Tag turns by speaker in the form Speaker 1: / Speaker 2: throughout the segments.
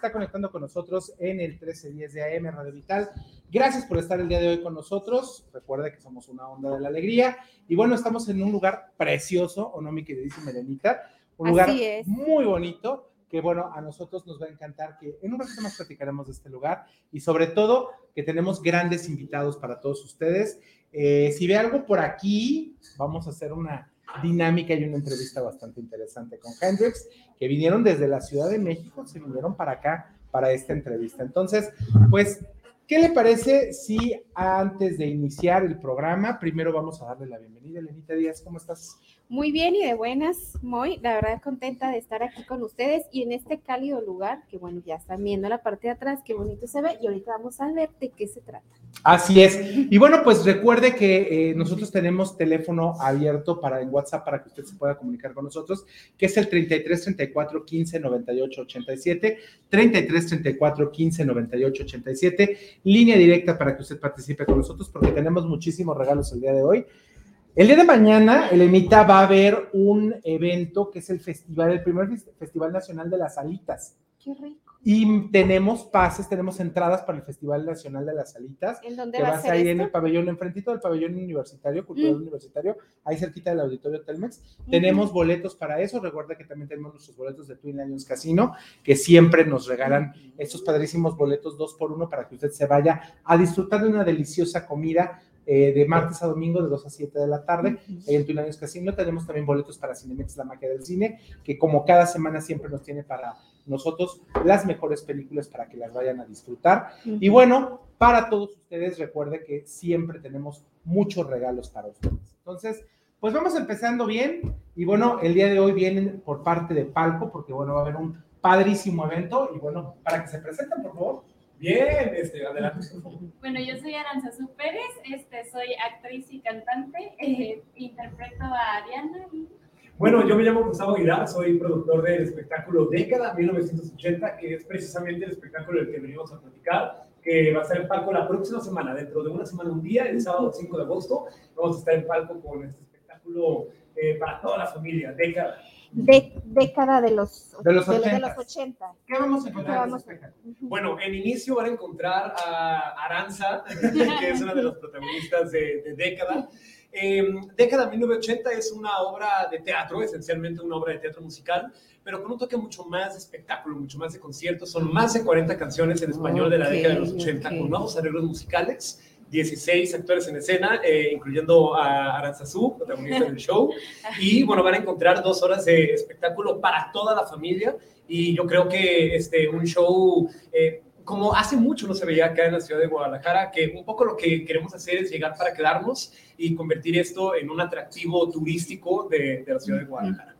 Speaker 1: está conectando con nosotros en el 1310 de AM Radio Vital. Gracias por estar el día de hoy con nosotros. Recuerda que somos una onda de la alegría. Y bueno, estamos en un lugar precioso, ¿o no, mi queridísima Elenita? Un lugar
Speaker 2: es.
Speaker 1: muy bonito que bueno, a nosotros nos va a encantar que en un ratito más platicaremos de este lugar y sobre todo que tenemos grandes invitados para todos ustedes. Eh, si ve algo por aquí, vamos a hacer una dinámica y una entrevista bastante interesante con Hendrix, que vinieron desde la Ciudad de México, se vinieron para acá para esta entrevista. Entonces, pues, ¿qué le parece si antes de iniciar el programa, primero vamos a darle la bienvenida? Lenita Díaz, ¿cómo estás?
Speaker 2: Muy bien y de buenas, muy, la verdad contenta de estar aquí con ustedes y en este cálido lugar, que bueno, ya están viendo la parte de atrás, qué bonito se ve y ahorita vamos a ver de qué se trata.
Speaker 1: Así es. Y bueno, pues recuerde que eh, nosotros tenemos teléfono abierto para en WhatsApp para que usted se pueda comunicar con nosotros, que es el 33 34 15 98 87, 33 34 15 98 87, línea directa para que usted participe con nosotros porque tenemos muchísimos regalos el día de hoy. El día de mañana, Elenita, va a haber un evento que es el festival, el primer fes- Festival Nacional de las Alitas.
Speaker 2: Qué rico.
Speaker 1: Y tenemos pases, tenemos entradas para el Festival Nacional de las Alitas
Speaker 2: ¿En dónde
Speaker 1: que
Speaker 2: va a ser
Speaker 1: ahí en el pabellón, enfrentito del pabellón universitario, cultural
Speaker 2: Mm.
Speaker 1: universitario, ahí cerquita del auditorio Telmex. Tenemos boletos para eso. Recuerda que también tenemos nuestros boletos de Twin Lions Casino, que siempre nos regalan estos padrísimos boletos dos por uno para que usted se vaya a disfrutar de una deliciosa comida eh, de martes a domingo de 2 a 7 de la tarde. Ahí en Lions Casino tenemos también boletos para Cinemex, la magia del cine, que como cada semana siempre nos tiene para nosotros las mejores películas para que las vayan a disfrutar. Y bueno, para todos ustedes, recuerde que siempre tenemos muchos regalos para ustedes. Entonces, pues vamos empezando bien. Y bueno, el día de hoy vienen por parte de Palco, porque bueno, va a haber un padrísimo evento. Y bueno, para que se presenten, por favor.
Speaker 3: Bien, este, adelante.
Speaker 4: Bueno, yo soy Aranzazu Pérez, este, soy actriz y cantante, eh, interpreto a Diana y
Speaker 3: Bueno, yo me llamo Gustavo Aguilar, soy productor del espectáculo Década 1980, que es precisamente el espectáculo del que venimos a platicar, que va a estar en palco la próxima semana, dentro de una semana, un día, el sábado 5 de agosto. Vamos a estar en palco con este espectáculo eh, para toda la familia, Década.
Speaker 2: De, década de los,
Speaker 1: De los
Speaker 2: de,
Speaker 1: 80.
Speaker 2: los 80.
Speaker 1: ¿Qué vamos a
Speaker 2: ¿Qué
Speaker 1: encontrar
Speaker 2: vamos?
Speaker 3: Bueno, en inicio van a encontrar a Aranza, que es una de las protagonistas de, de Década. Eh, Década 1980 es una obra de teatro, esencialmente una obra de teatro musical, pero con un toque mucho más de espectáculo, mucho más de concierto. Son más de 40 canciones en español de la década de los 80
Speaker 2: ok.
Speaker 3: con nuevos arreglos musicales. 16 actores en escena, eh, incluyendo a Aranzazú, protagonista del show. Y bueno, van a encontrar dos horas de espectáculo para toda la familia. Y yo creo que este, un show, eh, como hace mucho no se veía acá en la ciudad de Guadalajara, que un poco lo que queremos hacer es llegar para quedarnos y convertir esto en un atractivo turístico de, de la ciudad de Guadalajara.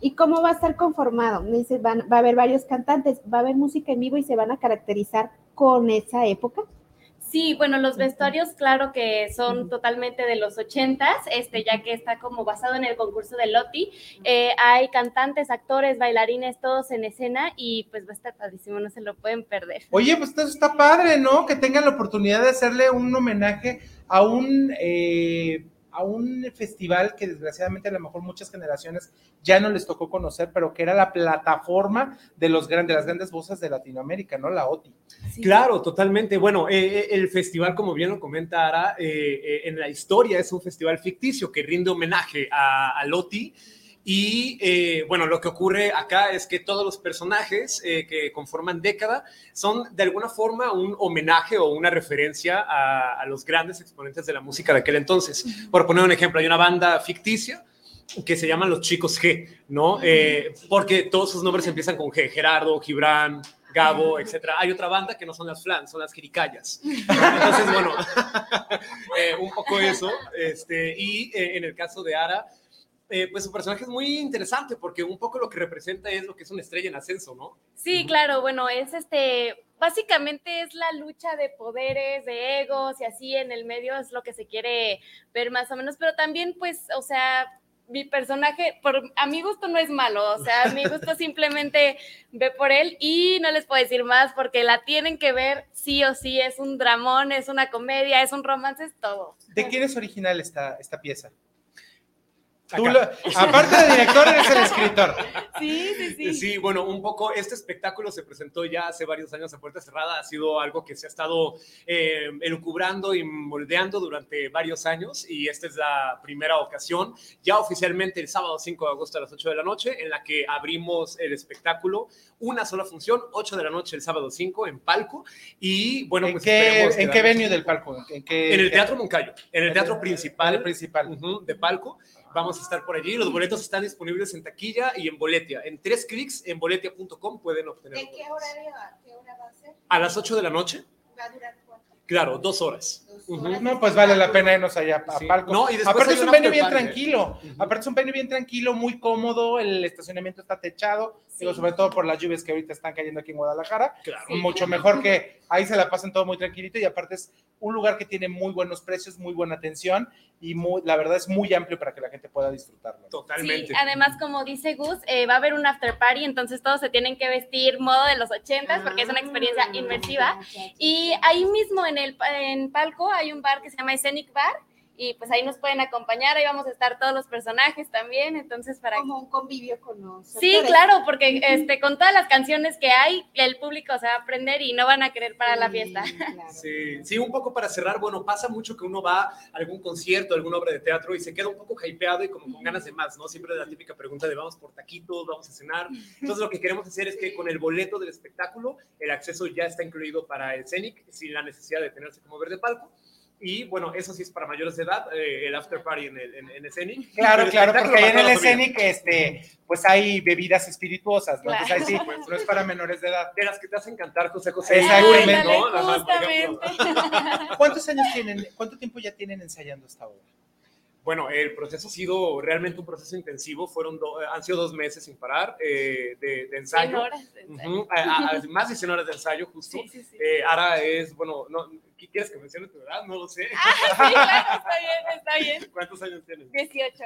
Speaker 2: ¿Y cómo va a estar conformado? Me dice, van- va a haber varios cantantes, va a haber música en vivo y se van a caracterizar con esa época.
Speaker 4: Sí, bueno, los vestuarios, claro que son totalmente de los ochentas, este, ya que está como basado en el concurso de Loti. Eh, hay cantantes, actores, bailarines, todos en escena y pues va a estar padrísimo, no se lo pueden perder.
Speaker 1: Oye, pues eso está padre, ¿no? Que tengan la oportunidad de hacerle un homenaje a un, eh, a un festival que desgraciadamente a lo mejor muchas generaciones ya no les tocó conocer, pero que era la plataforma de, los grandes, de las grandes voces de Latinoamérica, ¿no? La OTI.
Speaker 3: Claro, totalmente. Bueno, eh, eh, el festival, como bien lo comenta Ara, eh, eh, en la historia es un festival ficticio que rinde homenaje a, a Loti. Y eh, bueno, lo que ocurre acá es que todos los personajes eh, que conforman década son de alguna forma un homenaje o una referencia a, a los grandes exponentes de la música de aquel entonces. Por poner un ejemplo, hay una banda ficticia que se llaman los chicos G, ¿no? Eh, porque todos sus nombres empiezan con G, Gerardo, Gibran, Gabo, etcétera. Hay otra banda que no son las flans, son las jiricayas. Entonces, bueno, eh, un poco eso. Este, y eh, en el caso de Ara, eh, pues su personaje es muy interesante porque un poco lo que representa es lo que es una estrella en ascenso, ¿no?
Speaker 4: Sí, claro, bueno, es este, básicamente es la lucha de poderes, de egos y así en el medio es lo que se quiere ver más o menos, pero también pues, o sea, mi personaje, por, a mi gusto no es malo, o sea, a mi gusto simplemente ve por él y no les puedo decir más porque la tienen que ver sí o sí, es un dramón, es una comedia, es un romance, es todo.
Speaker 1: ¿De quién es original esta, esta pieza?
Speaker 3: Acá.
Speaker 1: Tú lo- aparte de director, eres el escritor.
Speaker 4: Sí, sí, sí.
Speaker 3: Sí, bueno, un poco este espectáculo se presentó ya hace varios años a puerta cerrada, ha sido algo que se ha estado eh, elucubrando y moldeando durante varios años y esta es la primera ocasión, ya oficialmente el sábado 5 de agosto a las 8 de la noche, en la que abrimos el espectáculo, una sola función, 8 de la noche el sábado 5 en Palco y bueno,
Speaker 1: ¿En
Speaker 3: pues
Speaker 1: qué, ¿En qué venue del palco? ¿En, qué,
Speaker 3: En el
Speaker 1: qué-
Speaker 3: Teatro Moncayo, en el teatro
Speaker 1: el
Speaker 3: principal,
Speaker 1: principal.
Speaker 3: De palco. Vamos a estar por allí. Los boletos están disponibles en taquilla y en Boletia. En tres clics en boletia.com pueden obtener.
Speaker 5: ¿De qué
Speaker 3: boletos.
Speaker 5: horario a qué hora va a ser?
Speaker 3: A las 8 de la noche.
Speaker 5: ¿Va a durar cuánto?
Speaker 3: Claro, dos horas.
Speaker 5: Dos.
Speaker 1: No, pues vale la pena irnos allá a
Speaker 3: Sí.
Speaker 1: palco.
Speaker 3: No, y
Speaker 1: Aparte es un venue bien tranquilo. Aparte es un venue bien tranquilo, muy cómodo. El estacionamiento está techado. Digo, sobre todo por las lluvias que ahorita están cayendo aquí en Guadalajara.
Speaker 3: Claro.
Speaker 1: Mucho mejor que ahí se la pasan todo muy tranquilito. Y aparte es un lugar que tiene muy buenos precios, muy buena atención. Y muy, la verdad es muy amplio para que la gente pueda disfrutarlo.
Speaker 3: Totalmente.
Speaker 4: Sí, además, como dice Gus, eh, va a haber un after party, entonces todos se tienen que vestir modo de los ochentas porque es una experiencia
Speaker 2: Ah,
Speaker 4: inmersiva. Y ahí mismo en el en palco hay un bar que se llama Scenic Bar y pues ahí nos pueden acompañar, ahí vamos a estar todos los personajes también, entonces para
Speaker 5: Como un convivio con los
Speaker 4: Sí,
Speaker 5: actores.
Speaker 4: claro, porque este con todas las canciones que hay, el público se va a aprender y no van a querer para la fiesta.
Speaker 5: Sí, claro.
Speaker 3: Sí, sí, un poco para cerrar, bueno, pasa mucho que uno va a algún concierto, alguna obra de teatro y se queda un poco hypeado y como con ganas de más, ¿no? Siempre la típica pregunta de vamos por taquitos, vamos a cenar. Entonces lo que queremos hacer es que con el boleto del espectáculo, el acceso ya está incluido para el Scenic, sin la necesidad de tenerse como verde palco. Y bueno, eso sí es para mayores de edad, eh, el after party en el en, en Scenic.
Speaker 1: Claro,
Speaker 3: El
Speaker 1: claro, porque ahí en el escenic, este, pues hay bebidas espirituosas, ¿no? Entonces ahí sí,
Speaker 3: Claro.
Speaker 1: no es para menores de edad.
Speaker 3: De las que te hacen cantar José José.
Speaker 1: Exactamente.
Speaker 3: ¿no?
Speaker 4: Justamente.
Speaker 1: ¿Cuántos años tienen, cuánto tiempo ya tienen ensayando esta obra?
Speaker 3: Bueno, el proceso ha sido realmente un proceso intensivo. Fueron do- han sido dos meses sin parar eh, de, de ensayo.
Speaker 4: Cien horas de ensayo.
Speaker 3: Ujú, a- a- más de 100 horas de ensayo, justo.
Speaker 4: Sí, sí, sí.
Speaker 3: Eh, ahora es, bueno, no, ¿qué quieres que mencione tu edad? No lo sé.
Speaker 4: Sí, claro, está bien, está bien.
Speaker 3: ¿Cuántos años tienes?
Speaker 4: 18.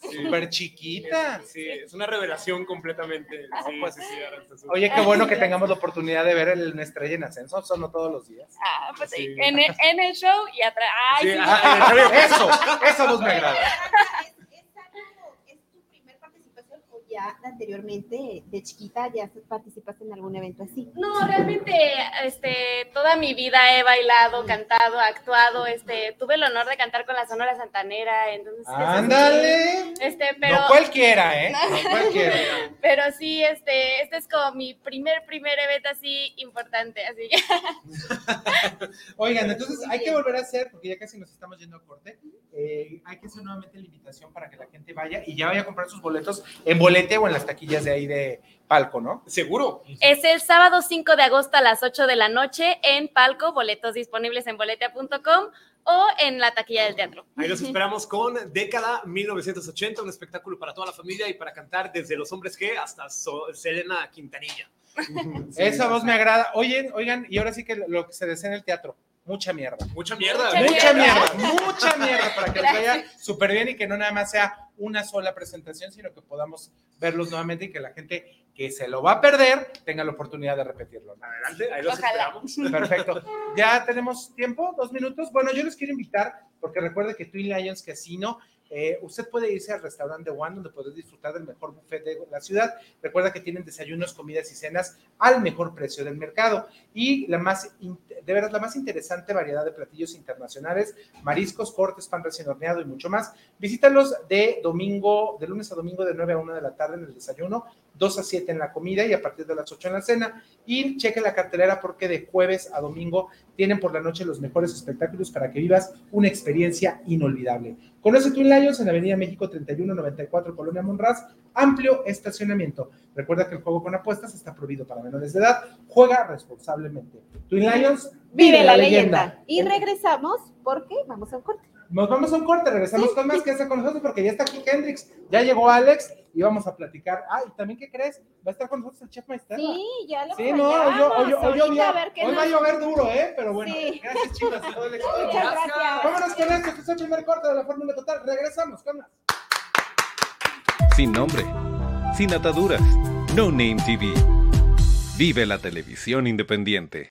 Speaker 3: Sí.
Speaker 1: Súper chiquita.
Speaker 3: Sí, es una revelación completamente. Sí,
Speaker 1: pues,
Speaker 3: sí, sí,
Speaker 1: Oye, qué bueno que tengamos la oportunidad de ver el, una estrella en ascenso, son no todos los días.
Speaker 4: Ah, pues sí.
Speaker 3: Sí.
Speaker 4: En, el, en el show y atrás. Ay,
Speaker 3: Sí,
Speaker 4: sí.
Speaker 3: ah, bien.
Speaker 1: Eso, eso vos me agrada.
Speaker 5: ¿Es, es algo- es tu primer participación o ya anteriormente, de chiquita, ya participaste en algún evento así?
Speaker 4: No, realmente, este, toda mi vida he bailado, cantado, actuado, este, tuve el honor de cantar con la Sonora Santanera, entonces.
Speaker 1: Ándale.
Speaker 4: Este, pero,
Speaker 1: No cualquiera, ¿eh? No cualquiera.
Speaker 4: pero sí, este, este es como mi primer, primer evento así importante, así que.
Speaker 1: Oigan, entonces hay que volver a hacer, porque ya casi nos estamos yendo a corte, eh, hay que hacer nuevamente la invitación para que la gente vaya y ya vaya a comprar sus boletos en bolete o en las taquillas de ahí de palco, ¿no?
Speaker 3: ¿Seguro?
Speaker 4: Es el sábado 5 de agosto a las 8 de la noche en Palco, boletos disponibles en boletea.com o en la taquilla del teatro.
Speaker 3: Ahí los esperamos con Década 1980, un espectáculo para toda la familia y para cantar desde Los Hombres G hasta So- Selena Quintanilla. Sí,
Speaker 1: Esa voz me agrada. Oye, oigan, y ahora sí que lo que se desea en el teatro, mucha mierda.
Speaker 3: Mucha mierda.
Speaker 4: Mucha
Speaker 1: Mucha
Speaker 4: mierda.
Speaker 1: mierda, mucha mierda para que les vaya súper bien y que no nada más sea una sola presentación, sino que podamos verlos nuevamente y que la gente que se lo va a perder tenga la oportunidad de repetirlo. ¿no?
Speaker 3: Adelante, ahí los
Speaker 4: Ojalá.
Speaker 3: esperamos.
Speaker 1: Perfecto. ¿Ya tenemos tiempo? ¿Dos minutos? Bueno, yo les quiero invitar, porque recuerde que Twin Lions Casino, eh, usted puede irse al restaurante One, donde podrá disfrutar del mejor buffet de la ciudad. Recuerda que tienen desayunos, comidas y cenas al mejor precio del mercado. Y la más, de verdad, la más interesante variedad de platillos internacionales, mariscos, cortes, pan recién horneado y mucho más. Visítalos de domingo, de lunes a domingo, de 9 a 1 de la tarde en el desayuno, 2 a 7 en la comida y a partir de las 8 en la cena. Y cheque la cartelera porque de jueves a domingo tienen por la noche los mejores espectáculos para que vivas una experiencia inolvidable. Conoce Twin Lions en Avenida México 3194, Colonia Monraz, amplio estacionamiento. Recuerda que el juego con apuestas está prohibido para menores de edad. Juega responsablemente. Twin Lions,
Speaker 5: Vive la leyenda. Y regresamos porque vamos a un corte.
Speaker 1: Nos vamos a un corte, regresamos con más que hace con nosotros porque ya está aquí Hendrix, ya llegó Alex y vamos a platicar. Ah, y también, ¿qué crees? Va a estar con nosotros el chef maestro.
Speaker 2: Sí, ya lo
Speaker 1: Sí, no, hoy, hoy, hoy, hoy,
Speaker 2: a ver
Speaker 1: hoy va a llover duro, ¿eh? Pero bueno,
Speaker 2: Sí.
Speaker 1: gracias chicos. todo el éxito.
Speaker 2: Muchas gracias.
Speaker 1: Vámonos con esto, este es el primer corte de la Fórmula Total. Regresamos con más.
Speaker 6: Sin nombre, sin ataduras, No Name TV. Vive la televisión independiente.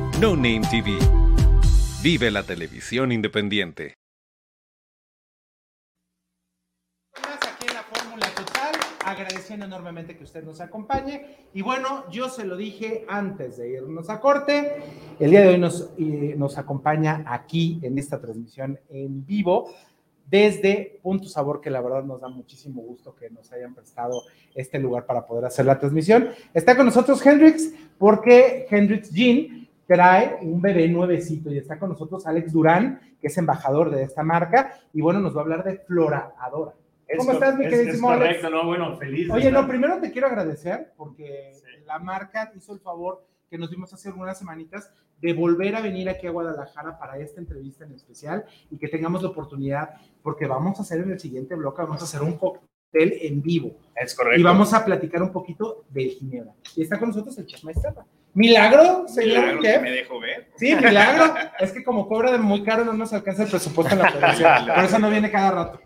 Speaker 6: No Name TV. Vive la televisión independiente.
Speaker 1: aquí en la Fórmula Total, agradeciendo enormemente que usted nos acompañe. Y bueno, yo se lo dije antes de irnos a corte, el día de hoy nos, nos acompaña aquí en esta transmisión en vivo desde Punto Sabor, que la verdad nos da muchísimo gusto que nos hayan prestado este lugar para poder hacer la transmisión. Está con nosotros Hendrix, porque Hendrix Jean trae un bebé nuevecito y está con nosotros Alex Durán, que es embajador de esta marca, y bueno, nos va a hablar de Flora Adora. ¿Cómo
Speaker 7: Es
Speaker 1: estás, mi queridísimo
Speaker 7: Es
Speaker 1: Alex?
Speaker 7: correcto, no, bueno, feliz.
Speaker 1: Oye,
Speaker 7: estar-
Speaker 1: no, primero te quiero agradecer porque
Speaker 7: Sí.
Speaker 1: la marca hizo el favor que nos dimos hace algunas semanitas de volver a venir aquí a Guadalajara para esta entrevista en especial y que tengamos la oportunidad, porque vamos a hacer en el siguiente bloque, vamos a hacer un cóctel en vivo
Speaker 7: Es correcto.
Speaker 1: y vamos a platicar un poquito de Ginebra. Y está con nosotros el chef Maestrapa. ¿Milagro, señor
Speaker 7: Milagro que me dejo ver.
Speaker 1: Sí, milagro. es que como cobra de muy caro no nos alcanza el presupuesto en la producción. Por eso no viene cada rato.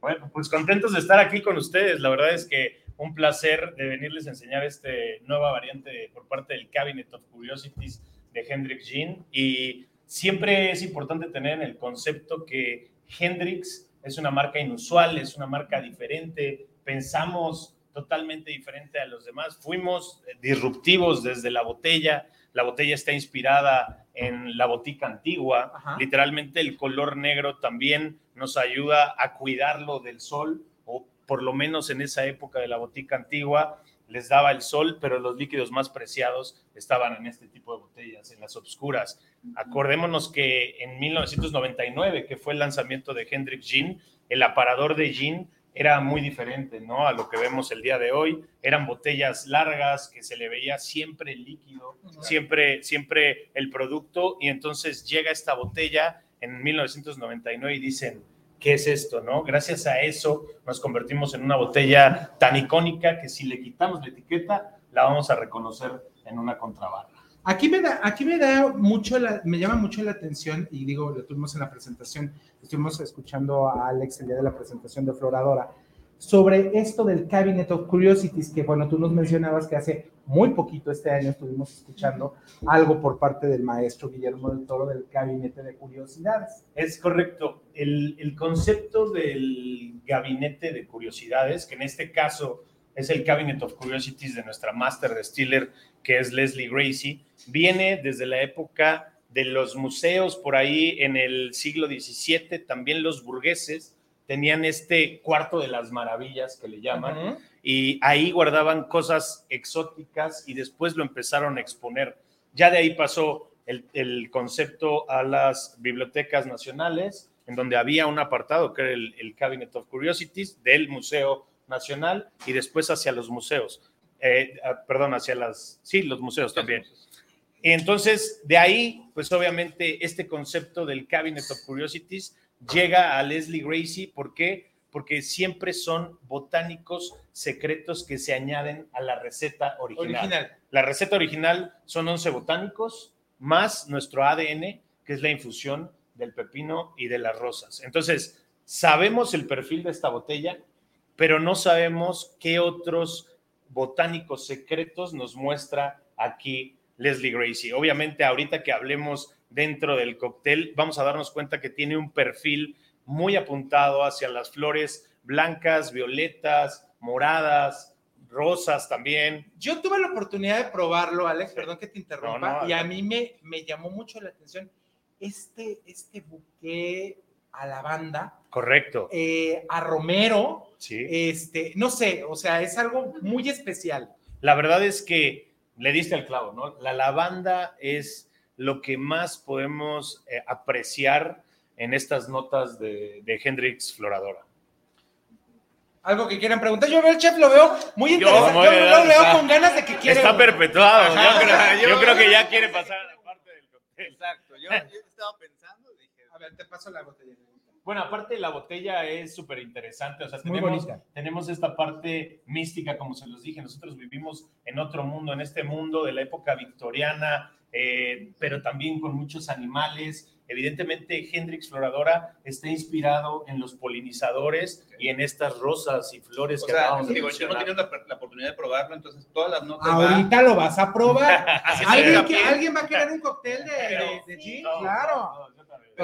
Speaker 7: Bueno, pues contentos de estar aquí con ustedes. La verdad es que un placer de venirles a enseñar este nueva variante por parte del Cabinet of Curiosities de Hendrix Gin. Y siempre es importante tener en el concepto que Hendrix es una marca inusual, es una marca diferente. Pensamos totalmente diferente a los demás. Fuimos disruptivos desde la botella. La botella está inspirada en la botica antigua.
Speaker 1: Ajá.
Speaker 7: Literalmente el color negro también nos ayuda a cuidarlo del sol, o por lo menos en esa época de la botica antigua les daba el sol, pero los líquidos más preciados estaban en este tipo de botellas, en las obscuras. Acordémonos que en 1999, que fue el lanzamiento de Hendrix Gin, el aparador de gin era muy diferente, ¿no? A lo que vemos el día de hoy. Eran botellas largas que se le veía siempre el líquido, siempre, siempre el producto. Y entonces llega esta botella en 1999 y dicen, ¿qué es esto, no? Gracias a eso nos convertimos en una botella tan icónica que si le quitamos la etiqueta, la vamos a reconocer en una contrabarra.
Speaker 1: Aquí me da, aquí me da mucho, la- me llama mucho la atención y digo, lo tuvimos en la presentación, estuvimos escuchando a Alex el día de la presentación de Floradora. sobre esto del Cabinet of Curiosities, que bueno, tú nos mencionabas que hace muy poquito este año estuvimos escuchando algo por parte del maestro Guillermo del Toro del Gabinete de Curiosidades.
Speaker 7: Es correcto. El, concepto del gabinete de curiosidades, que en este caso es el Cabinet of Curiosities de nuestra Master Distiller, que es Leslie Gracie, viene desde la época de los museos por ahí en el siglo XVII, también los burgueses tenían este cuarto de las maravillas que le llaman, y ahí guardaban cosas exóticas y después lo empezaron a exponer. Ya de ahí pasó el, el concepto a las bibliotecas nacionales, en donde había un apartado que era el, el Cabinet of Curiosities del Museo Nacional y después hacia los museos. Eh, ah, perdón, hacia las, sí, los museos también. Entonces, de ahí, pues obviamente, este concepto del Cabinet of Curiosities llega a Leslie Gracie. ¿Por qué? Porque siempre son botánicos secretos que se añaden a la receta original.
Speaker 1: Original.
Speaker 7: La receta original son 11 botánicos más nuestro ADN, que es la infusión del pepino y de las rosas. Entonces, sabemos el perfil de esta botella, pero no sabemos qué otros botánicos secretos nos muestra aquí Leslie Gracie. Obviamente, ahorita que hablemos dentro del cóctel, vamos a darnos cuenta que tiene un perfil muy apuntado hacia las flores blancas, violetas, moradas, rosas también.
Speaker 1: Yo tuve la oportunidad de probarlo, Alex, perdón que te interrumpa,
Speaker 7: No, no,
Speaker 1: y a mí me, me llamó mucho la atención este, este buque a lavanda,
Speaker 7: Correcto.
Speaker 1: eh, a romero,
Speaker 7: Sí.
Speaker 1: este, no sé, o sea, es algo muy especial.
Speaker 7: La verdad es que le diste al clavo, ¿no? La lavanda es lo que más podemos eh, apreciar en estas notas de, de Hendrix Floradora.
Speaker 1: Algo que quieran preguntar. Yo veo el chef, lo veo muy
Speaker 7: Yo,
Speaker 1: interesante. Yo,
Speaker 7: bien,
Speaker 1: lo veo
Speaker 7: está-
Speaker 1: con ganas de que quiere.
Speaker 7: Está perpetuado.
Speaker 1: Ajá.
Speaker 7: Yo, creo, yo
Speaker 1: Yo-
Speaker 7: creo que ya quiere pasar a la parte del cóctel.
Speaker 8: Exacto, yo, yo estaba pensando, dije,
Speaker 1: A ver, te paso la botella.
Speaker 7: Bueno, aparte la botella es súper interesante, o sea, tenemos, esta parte mística, como se los dije, nosotros vivimos en otro mundo, en este mundo de la época victoriana, eh, pero también con muchos animales. Evidentemente, Hendrix Floradora está inspirado en los polinizadores y en estas rosas y flores
Speaker 8: o
Speaker 7: que
Speaker 8: sea,
Speaker 7: acabamos de
Speaker 8: digo, yo no tenía la, la oportunidad de probarlo, entonces todas las notas
Speaker 1: Ahorita lo vas a probar. ¿Alguien,
Speaker 8: es.
Speaker 1: que- ¿Alguien va a querer un cóctel de, de, de gin? Claro.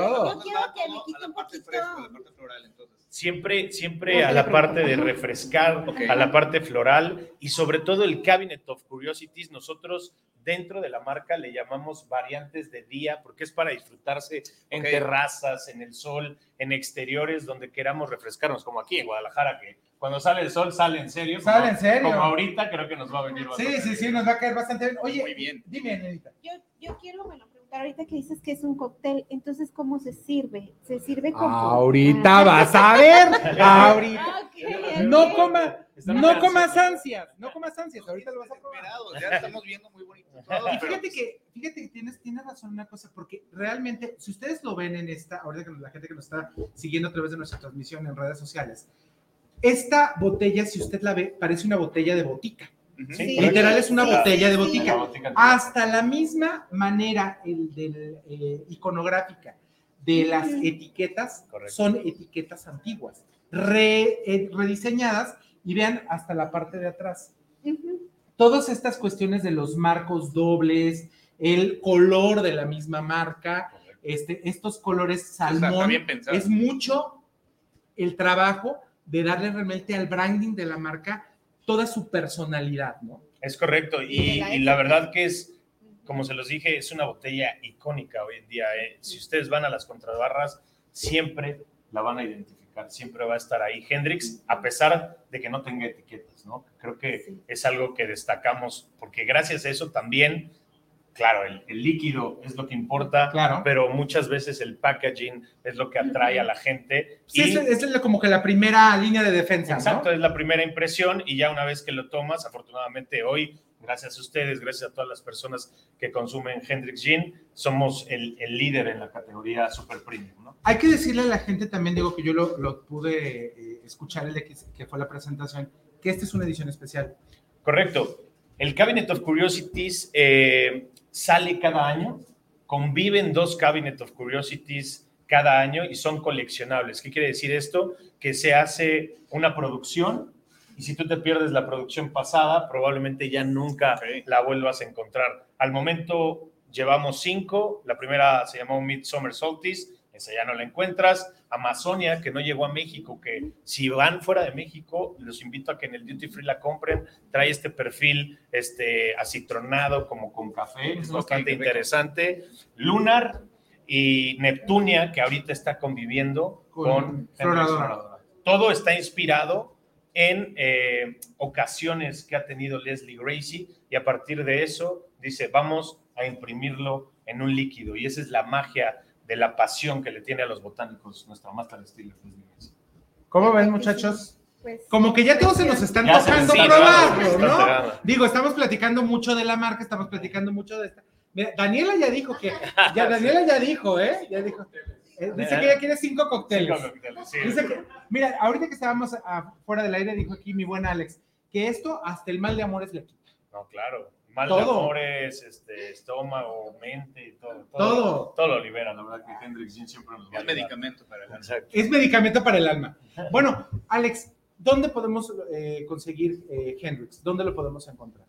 Speaker 1: Todo.
Speaker 5: Yo quiero que me quite un poquito.
Speaker 8: la parte floral, entonces.
Speaker 7: Siempre, siempre a la parte de refrescar, a la parte floral y sobre todo el Cabinet of Curiosities, nosotros dentro de la marca le llamamos variantes de día porque es para disfrutarse en terrazas, en el sol, en exteriores donde queramos refrescarnos, como aquí en Guadalajara, que cuando sale el sol sale en serio.
Speaker 1: Sale
Speaker 7: como-
Speaker 1: en serio.
Speaker 7: Como ahorita creo que nos va a venir
Speaker 1: Sí,
Speaker 7: bastante
Speaker 1: sí,
Speaker 7: bien.
Speaker 1: sí, nos va a caer bastante bien. Oye,
Speaker 8: Muy bien.
Speaker 1: dime, Nenita.
Speaker 5: Yo, yo quiero, bueno, preguntar ahorita que dices que es un cóctel, entonces, ¿cómo se sirve? ¿Se sirve como...?
Speaker 1: Ahorita vas a ver. Ahorita.
Speaker 5: Ah, ok,
Speaker 1: No
Speaker 5: ok.
Speaker 1: coma,
Speaker 7: Están
Speaker 1: no comas ansias, no comas ansias. Ahorita lo vas a probar.
Speaker 8: Ya estamos viendo muy bonito todo,
Speaker 1: Y
Speaker 8: pero
Speaker 1: fíjate que, fíjate que tienes, tienes razón en una cosa, porque realmente, si ustedes lo ven en esta, ahorita que la gente que nos está siguiendo a través de nuestra transmisión en redes sociales, esta botella, si usted la ve, parece una botella de botica.
Speaker 7: Sí,
Speaker 1: Literal es una botella de botica.
Speaker 7: La botica antigua.
Speaker 1: Hasta la misma manera el del, eh, iconográfica de las etiquetas
Speaker 7: Correcto.
Speaker 1: son etiquetas antiguas, re- eh, rediseñadas y vean hasta la parte de atrás.
Speaker 5: Ujú.
Speaker 1: Todas estas cuestiones de los marcos dobles, el color de la misma marca, este, estos colores salmón, es mucho el trabajo de darle realmente al branding de la marca toda su personalidad, ¿no?
Speaker 7: Es correcto. Y,
Speaker 5: la
Speaker 7: verdad que es, como se los dije, es una botella icónica hoy en día. ¿eh? Si ustedes van a las contrabarras, siempre la van a identificar, siempre va a estar ahí Hendrix, a pesar de que no tenga etiquetas, ¿no? Creo que es algo que destacamos, porque gracias a eso también, claro, el, el líquido es lo que importa,
Speaker 1: Claro.
Speaker 7: pero muchas veces el packaging es lo que atrae a la gente.
Speaker 1: Sí,
Speaker 7: y-
Speaker 1: esa es, es como que la primera línea de defensa, ¿no?
Speaker 7: Exacto, es la primera impresión y ya una vez que lo tomas, afortunadamente hoy, gracias a ustedes, gracias a todas las personas que consumen Hendrix Gin, somos el, el líder en la categoría super premium, ¿no?
Speaker 1: Hay que decirle a la gente también, digo que yo lo, lo pude eh, escuchar el que, que fue la presentación, que esta es una edición especial.
Speaker 7: Correcto. El Cabinet of Curiosities eh, sale cada año, conviven dos Cabinet of Curiosities cada año y son coleccionables. ¿Qué quiere decir esto? Que se hace una producción y si tú te pierdes la producción pasada, probablemente ya nunca la vuelvas a encontrar. Al momento llevamos cinco. La primera se llamó Midsummer Solstice, esa ya no la encuentras. Amazonia, que no llegó a México, que si van fuera de México, los invito a que en el Duty Free la compren. Trae este perfil este, acitronado como con café, es bastante interesante. Lunar y Neptunia, que ahorita está conviviendo
Speaker 1: Con.
Speaker 7: Todo está inspirado en eh, ocasiones que ha tenido Leslie Gracie y a partir de eso dice, vamos a imprimirlo en un líquido y esa es la magia de la pasión que le tiene a los botánicos nuestra Master Leslie Gracie.
Speaker 1: ¿Cómo ven, muchachos?
Speaker 2: Pues,
Speaker 1: Como que ya todos se nos están tocando
Speaker 7: está
Speaker 1: probarlo, ¿no? Digo, estamos platicando mucho de la marca, estamos platicando mucho de esta. Mira, Daniela ya dijo que, ya Daniela ya dijo, ¿eh? Ya dijo. Eh, dice que ya quiere cinco cócteles.
Speaker 7: Cinco cócteles, sí.
Speaker 1: Dice que, mira, ahorita que estábamos a- fuera del aire, dijo aquí mi buen Alex, que esto hasta el mal de amores le quita.
Speaker 7: No, claro. Mal
Speaker 1: Todo.
Speaker 7: de amores, este, estómago, mente, todo, todo.
Speaker 1: Todo.
Speaker 7: Todo lo libera, la verdad que Hendrix siempre nos va a
Speaker 8: Es medicamento para el
Speaker 7: Exacto.
Speaker 1: Es medicamento para el alma. Bueno, Alex, ¿dónde podemos eh, conseguir eh, Hendrix? ¿Dónde lo podemos encontrar?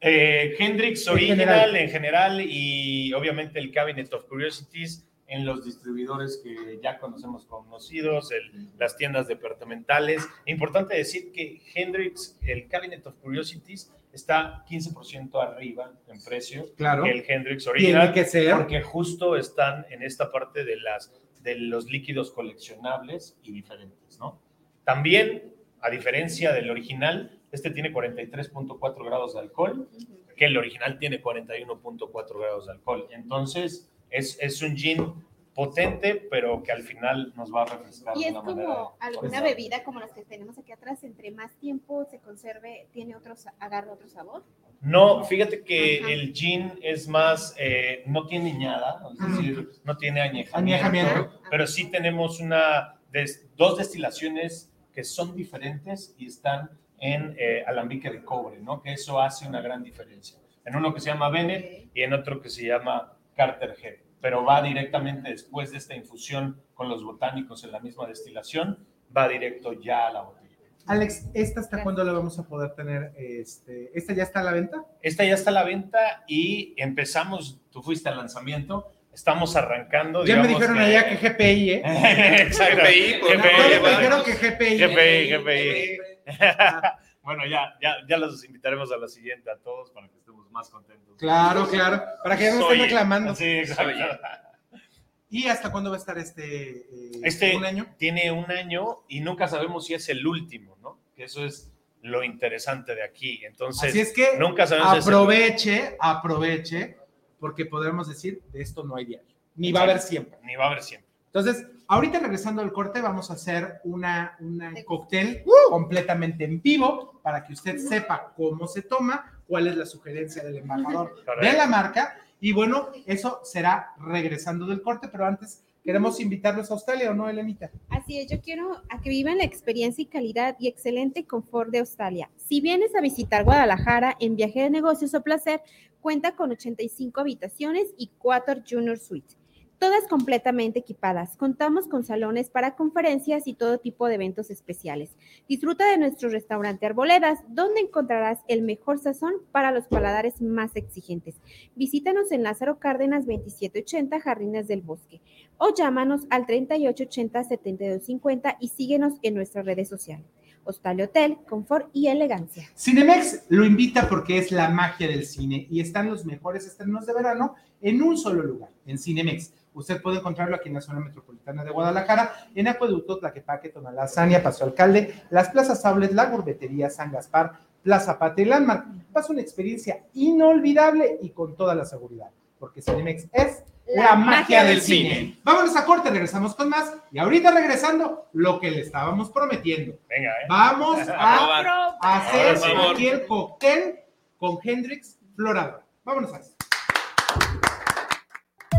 Speaker 7: Eh, Hendrix
Speaker 1: En
Speaker 7: Original
Speaker 1: general.
Speaker 7: en general y obviamente el Cabinet of Curiosities en los distribuidores que ya conocemos conocidos, el- las tiendas departamentales. Importante decir que Hendrix, el Cabinet of Curiosities, está 15% arriba en precio
Speaker 1: Claro.
Speaker 7: que el Hendrix
Speaker 1: Tiene
Speaker 7: Original.
Speaker 1: que ser.
Speaker 7: Porque justo están en esta parte de, las, de los líquidos coleccionables y diferentes, ¿no? También, a diferencia del original, este tiene 43.4 grados de alcohol, que el original tiene 41.4 grados de alcohol. Entonces, es, es un gin potente, pero que al final nos va a refrescar
Speaker 5: Y
Speaker 7: de
Speaker 5: es
Speaker 7: manera.
Speaker 5: como alguna
Speaker 7: pesada.
Speaker 5: bebida como las que tenemos aquí atrás, entre más tiempo se conserve, tiene otro, agarra otro sabor.
Speaker 7: No, fíjate que
Speaker 5: Ajá.
Speaker 7: el gin es más, eh, no tiene ñada, es decir, no tiene añejamiento,
Speaker 1: Añejamiento.
Speaker 7: pero sí tenemos una, des- dos destilaciones que son diferentes y están en eh, alambique de cobre, ¿no? Que eso hace una gran diferencia. En uno que se llama Bennett y en otro que se llama Carter Head, pero va directamente después de esta infusión con los botánicos en la misma destilación, va directo ya a la botella.
Speaker 1: Alex, ¿esta hasta cuándo la vamos a poder tener? Este, ¿Esta ya está a la venta?
Speaker 7: Esta ya está a la venta y empezamos, tú fuiste al lanzamiento, estamos arrancando.
Speaker 1: Ya me dijeron allá que GPI, ¿eh?
Speaker 7: Exacto.
Speaker 8: GPI, pues,
Speaker 7: GPI,
Speaker 1: Todos me dijeron que GPI.
Speaker 7: GPI, GPI. bueno, ya, ya, ya los invitaremos a la siguiente a todos para que más contentos.
Speaker 1: Claro, claro. Para que ya no estén reclamando.
Speaker 7: Sí, exacto.
Speaker 1: ¿Y hasta cuándo va a estar este? eh,
Speaker 7: Este
Speaker 1: ¿Un año?
Speaker 7: tiene un año y nunca sabemos si es el último, ¿no? Que eso es lo interesante de aquí. Entonces,
Speaker 1: Así es que
Speaker 7: nunca sabemos si es el-
Speaker 1: aproveche, aproveche, porque podremos decir, de esto no hay diario. Ni va a haber siempre.
Speaker 7: Ni va a haber siempre.
Speaker 1: Entonces, ahorita regresando al corte, vamos a hacer una, una cóctel
Speaker 7: ¡Uh!
Speaker 1: completamente en vivo para que usted sepa cómo se toma, cuál es la sugerencia del embajador de la marca. Y bueno, eso será regresando del corte, pero antes queremos invitarlos a Australia, ¿o no, Elenita?
Speaker 2: Así es, yo quiero a que vivan la experiencia y calidad y excelente confort de Australia. Si vienes a visitar Guadalajara en viaje de negocios o placer, cuenta con 85 habitaciones y 4 Junior Suites. Todas completamente equipadas. Contamos con salones para conferencias y todo tipo de eventos especiales. Disfruta de nuestro restaurante Arboledas, donde encontrarás el mejor sazón para los paladares más exigentes. Visítanos en Lázaro Cárdenas 2780 Jardines del Bosque o llámanos al 3880-7250 y síguenos en nuestras redes sociales. Hostal Hotel, confort y elegancia.
Speaker 1: Cinemex lo invita porque es la magia del cine y están los mejores estrenos de verano en un solo lugar, en Cinemex. Usted puede encontrarlo aquí en la zona metropolitana de Guadalajara, en Acueducto, Tlaquepaque, Tonalá, Sania, Paso Alcalde, las plazas Sables, la Gurbetería, San Gaspar, Plaza Patria y Landmark. Pasa una experiencia inolvidable y con toda la seguridad, porque Cinemex es la, magia, del cine. Vámonos a corte, regresamos con más y ahorita regresando lo que le estábamos prometiendo.
Speaker 7: Venga, ¿eh?
Speaker 1: Vamos a hacer aquí el cóctel con Hendrix Florador. Vámonos a eso.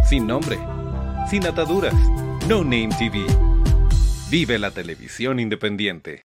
Speaker 6: Sin nombre, sin ataduras, No Name TV. Vive la televisión independiente.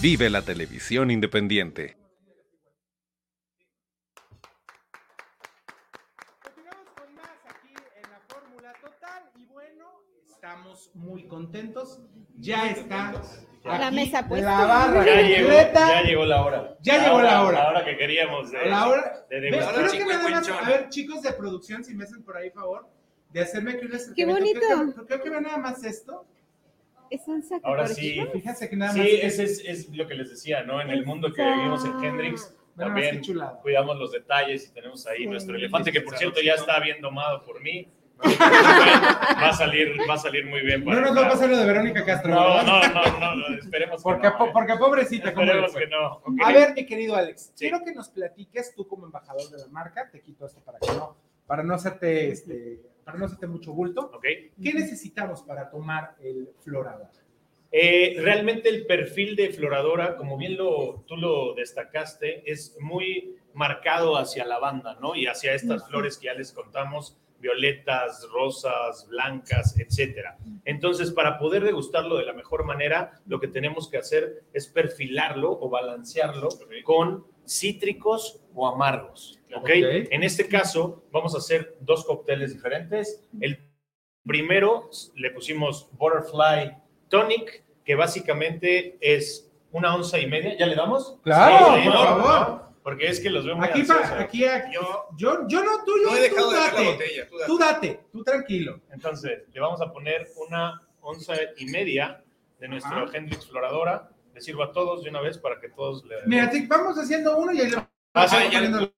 Speaker 6: Vive la televisión independiente.
Speaker 1: Continuamos con más aquí en la Fórmula Total y bueno, estamos muy contentos. Ya está
Speaker 2: La
Speaker 1: aquí
Speaker 2: mesa puesta.
Speaker 1: la barra
Speaker 7: Ya llegó,
Speaker 1: completa.
Speaker 7: ya llegó la hora.
Speaker 1: Ya llegó la hora.
Speaker 7: La hora que queríamos. De,
Speaker 1: La hora-
Speaker 7: de
Speaker 1: creo que nada más, a ver, chicos de producción, si me hacen por ahí favor, de hacerme que un acercamiento.
Speaker 2: bonito.
Speaker 1: Creo que, creo que ve nada más esto.
Speaker 2: Es un
Speaker 7: Ahora sí.
Speaker 2: chico.
Speaker 1: Fíjense que nada
Speaker 7: Sí,
Speaker 1: más.
Speaker 7: ese es, es lo que les decía, ¿no? En el mundo que vivimos en Hendrix, también cuidamos los detalles y tenemos ahí
Speaker 2: Sí.
Speaker 7: nuestro elefante, que por cierto ya está bien domado por mí. Va a salir, va a salir muy bien.
Speaker 1: No nos va a pasar lo de Verónica Castro.
Speaker 7: No, no, no, no, no, esperemos
Speaker 1: Porque,
Speaker 7: que no.
Speaker 1: po-
Speaker 7: ¿eh?
Speaker 1: porque pobrecita, ¿cómo le
Speaker 7: Esperemos que no.
Speaker 1: A ver, mi querido Alex,
Speaker 7: Sí.
Speaker 1: quiero que nos platiques tú como embajador de la marca, te quito esto para que no, para no hacerte este, para no hacerte mucho bulto. ¿Qué necesitamos para tomar el florador?
Speaker 7: Eh, realmente el perfil de Floradora, como bien lo, tú lo destacaste, es muy marcado hacia la banda, ¿no? Y hacia estas flores que ya les contamos, violetas, rosas, blancas, etcétera. Entonces, para poder degustarlo de la mejor manera, lo que tenemos que hacer es perfilarlo o balancearlo con cítricos o amargos, ¿ok?
Speaker 1: Ok.
Speaker 7: En este caso, vamos a hacer dos cócteles diferentes. El primero le pusimos Butterfly Tonic, que básicamente es una onza y media. ¿Ya le damos?
Speaker 1: Claro,
Speaker 7: Sí,
Speaker 1: por
Speaker 7: ¿no?
Speaker 1: favor.
Speaker 7: Porque es que los veo muy
Speaker 1: Aquí, pa- aquí, aquí-
Speaker 7: Yo-
Speaker 1: yo, yo no, tú,
Speaker 8: No he
Speaker 1: tú
Speaker 8: dejado de ver la botella. tú date.
Speaker 1: tú date, tú tranquilo.
Speaker 7: Entonces, le vamos a poner una onza y media de nuestro
Speaker 1: Ajá.
Speaker 7: Hendrix Floradora. Le sirvo a todos de una vez para que todos le...
Speaker 1: Mira, vamos haciendo uno y ahí le vamos
Speaker 7: Ah, sí, ya-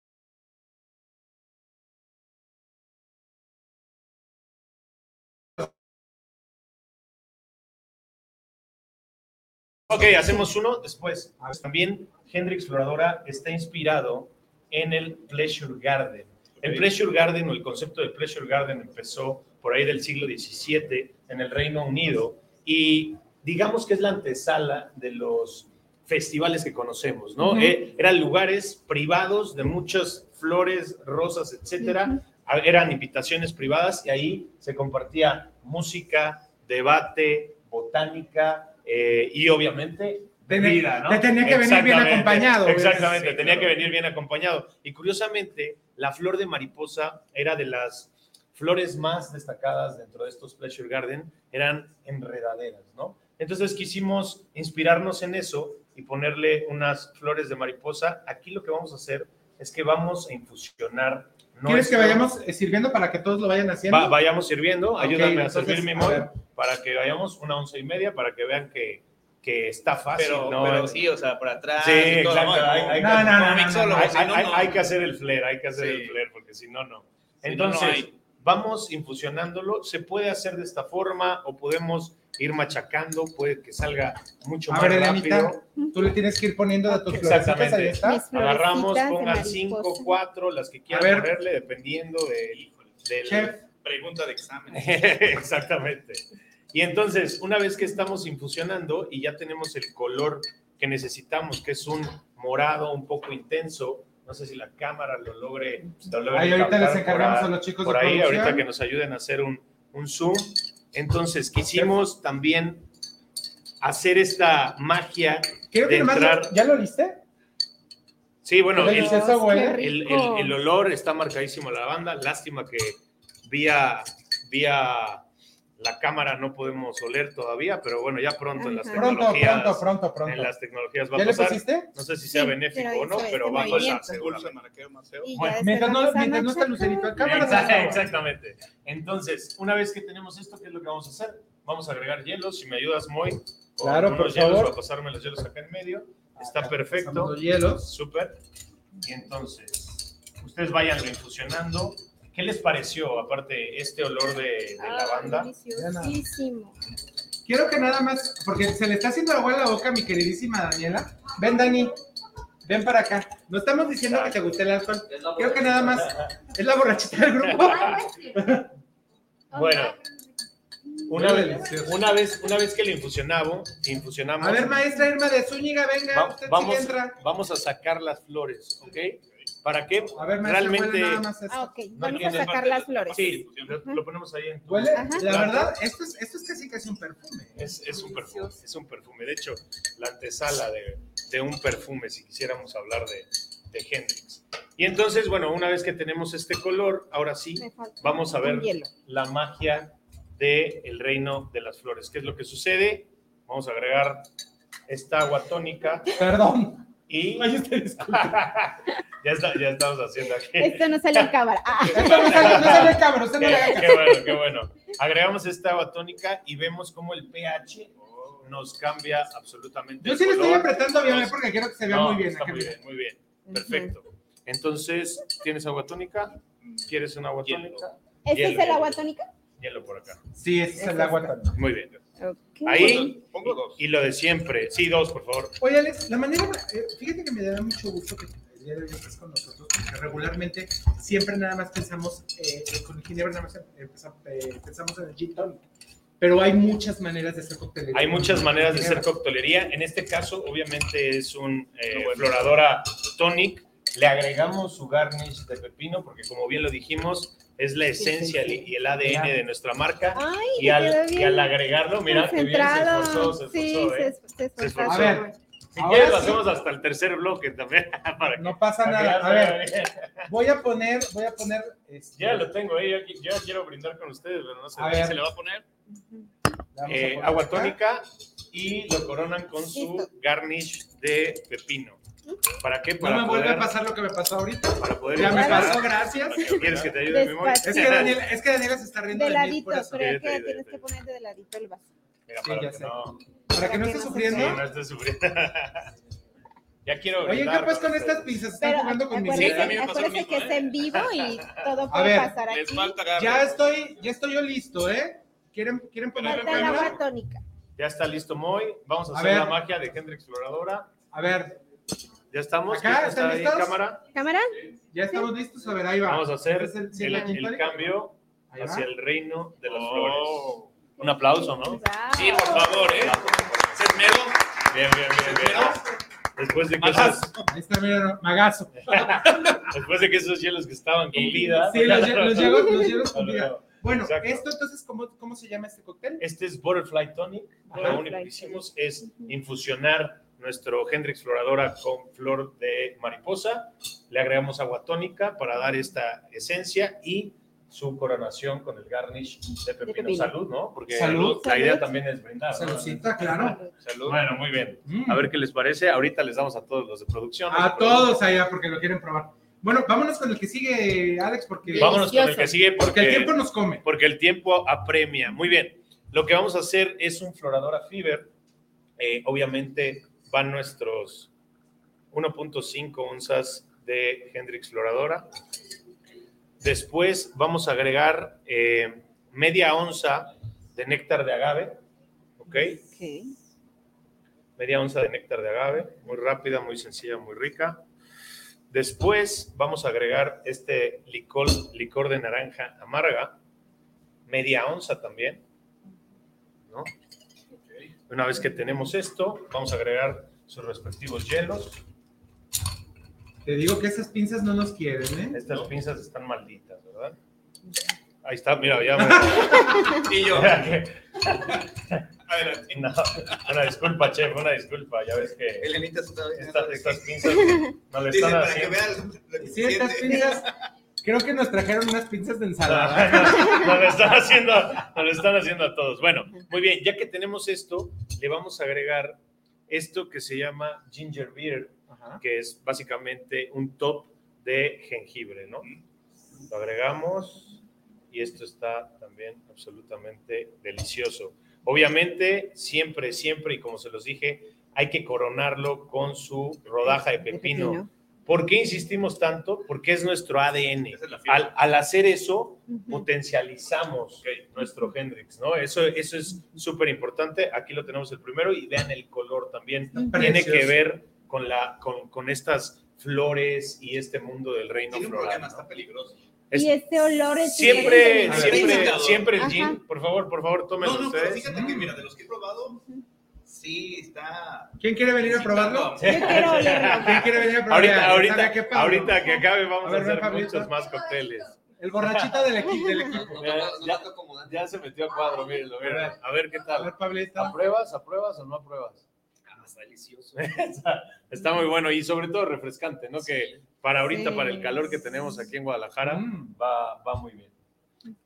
Speaker 7: Ok, hacemos uno después. También Hendrix Floradora está inspirado en el Pleasure Garden. El Pleasure Garden o el concepto del Pleasure Garden empezó por ahí del siglo XVII en el Reino Unido y digamos que es la antesala de los festivales que conocemos, ¿no?
Speaker 2: Ujú.
Speaker 7: Eh, eran lugares privados de muchas flores, rosas, etcétera. A- Eran invitaciones privadas y ahí se compartía música, debate, botánica eh, y obviamente
Speaker 1: te tenía que venir bien acompañado.
Speaker 7: Exactamente,
Speaker 1: Sí,
Speaker 7: tenía
Speaker 1: claro.
Speaker 7: que venir bien acompañado. Y curiosamente, la flor de mariposa era de las flores más destacadas dentro de estos Pleasure Garden, eran enredaderas, ¿no? Entonces quisimos inspirarnos en eso y ponerle unas flores de mariposa. Aquí lo que vamos a hacer es que vamos a infusionar.
Speaker 1: ¿Quieres que vayamos eh, sirviendo para que todos lo vayan haciendo?
Speaker 7: Va- vayamos sirviendo, ayúdame a
Speaker 1: entonces,
Speaker 7: servir mi
Speaker 1: a
Speaker 7: mol
Speaker 1: ver.
Speaker 7: para que vayamos una once y media para que vean que que está fácil,
Speaker 8: Pero,
Speaker 7: ¿no?
Speaker 8: pero sí, o sea, por atrás.
Speaker 7: Sí, exacto.
Speaker 8: ¿no?
Speaker 7: Hay, que, hacer el flair, hay que hacer
Speaker 8: Sí.
Speaker 7: el flair, porque si no, no.
Speaker 8: Si no, no
Speaker 7: Entonces, vamos infusionándolo. Se puede hacer de esta forma o podemos ir machacando, puede que salga mucho
Speaker 1: A
Speaker 7: más
Speaker 1: ver,
Speaker 7: rápido.
Speaker 1: tú le tienes que ir poniendo de tus ahí
Speaker 7: Exactamente.
Speaker 1: está.
Speaker 7: Agarramos, pongan 5,
Speaker 2: mariposa.
Speaker 7: 4, las que
Speaker 1: A
Speaker 7: quieran
Speaker 1: ver.
Speaker 7: ponerle, dependiendo del... del-
Speaker 1: Chef,
Speaker 8: Pregunta de examen.
Speaker 7: Exactamente. Y entonces, una vez que estamos infusionando y ya tenemos el color que necesitamos, que es un morado un poco intenso, no sé si la cámara lo logre. Lo logre
Speaker 1: ahí ahorita les encargamos
Speaker 7: ahí-
Speaker 1: a los chicos
Speaker 7: por
Speaker 1: de
Speaker 7: ahí,
Speaker 1: producción.
Speaker 7: ahorita que nos ayuden a hacer un, un zoom. Entonces, quisimos también hacer esta magia
Speaker 1: Quiero que
Speaker 7: de
Speaker 1: nomás,
Speaker 7: entrar.
Speaker 1: ¿ya lo liste?
Speaker 7: Sí, bueno, el, olor está marcadísimo a la banda. Lástima que vía, vía la cámara no podemos oler todavía, pero bueno, ya pronto en las
Speaker 2: Ajá.
Speaker 7: Tecnologías.
Speaker 1: pronto, pronto, pronto.
Speaker 7: En las tecnologías va
Speaker 1: ¿Ya
Speaker 7: a
Speaker 1: le
Speaker 7: pasar.
Speaker 1: pusiste?
Speaker 7: No sé si sea
Speaker 2: Sí,
Speaker 7: benéfico o no,
Speaker 2: hizo
Speaker 7: pero
Speaker 2: este
Speaker 7: va a pasar
Speaker 2: ya después
Speaker 1: mientras no,
Speaker 2: a
Speaker 1: mientras no está. Lucerito en cámara,
Speaker 7: Exact-
Speaker 1: no.
Speaker 7: Exactamente. Entonces, una vez que tenemos esto, ¿qué es lo que vamos a hacer? Vamos a agregar hielos. Si me ayudas, Moy, con
Speaker 1: Claro,
Speaker 7: unos
Speaker 1: por
Speaker 7: hielos,
Speaker 1: favor.
Speaker 7: a pasarme los hielos acá en medio. Está
Speaker 1: Acá
Speaker 7: perfecto.
Speaker 1: los hielos.
Speaker 7: Súper. Y entonces, ustedes vayan infusionando. ¿Qué les pareció, aparte, este olor de, de
Speaker 2: Ah,
Speaker 7: lavanda?
Speaker 2: deliciosísimo.
Speaker 1: Quiero que nada más, porque se le está haciendo agua en la boca a mi queridísima Daniela. Ven, Dani. Ven para acá. No estamos diciendo que te guste el alcohol. Quiero que nada más. Es la borrachita del grupo.
Speaker 7: Bueno, una vez, una, vez, una vez que le infusionamos, infusionamos
Speaker 1: A ver, maestra Irma de Zúñiga, venga.
Speaker 7: va-
Speaker 1: usted sí
Speaker 7: vamos,
Speaker 1: entra.
Speaker 7: vamos a sacar las flores, ¿ok? ¿Para qué?
Speaker 1: A ver,
Speaker 7: Realmente...
Speaker 1: huele nada más eso.
Speaker 2: Ah, ok.
Speaker 7: No
Speaker 2: Vamos a sacar las flores.
Speaker 7: Sí, lo, ponemos ahí en tu...
Speaker 1: Huele,
Speaker 2: Ajá.
Speaker 1: la verdad, esto es, esto es casi casi un perfume.
Speaker 7: Es, es un perfume, es un perfume. De hecho, la antesala de, de un perfume, si quisiéramos hablar de, de Hendrix. Y entonces, bueno, una vez que tenemos este color, ahora sí, vamos a ver la magia del reino de las flores. ¿Qué es lo que sucede? Vamos a agregar esta agua tónica
Speaker 1: Perdón.
Speaker 7: y
Speaker 1: Ay.
Speaker 7: ya, está- ya estamos haciendo aquí.
Speaker 2: Esto no sale en cámara. Ah.
Speaker 1: Esto no sale, no sale en cámara, usted no le haga
Speaker 7: Qué,
Speaker 1: caso.
Speaker 7: qué bueno, qué bueno. Agregamos esta agua tónica y vemos cómo el pH nos cambia absolutamente.
Speaker 1: Yo sí le estoy apretando bien porque quiero que se vea
Speaker 7: No,
Speaker 1: muy bien.
Speaker 7: Está
Speaker 1: acá.
Speaker 7: muy bien, muy bien. Perfecto. Entonces, ¿tienes agua tónica? ¿Quieres un agua
Speaker 8: Hielo.
Speaker 7: tónica?
Speaker 2: ¿Este
Speaker 7: Hielo,
Speaker 2: es el agua tónica?
Speaker 7: Hielo por acá.
Speaker 1: Sí, ese es el agua tónica.
Speaker 7: Muy bien. Ahí,
Speaker 8: Pongo dos.
Speaker 7: y lo de siempre. Sí, dos, por favor.
Speaker 1: Oye, Alex, la manera, eh, fíjate que me da mucho gusto que el día de hoy estés con nosotros, porque regularmente siempre nada más pensamos, eh, eh, con ginebra nada más empezamos, eh, pensamos en el gin tonic, pero hay muchas maneras de hacer coctelería.
Speaker 7: Hay muchas maneras de hacer coctelería. En este caso, obviamente, es un eh, floradora tonic. Le agregamos su garnish de pepino, porque como bien lo dijimos, es la esencia
Speaker 2: sí, sí.
Speaker 7: y el ADN de nuestra marca.
Speaker 2: Ay,
Speaker 7: Y al, y al agregarlo, mira que bien se esforzó, se
Speaker 2: Sí,
Speaker 7: esforzó, ¿eh?
Speaker 2: se
Speaker 7: Se
Speaker 2: esforzó.
Speaker 1: A ver,
Speaker 7: Si
Speaker 1: Ahora
Speaker 7: quieres, lo
Speaker 1: sí.
Speaker 7: hacemos hasta el tercer bloque también. para que-
Speaker 1: no pasa
Speaker 7: para que
Speaker 1: nada. A ver, voy a poner, voy a poner. este,
Speaker 7: Ya lo tengo ahí, yo, yo ya quiero brindar con ustedes, pero no sé
Speaker 1: A
Speaker 7: qué se le va a poner.
Speaker 1: a
Speaker 7: Eh,
Speaker 1: poner
Speaker 7: agua
Speaker 1: acá.
Speaker 7: tónica y lo coronan con su garnish de pepino. ¿Para qué?
Speaker 1: No
Speaker 7: Para
Speaker 1: me vuelve
Speaker 7: poder,
Speaker 1: a pasar lo que me pasó ahorita.
Speaker 7: para poder
Speaker 1: Ya me pasó, gracias.
Speaker 7: ¿Quieres que te ayude, mi amor?
Speaker 1: Es que Daniela, es que Daniela se está riendo
Speaker 2: De
Speaker 1: de mí
Speaker 2: ladito,
Speaker 1: por eso.
Speaker 2: pero es que tienes que poner de ladito el vaso.
Speaker 7: Mira,
Speaker 1: Sí,
Speaker 7: para
Speaker 1: ya
Speaker 7: que
Speaker 1: sé.
Speaker 7: no,
Speaker 1: Para que no esté
Speaker 2: que
Speaker 1: sufriendo.
Speaker 7: sí, no estés sufriendo. ya quiero
Speaker 1: Oye, ¿qué pues con
Speaker 7: ustedes.
Speaker 1: estas pinzas? Están
Speaker 2: Pero
Speaker 1: jugando con mis
Speaker 8: Sí, a
Speaker 2: acuérdese,
Speaker 8: mí me pasó lo
Speaker 2: que
Speaker 8: mismo,
Speaker 2: es
Speaker 8: ¿eh?
Speaker 2: en vivo y todo
Speaker 1: A
Speaker 2: puede
Speaker 1: ver,
Speaker 2: pasar
Speaker 8: Les
Speaker 2: aquí.
Speaker 1: Ya estoy, ya estoy yo listo, ¿eh? ¿Quieren, quieren poner
Speaker 2: Falta el agua tónica.
Speaker 7: Ya está listo Moy. Vamos a
Speaker 1: A
Speaker 7: hacer
Speaker 1: ver.
Speaker 7: la magia de Hendrix Exploradora.
Speaker 1: A ver,
Speaker 7: ¿Ya estamos?
Speaker 1: Acá,
Speaker 7: ¿Quién
Speaker 1: ¿están
Speaker 7: está ahí,
Speaker 1: listos?
Speaker 7: cámara?
Speaker 2: ¿Cámara?
Speaker 1: ya estamos listos. A ver, ahí va.
Speaker 7: Vamos a hacer
Speaker 1: ¿Este es
Speaker 7: el,
Speaker 1: sí,
Speaker 7: el
Speaker 1: tonic?
Speaker 7: cambio hacia el reino de las
Speaker 8: Oh.
Speaker 7: flores. Un aplauso, ¿no?
Speaker 8: Sí, por favor, ¿eh? ¿Se?
Speaker 7: Bien, bien, bien, bien. Después de que esos.
Speaker 1: Ahí está, mira, magazo.
Speaker 7: después de que esos hielos que estaban con vida.
Speaker 1: Sí, los, los hielos, los hielos con vida. Bueno,
Speaker 7: Exacto.
Speaker 1: esto entonces, ¿cómo, ¿cómo se llama este cóctel?
Speaker 7: Este es Butterfly Tonic.
Speaker 1: Ajá.
Speaker 7: Lo único que hicimos es infusionar nuestro Hendrix Exploradora con flor de mariposa. Le agregamos agua tónica para dar esta esencia y su coronación con el garnish de pepino.
Speaker 2: pepino.
Speaker 7: Salud, ¿no? Porque
Speaker 1: Salud.
Speaker 7: la idea
Speaker 2: Salud.
Speaker 7: también es brindar. ¿no?
Speaker 1: Saludcita, claro.
Speaker 7: Salud. Bueno, muy bien.
Speaker 1: Mm.
Speaker 7: A ver qué les parece. Ahorita les damos a todos los de producción.
Speaker 1: A
Speaker 7: de
Speaker 1: todos allá porque lo quieren probar. Bueno, vámonos con el que sigue, Alex, porque,
Speaker 7: Vámonos con el que sigue
Speaker 1: porque el tiempo nos come.
Speaker 7: porque el tiempo apremia. Muy bien. Lo que vamos a hacer es un Floradora Fever. Eh, obviamente van nuestros 1.5 onzas de Hendrix Floradora. Después vamos a agregar eh, media onza de néctar de agave, ¿ok? Media onza de néctar de agave, muy rápida, muy sencilla, muy rica. Después vamos a agregar este licor, licor de naranja amarga, media onza también, ¿no? Una vez que tenemos esto, vamos a agregar sus respectivos hielos.
Speaker 1: Te digo que esas pinzas no nos quieren, ¿eh?
Speaker 7: Estas pinzas están malditas, ¿verdad? Ahí está, mira, ya me...
Speaker 8: Y yo.
Speaker 7: Adelante. No, una disculpa, chef, una disculpa. Ya ves que
Speaker 8: Elenita está
Speaker 7: estas, estas pinzas no le están haciendo...
Speaker 1: Sí, estas pinzas, creo que nos trajeron unas pinzas de ensalada.
Speaker 7: no, no lo están haciendo, no lo están haciendo a todos. Bueno, muy bien, ya que tenemos esto, le vamos a agregar esto que se llama ginger beer,
Speaker 1: Ajá.
Speaker 7: que es básicamente un top de jengibre, ¿no? Lo agregamos y esto está también absolutamente delicioso. Obviamente, siempre, siempre, y como se los dije, hay que coronarlo con su rodaja de pepino. ¿Por qué insistimos tanto? Porque es nuestro ADN.
Speaker 8: Es.
Speaker 7: Al, al hacer eso, potencializamos nuestro Hendrix, ¿no? Eso, eso es súper importante. Aquí lo tenemos el primero y vean el color también. Tiene que ver con, la, con, con estas flores y este mundo del reino
Speaker 8: Tiene un
Speaker 7: floral.
Speaker 8: problema,
Speaker 7: ¿no?
Speaker 8: está peligroso.
Speaker 7: Es-
Speaker 2: Y este olor es
Speaker 7: siempre,
Speaker 2: diferente.
Speaker 7: siempre, siempre el gin. Por favor, por favor, tómenlo
Speaker 8: No, no, pero
Speaker 7: ustedes.
Speaker 8: fíjate que, mira, de los que he probado, sí está.
Speaker 1: ¿Quién quiere venir a probarlo?
Speaker 2: Yo quiero olerlo.
Speaker 1: ¿Quién quiere venir a probarlo?
Speaker 7: Ahorita, ahorita,
Speaker 1: ¿sabe qué,
Speaker 7: ahorita que acabe vamos
Speaker 1: A
Speaker 7: a,
Speaker 1: ver, ven,
Speaker 7: hacer
Speaker 1: Pablito.
Speaker 7: muchos más cócteles.
Speaker 1: El borrachito del equipo. Del equipo.
Speaker 7: Ya, ya- ya se metió a cuadro, mírenlo, mírenlo. A ver qué
Speaker 1: A
Speaker 7: tal.
Speaker 1: ver, Pablito.
Speaker 7: ¿Apruebas, apruebas o no apruebas?
Speaker 8: Está delicioso.
Speaker 7: está, muy bueno y sobre todo refrescante, ¿no? Que para ahorita,
Speaker 2: Sí.
Speaker 7: para el calor que tenemos aquí en Guadalajara,
Speaker 1: Mm.
Speaker 7: va, va muy bien.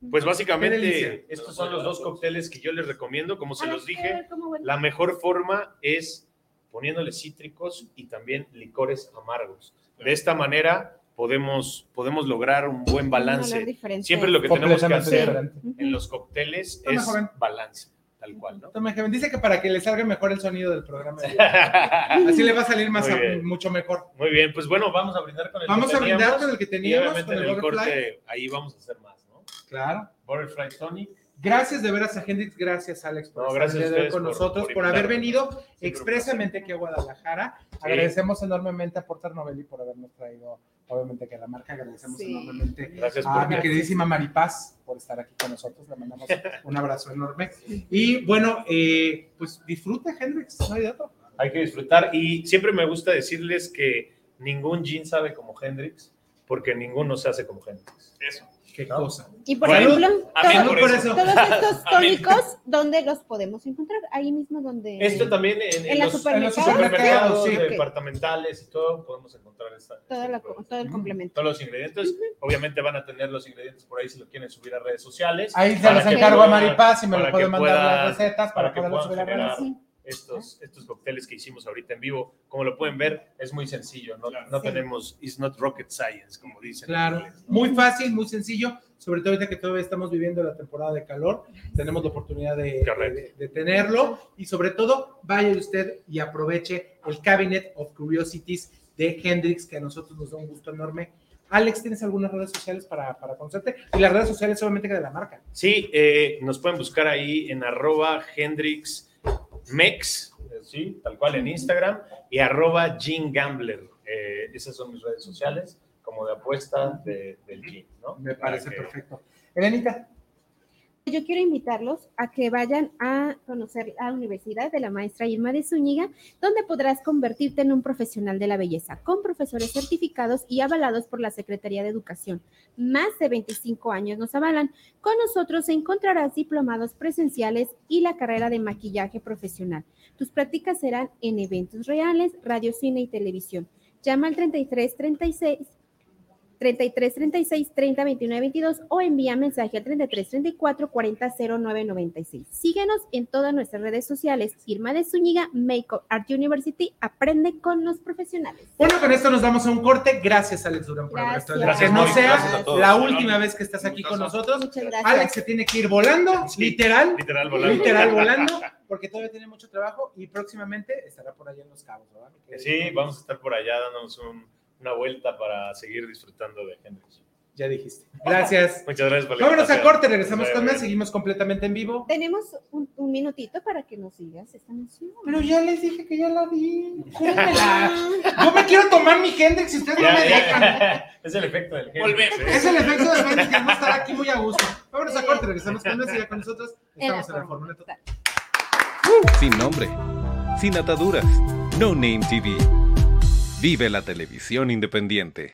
Speaker 7: Pues básicamente estos son los dos cócteles que yo les recomiendo, como se
Speaker 2: A
Speaker 7: los dije. La mejor forma es poniéndole cítricos y también licores amargos. De esta manera podemos, podemos lograr un buen balance. Siempre lo que tenemos que hacer en los cócteles es
Speaker 1: joven.
Speaker 7: balance, tal cual, ¿no?
Speaker 1: Toma. Dice que para que le salga mejor el sonido del programa. Así le va a salir más a- mucho mejor.
Speaker 7: Muy bien, pues bueno, vamos a brindar con el
Speaker 1: Vamos
Speaker 7: que
Speaker 1: a brindar
Speaker 7: teníamos,
Speaker 1: con el que
Speaker 7: y
Speaker 1: teníamos,
Speaker 7: obviamente
Speaker 1: con
Speaker 7: en
Speaker 1: el
Speaker 7: corte ahí vamos a hacer más, ¿no?
Speaker 1: Claro.
Speaker 7: Butterfly Tonic.
Speaker 1: Gracias de veras a Hendrix, gracias Alex por
Speaker 7: No,
Speaker 1: estar
Speaker 7: gracias
Speaker 1: de con
Speaker 7: por-
Speaker 1: nosotros,
Speaker 7: por
Speaker 1: por, haber venido expresamente aquí a Guadalajara. Agradecemos enormemente a Porter Novelli por habernos traído, obviamente que a la marca, agradecemos
Speaker 2: Sí.
Speaker 1: enormemente
Speaker 7: Gracias
Speaker 1: a mi queridísima Maripaz por estar aquí con nosotros. Le mandamos un abrazo enorme. Y bueno, eh, pues disfrute Hendrix, no hay de otro.
Speaker 7: Hay que disfrutar y siempre me gusta decirles que ningún gin sabe como Hendrix porque ninguno se hace como Hendrix.
Speaker 8: Eso.
Speaker 1: Qué
Speaker 7: ¿No?
Speaker 1: cosa.
Speaker 2: Y por
Speaker 7: Bueno,
Speaker 2: ejemplo, todos,
Speaker 8: por
Speaker 2: estos
Speaker 8: Amén.
Speaker 2: tónicos, ¿dónde los podemos encontrar? Ahí mismo donde...
Speaker 7: Esto también en,
Speaker 2: ¿En
Speaker 7: los,
Speaker 2: supermercados?
Speaker 7: supermercados
Speaker 1: Sí.
Speaker 7: departamentales y todo podemos encontrar esta,
Speaker 2: todo,
Speaker 7: este
Speaker 2: la-
Speaker 7: producto.
Speaker 2: todo el complemento.
Speaker 7: todos los ingredientes. Obviamente van a tener los ingredientes por ahí si lo quieren subir a redes sociales.
Speaker 1: Ahí se los encargo a Maripaz y me lo puede
Speaker 7: que
Speaker 1: mandar las recetas para,
Speaker 7: para que
Speaker 1: poderlo
Speaker 7: puedan
Speaker 1: subir a redes.
Speaker 2: Sí.
Speaker 7: Estos, estos cócteles que hicimos ahorita en vivo. Como lo pueden ver, es muy sencillo. No, no
Speaker 2: Sí.
Speaker 7: tenemos, it's not rocket science, como dicen. en
Speaker 1: Claro,
Speaker 7: inglés, ¿no?
Speaker 1: muy fácil, muy sencillo, sobre todo ahorita que todavía estamos viviendo la temporada de calor, tenemos la oportunidad de, de- de tenerlo y sobre todo vaya usted y aproveche el Cabinet of Curiosities de Hendrix, que a nosotros nos da un gusto enorme. Alex, ¿tienes algunas redes sociales para, para conocerte? Y las redes sociales solamente que de la marca.
Speaker 7: Sí, eh, nos pueden buscar ahí en arroba Hendrix Mex, sí, tal cual en Instagram, y arroba Gin Gambler. Eh, esas son mis redes sociales, como de apuesta de- del ¿no?
Speaker 1: Me parece
Speaker 7: que-
Speaker 1: perfecto. Elenita,
Speaker 2: Yo quiero invitarlos a que vayan a conocer la Universidad de la Maestra Irma de Zúñiga, donde podrás convertirte en un profesional de la belleza, con profesores certificados y avalados por la Secretaría de Educación. Más de 25 años nos avalan. Con nosotros encontrarás diplomados presenciales y la carrera de maquillaje profesional. Tus prácticas serán en eventos reales, radio, cine y televisión. Llama al 33 36 33 36 30 29 22 o envía mensaje al 33 34 40 09 96. Síguenos en todas nuestras redes sociales. Irma de Zúñiga, Makeup Art University, aprende con los profesionales.
Speaker 1: Bueno, con esto nos vamos a un corte. Gracias, Alex Durán, por haber
Speaker 2: Gracias.
Speaker 1: estado.
Speaker 7: Gracias,
Speaker 1: Que no sea la última vez que estás aquí con nosotros.
Speaker 2: Muchas gracias.
Speaker 1: Alex se tiene que ir volando, literal,
Speaker 7: Literal volando.
Speaker 1: literal volando, porque todavía tiene mucho trabajo y próximamente estará por allá en Los Cabos, ¿verdad?
Speaker 7: Sí, vamos a estar por allá dándonos un- una vuelta para seguir disfrutando de Hendrix.
Speaker 1: Ya dijiste. Gracias.
Speaker 7: Muchas gracias por la
Speaker 1: Vámonos a corte, regresamos
Speaker 7: Bye,
Speaker 1: con
Speaker 7: bye.
Speaker 1: más, seguimos completamente en vivo.
Speaker 2: Tenemos un, un minutito para que nos sigas esta mención.
Speaker 1: Pero ya les dije que ya la vi. Yo me quiero tomar mi Hendrix y ustedes no me
Speaker 7: ya.
Speaker 1: dejan.
Speaker 7: Es el efecto del Hendrix. ¿eh?
Speaker 1: Es el efecto de Hendrix que no estar aquí muy a gusto. Vámonos a corte, regresamos con más y ya con nosotros estamos en la fórmula total.
Speaker 6: Sin nombre, sin ataduras, No Name TV. Vive la televisión independiente.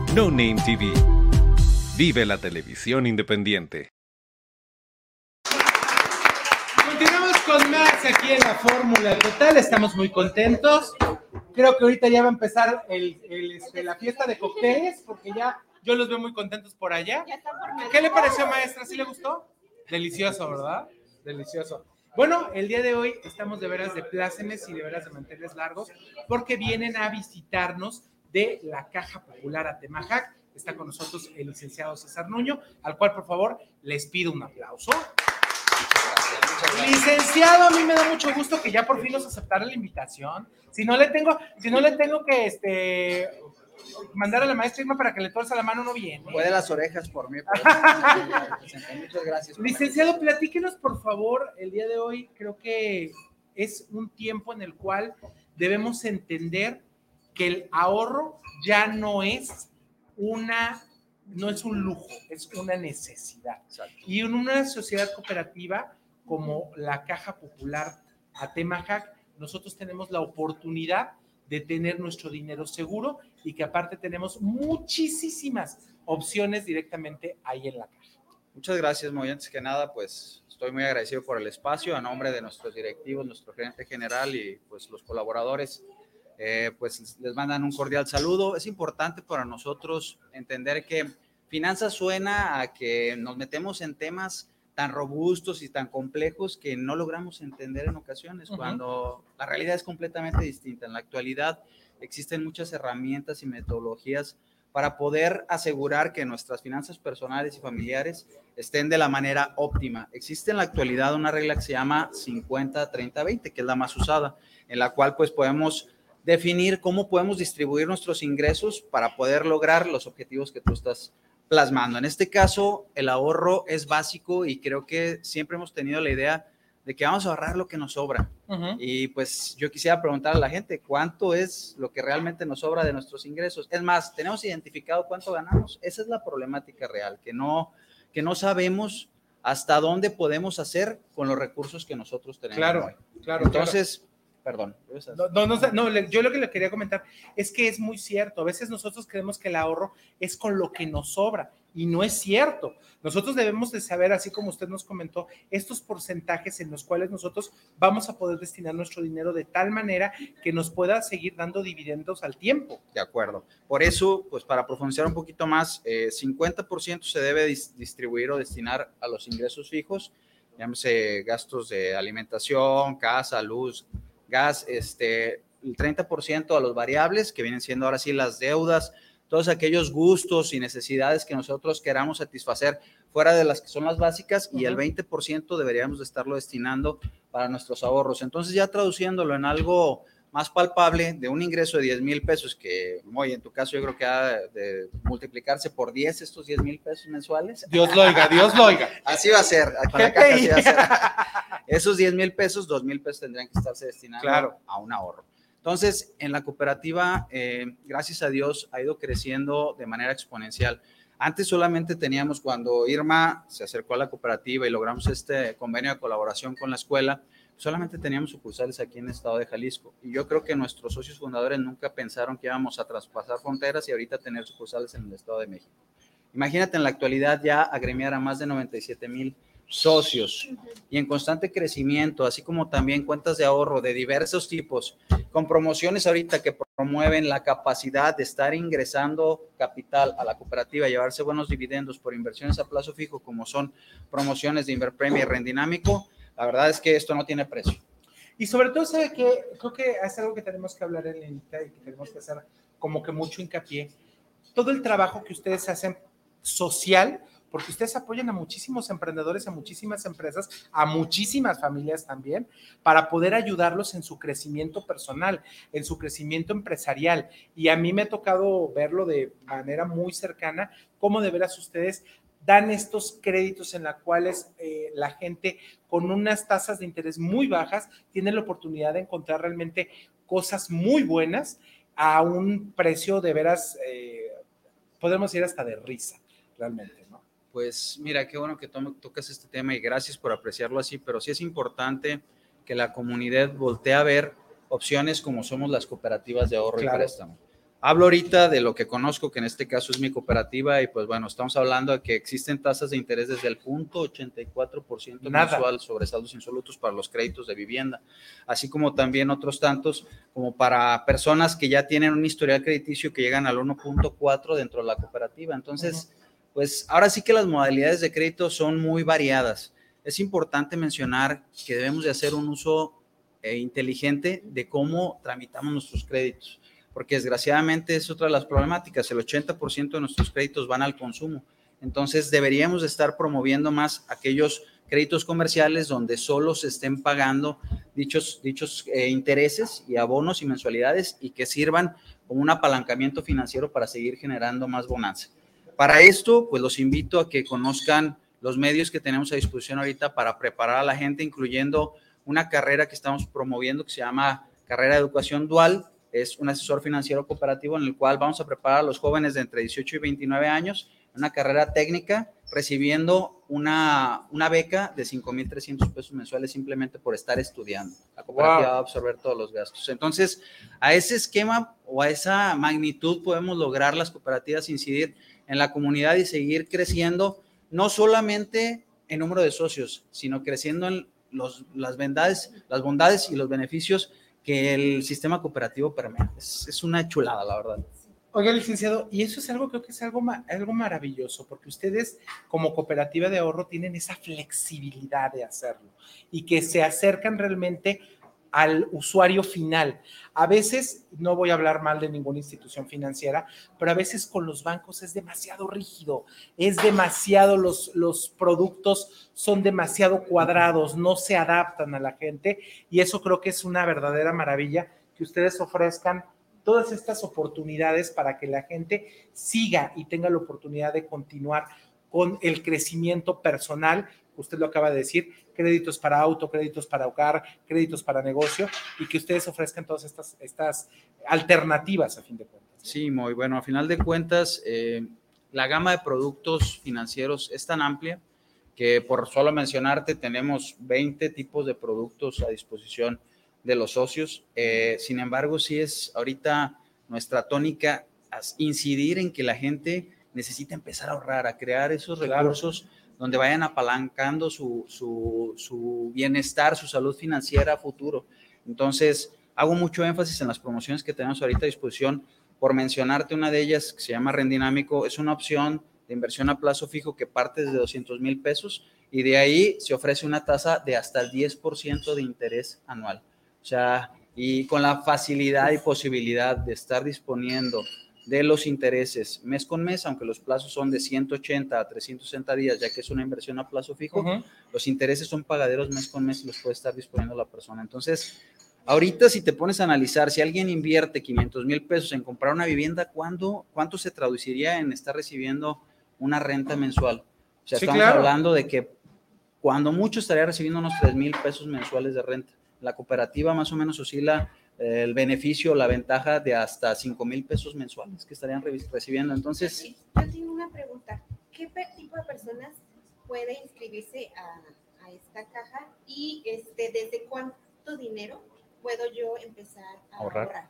Speaker 6: No Name TV. Vive la televisión independiente.
Speaker 1: Continuamos con más aquí en la Fórmula Total. Estamos muy contentos. Creo que ahorita ya va a empezar el, el, este, la fiesta de cócteles, porque ya yo los veo muy contentos por allá. ¿Qué le pareció, maestra? ¿Sí le gustó? Delicioso, ¿verdad? Delicioso. Bueno, el día de hoy estamos de veras de plácemes y de veras de manteles largos, porque vienen a visitarnos de la Caja Popular Atemajac. Está con nosotros el licenciado César Nuño, al cual, por favor, les pido un aplauso. Licenciado, a mí me da mucho gusto que ya por fin nos aceptara la invitación. Si no le tengo, si no le tengo que este mandar a la maestra Irma para que le tuerza la mano, no viene.
Speaker 9: Puede las orejas por mí. Muchas gracias.
Speaker 1: Licenciado, platíquenos por favor, el día de hoy creo que es un tiempo en el cual debemos entender que el ahorro ya no es una, no es un lujo, es una necesidad. Y en una sociedad cooperativa como la Caja Popular Atemajac, nosotros tenemos la oportunidad de tener nuestro dinero seguro y que aparte tenemos muchísimas opciones directamente ahí en la caja.
Speaker 9: Muchas gracias, muy antes que nada, pues estoy muy agradecido por el espacio a nombre de nuestros directivos, nuestro gerente general y pues los colaboradores. Eh, pues les mandan un cordial saludo. Es importante para nosotros entender que finanzas suena a que nos metemos en temas tan robustos y tan complejos que no logramos entender en ocasiones, cuando la realidad es completamente distinta. En la actualidad existen muchas herramientas y metodologías para poder asegurar que nuestras finanzas personales y familiares estén de la manera óptima. Existe en la actualidad una regla que se llama 50-30-20, que es la más usada, en la cual pues podemos definir cómo podemos distribuir nuestros ingresos para poder lograr los objetivos que tú estás plasmando. En este caso, el ahorro es básico y creo que siempre hemos tenido la idea de que vamos a ahorrar lo que nos sobra. Y pues yo quisiera preguntar a la gente, ¿cuánto es lo que realmente nos sobra de nuestros ingresos? Es más, ¿tenemos identificado cuánto ganamos? Esa es la problemática real, que no, que no sabemos hasta dónde podemos hacer con los recursos que nosotros tenemos.
Speaker 1: Claro,
Speaker 9: hoy.
Speaker 1: claro.
Speaker 9: Entonces, perdón.
Speaker 1: No, no, no, no, yo lo que le quería comentar es que es muy cierto. A veces nosotros creemos que el ahorro es con lo que nos sobra y no es cierto. Nosotros debemos de saber, así como usted nos comentó, estos porcentajes en los cuales nosotros vamos a poder destinar nuestro dinero de tal manera que nos pueda seguir dando dividendos al tiempo.
Speaker 9: De acuerdo. Por eso, pues para profundizar un poquito más, eh, 50% se debe dis- distribuir o destinar a los ingresos fijos, llámese gastos de alimentación, casa, luz, gas, este, el 30% a los variables, que vienen siendo ahora sí las deudas, todos aquellos gustos y necesidades que nosotros queramos satisfacer fuera de las que son las básicas y el
Speaker 1: Ujú.
Speaker 9: 20% deberíamos de estarlo destinando para nuestros ahorros. Entonces ya traduciéndolo en algo más palpable de un ingreso de 10 mil pesos, que hoy en tu caso yo creo que ha de multiplicarse por 10 estos 10 mil pesos mensuales.
Speaker 1: Dios lo oiga, Dios lo oiga.
Speaker 9: Así va a ser, para
Speaker 1: ¿Qué
Speaker 9: acá así va a ser. Esos 10 mil pesos, 2 mil pesos tendrían que estarse destinando
Speaker 1: Claro.
Speaker 9: a un ahorro. Entonces, en la cooperativa, eh, gracias a Dios, ha ido creciendo de manera exponencial. Antes solamente teníamos cuando Irma se acercó a la cooperativa y logramos este convenio de colaboración con la escuela, solamente teníamos sucursales aquí en el estado de Jalisco. Y yo creo que nuestros socios fundadores nunca pensaron que íbamos a traspasar fronteras y ahorita tener sucursales en el estado de México. Imagínate en la actualidad ya agremiar a más de 97 mil socios y en constante crecimiento, así como también cuentas de ahorro de diversos tipos, con promociones ahorita que promueven la capacidad de estar ingresando capital a la cooperativa, llevarse buenos dividendos por inversiones a plazo fijo, como son promociones de Inverpremia y Rendinámico, la verdad es que esto no tiene precio.
Speaker 1: Y sobre todo, ¿sabe qué? Creo que es algo que tenemos que hablar en Lenita y que tenemos que hacer como que mucho hincapié. Todo el trabajo que ustedes hacen social, porque ustedes apoyan a muchísimos emprendedores, a muchísimas empresas, a muchísimas familias también, para poder ayudarlos en su crecimiento personal, en su crecimiento empresarial. Y a mí me ha tocado verlo de manera muy cercana, cómo de veras ustedes dan estos créditos en los cuales eh, la gente con unas tasas de interés muy bajas tiene la oportunidad de encontrar realmente cosas muy buenas a un precio de veras, eh, podemos ir hasta de risa, realmente, ¿no?
Speaker 9: Pues mira, qué bueno que to- tocas este tema y gracias por apreciarlo así, pero sí es importante que la comunidad voltee a ver opciones como somos las cooperativas de ahorro
Speaker 1: Claro.
Speaker 9: y préstamo. Hablo ahorita de lo que conozco, que en este caso es mi cooperativa, y pues bueno, estamos hablando de que existen tasas de interés desde el punto 84%
Speaker 1: Nada.
Speaker 9: mensual sobre saldos insolutos para los créditos de vivienda, así como también otros tantos como para personas que ya tienen un historial crediticio que llegan al 1.4 dentro de la cooperativa. Entonces, pues ahora sí que las modalidades de crédito son muy variadas. Es importante mencionar que debemos de hacer un uso eh, inteligente de cómo tramitamos nuestros créditos, porque desgraciadamente es otra de las problemáticas. El 80% de nuestros créditos van al consumo. Entonces deberíamos de estar promoviendo más aquellos créditos comerciales donde solo se estén pagando dichos, dichos eh, intereses y abonos y mensualidades y que sirvan como un apalancamiento financiero para seguir generando más bonanza. Para esto, pues los invito a que conozcan los medios que tenemos a disposición ahorita para preparar a la gente, incluyendo una carrera que estamos promoviendo que se llama Carrera de Educación Dual. Es un asesor financiero cooperativo en el cual vamos a preparar a los jóvenes de entre 18 y 29 años una carrera técnica recibiendo una, una beca de 5.300 pesos mensuales simplemente por estar estudiando. La cooperativa
Speaker 1: Wow.
Speaker 9: va a absorber todos los gastos. Entonces, a ese esquema o a esa magnitud podemos lograr las cooperativas incidir en la comunidad y seguir creciendo, no solamente en número de socios, sino creciendo en los, las, bondades, las bondades y los beneficios que el sistema cooperativo permite. Es, es una chulada, la verdad.
Speaker 1: Oiga, licenciado, y eso es algo, creo que es algo, algo maravilloso, porque ustedes como cooperativa de ahorro tienen esa flexibilidad de hacerlo y que se acercan realmente al usuario final. A veces, no voy a hablar mal de ninguna institución financiera, pero a veces con los bancos es demasiado rígido, es demasiado, los, los productos son demasiado cuadrados, no se adaptan a la gente y eso creo que es una verdadera maravilla que ustedes ofrezcan todas estas oportunidades para que la gente siga y tenga la oportunidad de continuar con el crecimiento personal. Usted lo acaba de decir, créditos para auto, créditos para hogar, créditos para negocio y que ustedes ofrezcan todas estas, estas alternativas a fin de cuentas.
Speaker 9: Sí, muy bueno. A final de cuentas, eh, la gama de productos financieros es tan amplia que por solo mencionarte tenemos 20 tipos de productos a disposición de los socios. Eh, sin embargo, sí es ahorita nuestra tónica incidir en que la gente necesita empezar a ahorrar, a crear esos recursos donde vayan apalancando su, su, su bienestar, su salud financiera futuro. Entonces, hago mucho énfasis en las promociones que tenemos ahorita a disposición. Por mencionarte una de ellas, que se llama Rendinámico, es una opción de inversión a plazo fijo que parte desde 200 mil pesos y de ahí se ofrece una tasa de hasta el 10% de interés anual. O sea, y con la facilidad y posibilidad de estar disponiendo de los intereses mes con mes, aunque los plazos son de 180 a 360 días, ya que es una inversión a plazo fijo, los intereses son pagaderos mes con mes y los puede estar disponiendo la persona. Entonces, ahorita si te pones a analizar, si alguien invierte 500 mil pesos en comprar una vivienda, ¿cuándo, ¿cuánto se traduciría en estar recibiendo una renta mensual? O sea, estamos hablando de que cuando mucho estaría recibiendo unos 3 mil pesos mensuales de renta. La cooperativa más o menos oscila el beneficio, la ventaja de hasta 5 mil pesos mensuales que estarían recibiendo. Entonces...
Speaker 5: Yo tengo una pregunta. ¿Qué tipo de personas puede inscribirse a, a esta caja y este, desde cuánto dinero puedo yo empezar a ahorrar?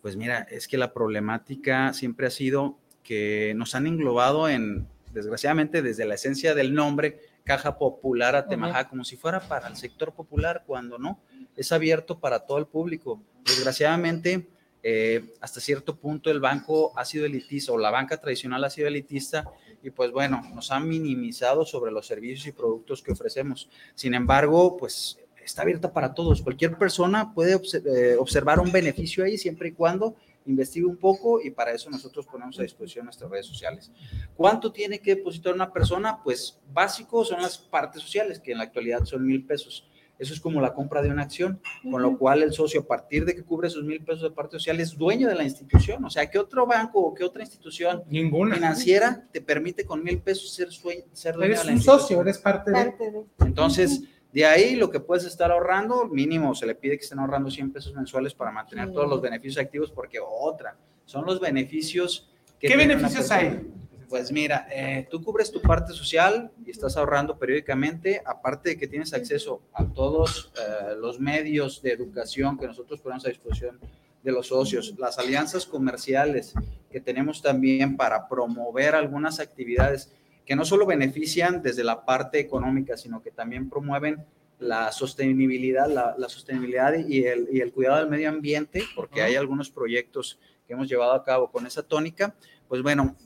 Speaker 9: Pues mira, es que la problemática siempre ha sido que nos han englobado en, desgraciadamente, desde la esencia del nombre, Caja Popular Atemaja, como si fuera para el sector popular, cuando no, es abierto para todo el público. Desgraciadamente, eh, hasta cierto punto el banco ha sido elitista o la banca tradicional ha sido elitista y pues bueno, nos han minimizado sobre los servicios y productos que ofrecemos. Sin embargo, pues está abierta para todos. Cualquier persona puede eh, observar un beneficio ahí siempre y cuando investigue un poco y para eso nosotros ponemos a disposición nuestras redes sociales. ¿Cuánto tiene que depositar una persona? Pues básico son las partes sociales, que en la actualidad son mil pesos. Eso es como la compra de una acción, con lo cual el socio, a partir de que cubre esos mil pesos de parte social, es dueño de la institución. O sea, ¿qué otro banco o qué otra institución financiera te permite con mil pesos ser, ser dueño
Speaker 1: de
Speaker 9: la
Speaker 1: institución? Eres un socio, eres parte de.
Speaker 9: Entonces, de ahí lo que puedes estar ahorrando, mínimo se le pide que estén ahorrando 100 pesos mensuales para mantener todos los beneficios activos, porque otra, son los beneficios
Speaker 1: que... ¿Qué beneficios hay?
Speaker 9: Pues mira, eh, tú cubres tu parte social y estás ahorrando periódicamente, aparte de que tienes acceso a todos eh, los medios de educación que nosotros ponemos a disposición de los socios, las alianzas comerciales que tenemos también para promover algunas actividades que no solo benefician desde la parte económica, sino que también promueven la sostenibilidad, la, sostenibilidad y el, y el, cuidado del medio ambiente, porque hay algunos proyectos que hemos llevado a cabo con esa tónica. Pues bueno,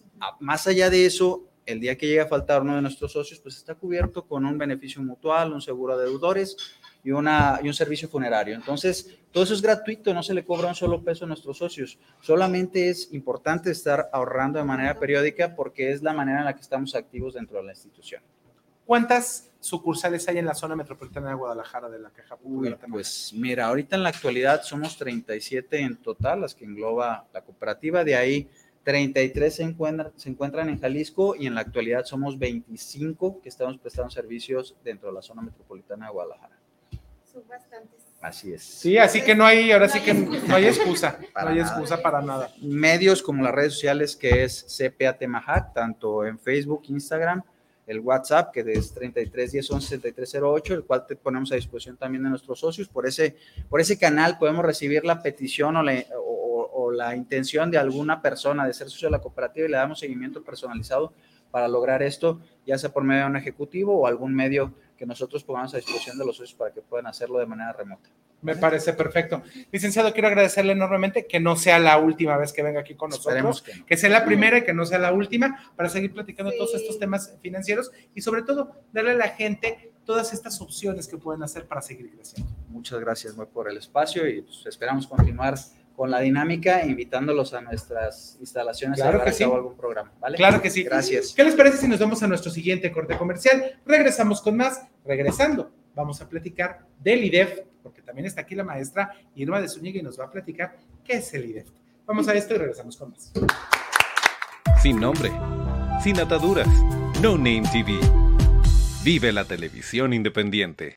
Speaker 9: más allá de eso, el día que llegue a faltar uno de nuestros socios, pues está cubierto con un beneficio mutual, un seguro de deudores y, una, y un servicio funerario. Entonces, todo eso es gratuito, no se le cobra un solo peso a nuestros socios. Solamente es importante estar ahorrando de manera periódica porque es la manera en la que estamos activos dentro de la institución.
Speaker 1: ¿Cuántas sucursales hay en la zona metropolitana de Guadalajara de la Caja
Speaker 9: Popular? pues mira, ahorita en la actualidad somos 37 en total, las que engloba la cooperativa. De ahí 33 se encuentran, se encuentran en Jalisco y en la actualidad somos 25 que estamos prestando servicios dentro de la zona metropolitana de Guadalajara.
Speaker 5: Son bastantes.
Speaker 9: Así es.
Speaker 1: Sí, así que no hay, ahora sí que no hay excusa, no hay excusa para nada.
Speaker 9: Medios como las redes sociales que es CPAT Mahat, tanto en Facebook, Instagram, el WhatsApp que es 33 10 11 7308, el cual te ponemos a disposición también de nuestros socios. Por ese, por ese canal podemos recibir la petición o, la, o la intención de alguna persona de ser socio de la cooperativa y le damos seguimiento personalizado para lograr esto, ya sea por medio de un ejecutivo o algún medio que nosotros pongamos a disposición de los socios para que puedan hacerlo de manera remota.
Speaker 1: Me parece perfecto. Licenciado, quiero agradecerle enormemente que no sea la última vez que venga aquí con nosotros, que, sea la primera y que no sea la última, para seguir platicando todos estos temas financieros y sobre todo darle a la gente todas estas opciones que pueden hacer para seguir creciendo.
Speaker 9: Muchas gracias muy por el espacio y pues, esperamos continuar con la dinámica, invitándolos a nuestras instalaciones
Speaker 1: claro a que sí.
Speaker 9: algún programa. ¿vale?
Speaker 1: Claro que sí.
Speaker 9: Gracias.
Speaker 1: ¿Qué les parece si nos vemos a nuestro siguiente corte comercial? Regresamos con más. Regresando, vamos a platicar del IDEF, porque también está aquí la maestra Irma de Zúñiga y nos va a platicar qué es el IDEF. Vamos a esto y regresamos con más.
Speaker 6: Sin nombre, sin ataduras, No Name TV. Vive la televisión independiente.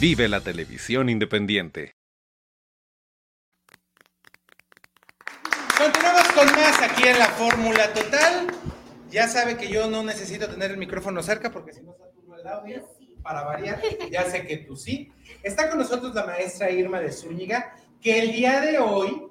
Speaker 6: Vive la televisión independiente.
Speaker 1: Continuamos con más aquí en la Fórmula Total. Ya sabe que yo no necesito tener el micrófono cerca porque si no saturo el audio. Para variar, ya sé que tú sí. Está con nosotros la maestra Irma de Zúñiga, que el día de hoy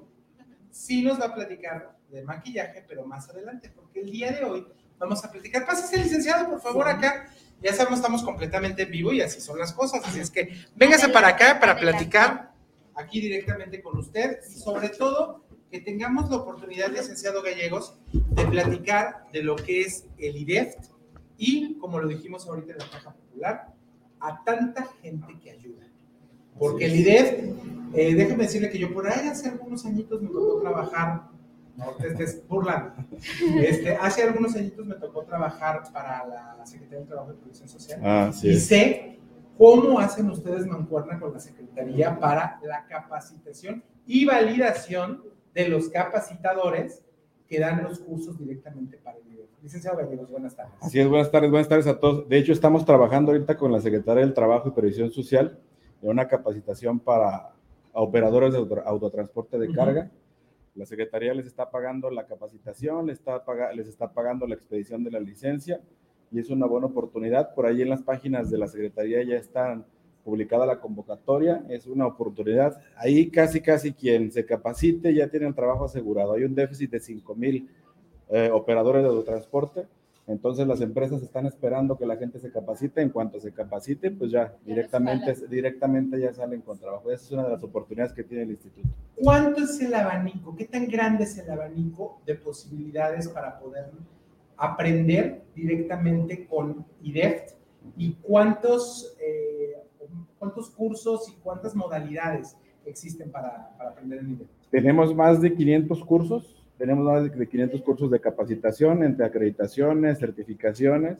Speaker 1: sí nos va a platicar de maquillaje, pero más adelante, porque el día de hoy vamos a platicar. Pásese, licenciado, por favor, acá. Ya sabemos, estamos completamente en vivo y así son las cosas. Así es que véngase para acá para platicar aquí directamente con usted. Y sobre todo, que tengamos la oportunidad, licenciado Gallegos, de platicar de lo que es el IDEFT y, como lo dijimos ahorita en la caja popular, a tanta gente que ayuda. Porque el IDEFT, eh, déjeme decirle que yo por ahí hace algunos añitos me tocó trabajar no te estés burlando. Este, hace algunos añitos me tocó trabajar para la Secretaría de Trabajo y Protección Social.
Speaker 10: Ah, sí
Speaker 1: y sé cómo hacen ustedes mancuerna con la Secretaría para la capacitación y validación de los capacitadores que dan los cursos directamente para el video. Licenciado Gallegos, buenas tardes.
Speaker 10: Así es, buenas tardes, buenas tardes a todos. De hecho, estamos trabajando ahorita con la Secretaría del Trabajo y Previsión Social en una capacitación para operadores de auto- autotransporte de carga. La Secretaría les está pagando la capacitación, les está, les está pagando la expedición de la licencia y es una buena oportunidad. Por ahí en las páginas de la Secretaría ya están publicada la convocatoria, es una oportunidad. Ahí casi, casi quien se capacite ya tiene el trabajo asegurado. Hay un déficit de 5 mil eh, operadores de autotransporte. Entonces las empresas están esperando que la gente se capacite. En cuanto se capacite, pues ya directamente, directamente ya salen con trabajo. Esa es una de las oportunidades que tiene el instituto.
Speaker 1: ¿Cuánto es el abanico? ¿Qué tan grande es el abanico de posibilidades para poder aprender directamente con IDEFT? ¿Y cuántos, eh, cuántos cursos y cuántas modalidades existen para, para aprender en IDEFT?
Speaker 10: Tenemos más de 500 cursos, tenemos más de 500 cursos de capacitación entre acreditaciones, certificaciones,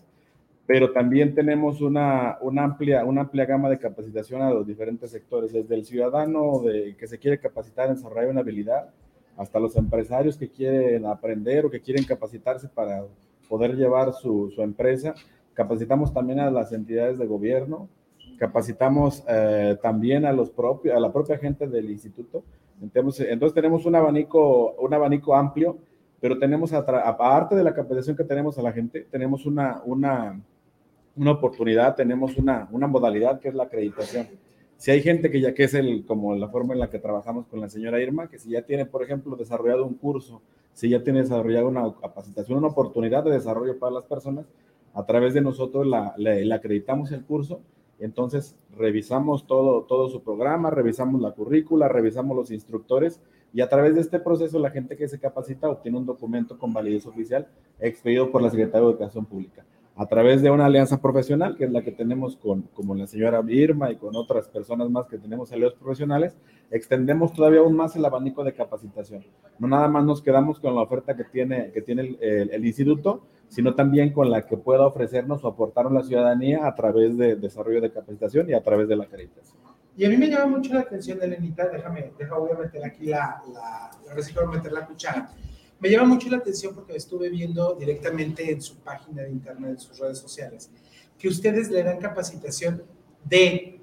Speaker 10: pero también tenemos una, una, amplia, una amplia gama de capacitación a los diferentes sectores, desde el ciudadano de, que se quiere capacitar en desarrollar una habilidad, hasta los empresarios que quieren aprender o que quieren capacitarse para poder llevar su, su empresa. Capacitamos también a las entidades de gobierno, capacitamos eh, también a, los propios, a la propia gente del instituto. Entonces, tenemos un abanico, un abanico amplio, pero tenemos, aparte de la capacitación que tenemos a la gente, tenemos una, una, una oportunidad, tenemos una, una modalidad que es la acreditación. Si hay gente que ya que es el, como la forma en la que trabajamos con la señora Irma, que si ya tiene, por ejemplo, desarrollado un curso, si ya tiene desarrollado una capacitación, una oportunidad de desarrollo para las personas, a través de nosotros la, le acreditamos el curso, entonces revisamos todo, todo su programa, revisamos la currícula, revisamos los instructores y a través de este proceso la gente que se capacita obtiene un documento con validez oficial expedido por la Secretaría de Educación Pública a través de una alianza profesional, que es la que tenemos con, como la señora Irma y con otras personas más que tenemos aliados profesionales, extendemos todavía aún más el abanico de capacitación. No nada más nos quedamos con la oferta que tiene, que tiene el, el, instituto, sino también con la que pueda ofrecernos o aportarnos la ciudadanía a través de desarrollo de capacitación y a través de la acreditación.
Speaker 1: Y a mí me llama mucho la atención, Elenita, déjame, déjame voy a meter aquí la, la, la meter la cuchara me llama mucho la atención porque estuve viendo directamente en su página de internet, en sus redes sociales, que ustedes le dan capacitación de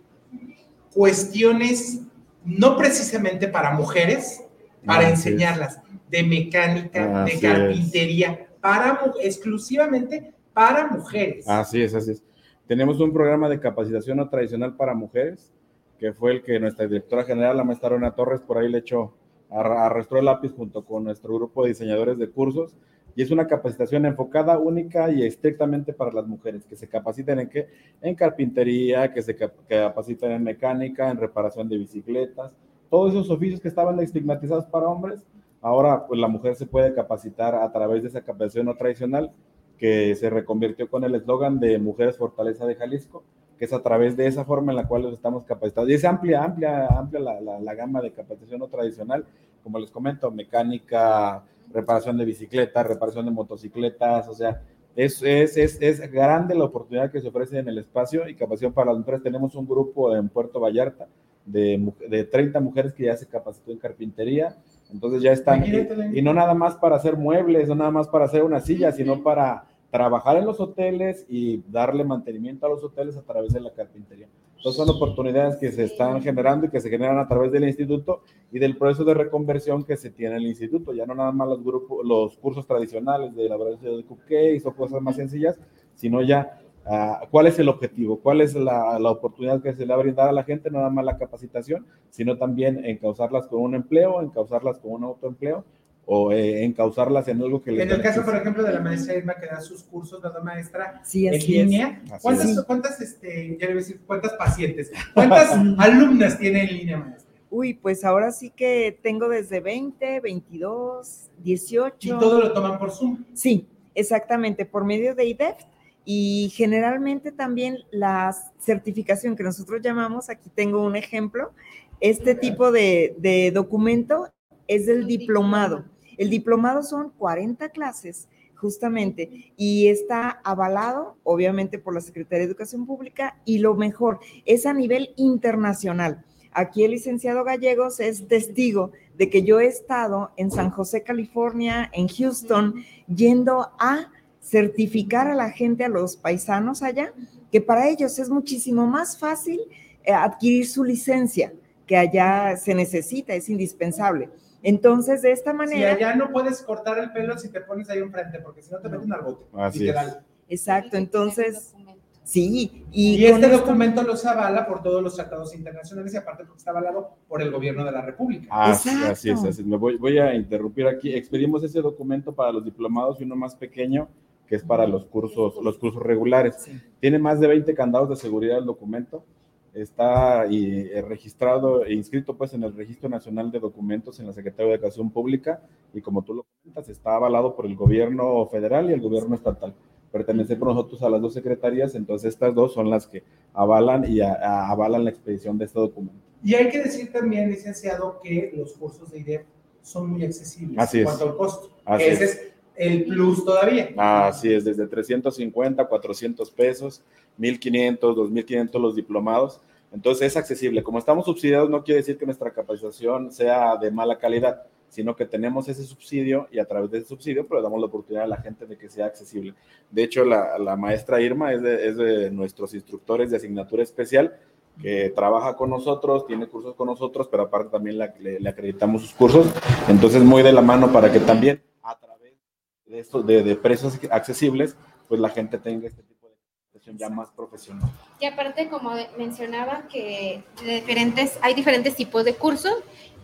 Speaker 1: cuestiones no precisamente para mujeres, para Así enseñarlas, es. de mecánica, Así de carpintería, es. Para exclusivamente para mujeres.
Speaker 10: Así es, así es. Tenemos un programa de capacitación no tradicional para mujeres, que fue el que nuestra directora general, la maestra Rona Torres, por ahí le echó arrastró el lápiz junto con nuestro grupo de diseñadores de cursos y es una capacitación enfocada única y estrictamente para las mujeres, que se capaciten en qué? En carpintería, que se capaciten en mecánica, en reparación de bicicletas, todos esos oficios que estaban estigmatizados para hombres, ahora pues la mujer se puede capacitar a través de esa capacitación no tradicional que se reconvirtió con el eslogan de Mujeres Fortaleza de Jalisco, que es a través de esa forma en la cual los estamos capacitados. Y es amplia, amplia, amplia la, la, la gama de capacitación no tradicional, como les comento, mecánica, reparación de bicicletas, reparación de motocicletas, o sea, es, es, es, es, grande la oportunidad que se ofrece en el espacio y capacitación para las mujeres. Tenemos un grupo en Puerto Vallarta de, de 30 mujeres que ya se capacitó en carpintería, entonces ya están, y, y no nada más para hacer muebles, no nada más para hacer una silla, sino para trabajar en los hoteles y darle mantenimiento a los hoteles a través de la carpintería. Entonces son oportunidades que se están generando y que se generan a través del instituto y del proceso de reconversión que se tiene en el instituto. Ya no nada más los, grupos, los cursos tradicionales de elaboración de cupcakes o cosas más sencillas, sino ya uh, cuál es el objetivo, cuál es la, la, oportunidad que se le va a brindar a la gente, no nada más la capacitación, sino también en causarlas con un empleo, en causarlas con un autoempleo o eh, encauzarlas en algo que les
Speaker 1: En el caso, por ejemplo, de la maestra Irma que da sus cursos, ¿verdad, maestra? Sí, en línea. ¿Cuántas, es. ¿cuántas, este, ya decir, cuántas pacientes, cuántas alumnas tiene en línea, maestra?
Speaker 11: Uy, pues ahora sí que tengo desde 20, 22, 18.
Speaker 1: ¿Y todo lo toman por Zoom?
Speaker 11: Sí, exactamente, por medio de IDEF. Y generalmente también la certificación que nosotros llamamos, aquí tengo un ejemplo, este tipo de, de documento es del diplomado. El diplomado son 40 clases justamente y está avalado obviamente por la Secretaría de Educación Pública y lo mejor es a nivel internacional. Aquí el licenciado Gallegos es testigo de que yo he estado en San José, California, en Houston, yendo a certificar a la gente, a los paisanos allá, que para ellos es muchísimo más fácil eh, adquirir su licencia, que allá se necesita, es indispensable. Entonces, de esta manera.
Speaker 1: Si allá no puedes cortar el pelo si te pones ahí enfrente, porque si no te meten al bote.
Speaker 10: Así
Speaker 1: literal.
Speaker 11: Es. Exacto, entonces. Sí,
Speaker 1: y, y este documento los avala por todos los tratados internacionales y aparte porque está avalado por el gobierno de la República.
Speaker 10: Así, así es, así es. Me voy, voy a interrumpir aquí. Expedimos ese documento para los diplomados y uno más pequeño que es para los cursos, los cursos regulares. Sí. Tiene más de 20 candados de seguridad el documento está y, eh, registrado e inscrito pues en el Registro Nacional de Documentos en la Secretaría de Educación Pública y como tú lo comentas, está avalado por el gobierno federal y el gobierno estatal. Pertenecemos nosotros a las dos secretarías, entonces estas dos son las que avalan y a, a, avalan la expedición de este documento.
Speaker 1: Y hay que decir también, licenciado, que los cursos de IDEP son muy accesibles
Speaker 10: Así
Speaker 1: en
Speaker 10: es.
Speaker 1: cuanto al costo.
Speaker 10: Así
Speaker 1: Ese
Speaker 10: es.
Speaker 1: El plus todavía.
Speaker 10: Así es, desde 350, 400 pesos, 1500, 2500 los diplomados. Entonces es accesible. Como estamos subsidiados, no quiere decir que nuestra capacitación sea de mala calidad, sino que tenemos ese subsidio y a través de ese subsidio, pues le damos la oportunidad a la gente de que sea accesible. De hecho, la, la maestra Irma es de, es de nuestros instructores de asignatura especial que trabaja con nosotros, tiene cursos con nosotros, pero aparte también le, le, acreditamos sus cursos. Entonces, muy de la mano para que también de, esto, de, de precios accesibles, pues la gente tenga este tipo de ya más profesional.
Speaker 2: Y aparte, como mencionaba, que de diferentes, hay diferentes tipos de cursos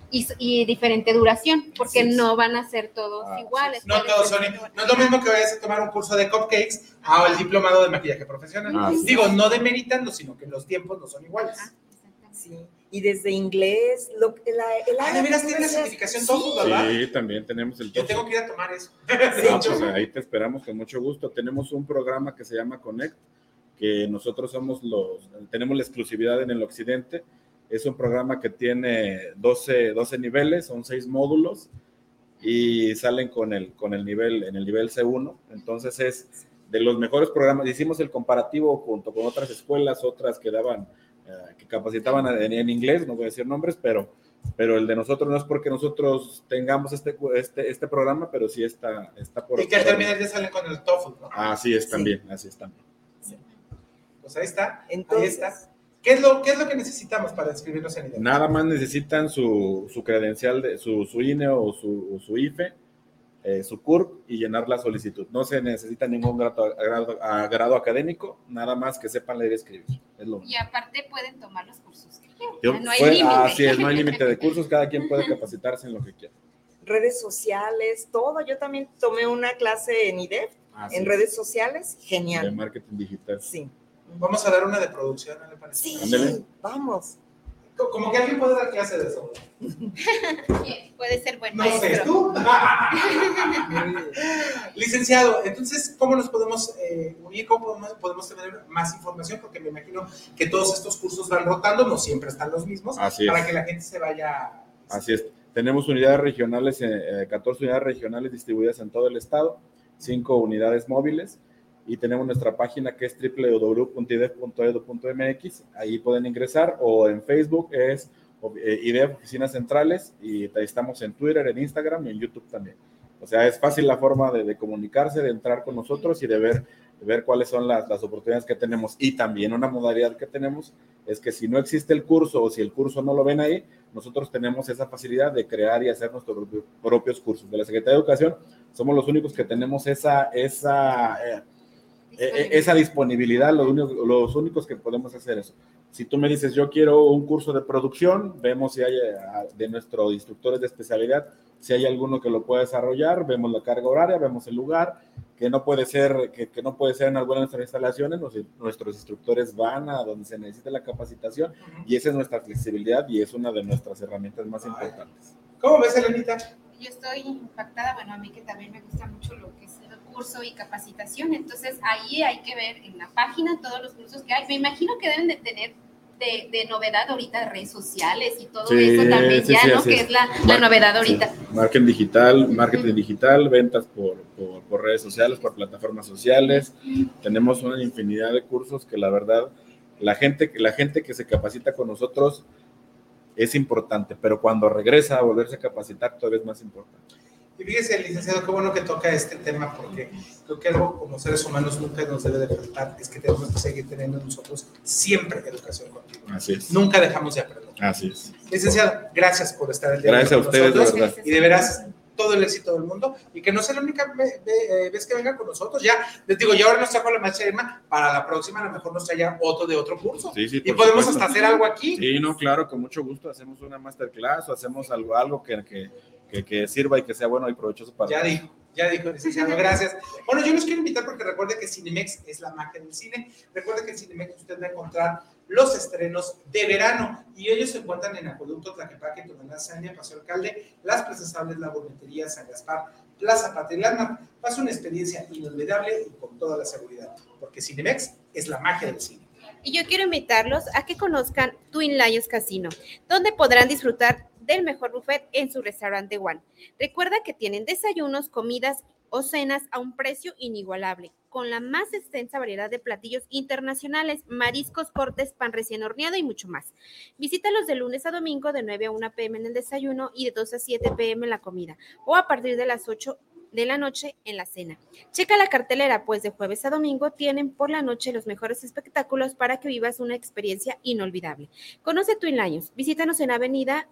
Speaker 2: y, y diferente duración, porque no van a ser todos
Speaker 10: Ah,
Speaker 2: iguales.
Speaker 1: No todos son. No es lo mismo que vayas a tomar un curso de cupcakes a el diplomado de maquillaje profesional.
Speaker 10: Ah, sí.
Speaker 1: Digo, no demeritando, sino que los tiempos no son iguales.
Speaker 11: Sí. Y desde inglés, lo, la, el
Speaker 1: Ah,
Speaker 11: área
Speaker 1: de veras tiene la certificación TOEFL, ¿verdad?
Speaker 10: Sí, también tenemos el
Speaker 1: Yo
Speaker 10: TOEFL.
Speaker 1: tengo que ir a tomar eso.
Speaker 10: Ah, pues ahí te esperamos con mucho gusto. Tenemos un programa que se llama Connect, que nosotros somos los, tenemos la exclusividad en el occidente. Es un programa que tiene 12, 12 niveles, son 6 módulos y salen con el, con el nivel, en el nivel C1. Entonces es de los mejores programas. Hicimos el comparativo junto con otras escuelas, otras que daban, que capacitaban en, en inglés, no voy a decir nombres, pero, pero el de nosotros no es porque nosotros tengamos este, este, este programa, pero sí está, está por...
Speaker 1: Y que al terminar ya salen con el TOEFL, ¿no?
Speaker 10: Así es también, así es también.
Speaker 1: Pues ahí está.
Speaker 11: Entonces-
Speaker 1: ahí está. ¿Qué es, lo, ¿Qué es lo que necesitamos para inscribirnos en IDEM?
Speaker 10: Nada más necesitan su, su credencial, de, su, su INE o su, o su IFE, eh, su CURP y llenar la solicitud. No se necesita ningún grado, grado, a- grado académico, nada más que sepan leer y escribir. Es lo.
Speaker 2: Y aparte pueden tomar los cursos que quieran. No hay límite.
Speaker 10: así es, no hay límite de cursos, cada quien puede capacitarse en lo que quiera.
Speaker 11: redes sociales, todo. Yo también tomé una clase en IDEF,
Speaker 10: Así
Speaker 11: en
Speaker 10: es.
Speaker 11: redes sociales,
Speaker 10: De
Speaker 11: genial.
Speaker 10: marketing digital.
Speaker 11: Sí.
Speaker 1: Vamos a dar una de producción, ¿no le parece?
Speaker 11: Sí,
Speaker 10: Ándele.
Speaker 11: vamos.
Speaker 1: Co- Como que alguien puede dar clase de eso.
Speaker 2: Puede ser buen
Speaker 1: No sé,
Speaker 2: maestro.
Speaker 1: tú. Licenciado, entonces, ¿cómo nos podemos eh, unir? ¿Cómo podemos, podemos tener más información? Porque me imagino que todos estos cursos van rotando, no siempre están los mismos,
Speaker 10: Así es.
Speaker 1: para que la gente se vaya.
Speaker 10: Así es. Tenemos unidades regionales, eh, eh, 14 unidades regionales distribuidas en todo el estado, 5 unidades móviles y tenemos nuestra página que es www.idef.edu.mx. Ahí pueden ingresar o en Facebook es eh, IDEF Oficinas Centrales y estamos en Twitter, en Instagram y en YouTube también. O sea, es fácil la forma de, de comunicarse, de entrar con nosotros y de ver, de ver cuáles son las, las oportunidades que tenemos. Y también una modalidad que tenemos es que si no existe el curso o si el curso no lo ven ahí, nosotros tenemos esa facilidad de crear y hacer nuestros propios cursos. De la Secretaría de Educación somos los únicos que tenemos esa, esa, eh, eh, esa disponibilidad, los únicos, los únicos que podemos hacer eso. Si tú me dices, yo quiero un curso de producción, vemos si hay eh, de nuestros instructores de especialidad, si hay alguno que lo pueda desarrollar, vemos la carga horaria, vemos el lugar, que no puede ser, que, que no puede ser en alguna de nuestras instalaciones, nos- nuestros instructores van a donde se necesite la capacitación y esa es nuestra flexibilidad y es una de nuestras herramientas más importantes.
Speaker 1: ¿Cómo ves, Elenita?
Speaker 2: Yo estoy impactada, bueno, a mí que también me gusta mucho lo que es el curso y capacitación, entonces ahí hay que ver en la página todos los cursos que hay. Me imagino que deben de tener de, de novedad ahorita redes sociales y todo
Speaker 10: Sí,
Speaker 2: eso también
Speaker 10: sí,
Speaker 2: ya,
Speaker 10: sí,
Speaker 2: ¿no? Que
Speaker 10: es.
Speaker 2: la, la novedad ahorita.
Speaker 10: Marketing digital, marketing digital, ventas por, por, por redes sociales, por plataformas sociales. Tenemos una infinidad de cursos que la verdad, la gente, la gente que se capacita con nosotros es importante, pero cuando regresa a volverse a capacitar todavía es más importante.
Speaker 1: Y fíjese, licenciado, qué bueno que toca este tema, porque creo que algo como seres humanos nunca nos debe de faltar, es que tenemos que seguir teniendo nosotros siempre educación continua.
Speaker 10: Así es.
Speaker 1: Nunca dejamos de aprender.
Speaker 10: Así es.
Speaker 1: Licenciado, gracias por estar el día
Speaker 10: Gracias
Speaker 1: de
Speaker 10: a ustedes, de
Speaker 1: nosotros,
Speaker 10: verdad.
Speaker 1: Y de veras, todo el éxito del mundo y que no sea la única eh, vez que venga con nosotros. Ya, les digo, ya ahora nos trajo la maestra Irma, para la próxima a lo mejor nos traiga otro de otro curso.
Speaker 10: Sí, sí,
Speaker 1: y podemos
Speaker 10: supuesto.
Speaker 1: hasta hacer algo aquí.
Speaker 10: Sí, no, claro, con mucho gusto. Hacemos una masterclass o hacemos algo, algo que, que, que, que sirva y que sea bueno y provechoso para
Speaker 1: Ya dijo, ya dijo, licenciado, gracias. Bueno, yo los quiero invitar porque recuerde que Cinemex es la magia del cine. Recuerde que en Cinemex usted va a encontrar los estrenos de verano y ellos se encuentran en Acueducto, Tlaquepaque, Tonalá, Paseo Alcalde, Las Presasables, La Gourmetería, San Gaspar, Plaza Patria y Landmark. Pasa una experiencia inolvidable y con toda la seguridad, porque Cinemex es la magia del cine.
Speaker 2: Y yo quiero invitarlos a que conozcan Twin Lions Casino, donde podrán disfrutar del mejor buffet en su restaurante One. Recuerda que tienen desayunos, comidas o cenas a un precio inigualable, con la más extensa variedad de platillos internacionales, mariscos, cortes, pan recién horneado y mucho más. Visítalos de lunes a domingo de 9 a 1 pm en el desayuno y de 2 a 7 pm en la comida, o a partir de las 8 de la noche en la cena. Checa la cartelera, pues de jueves a domingo tienen por la noche los mejores espectáculos para que vivas una experiencia inolvidable. Conoce Twin Lions, visítanos en Avenida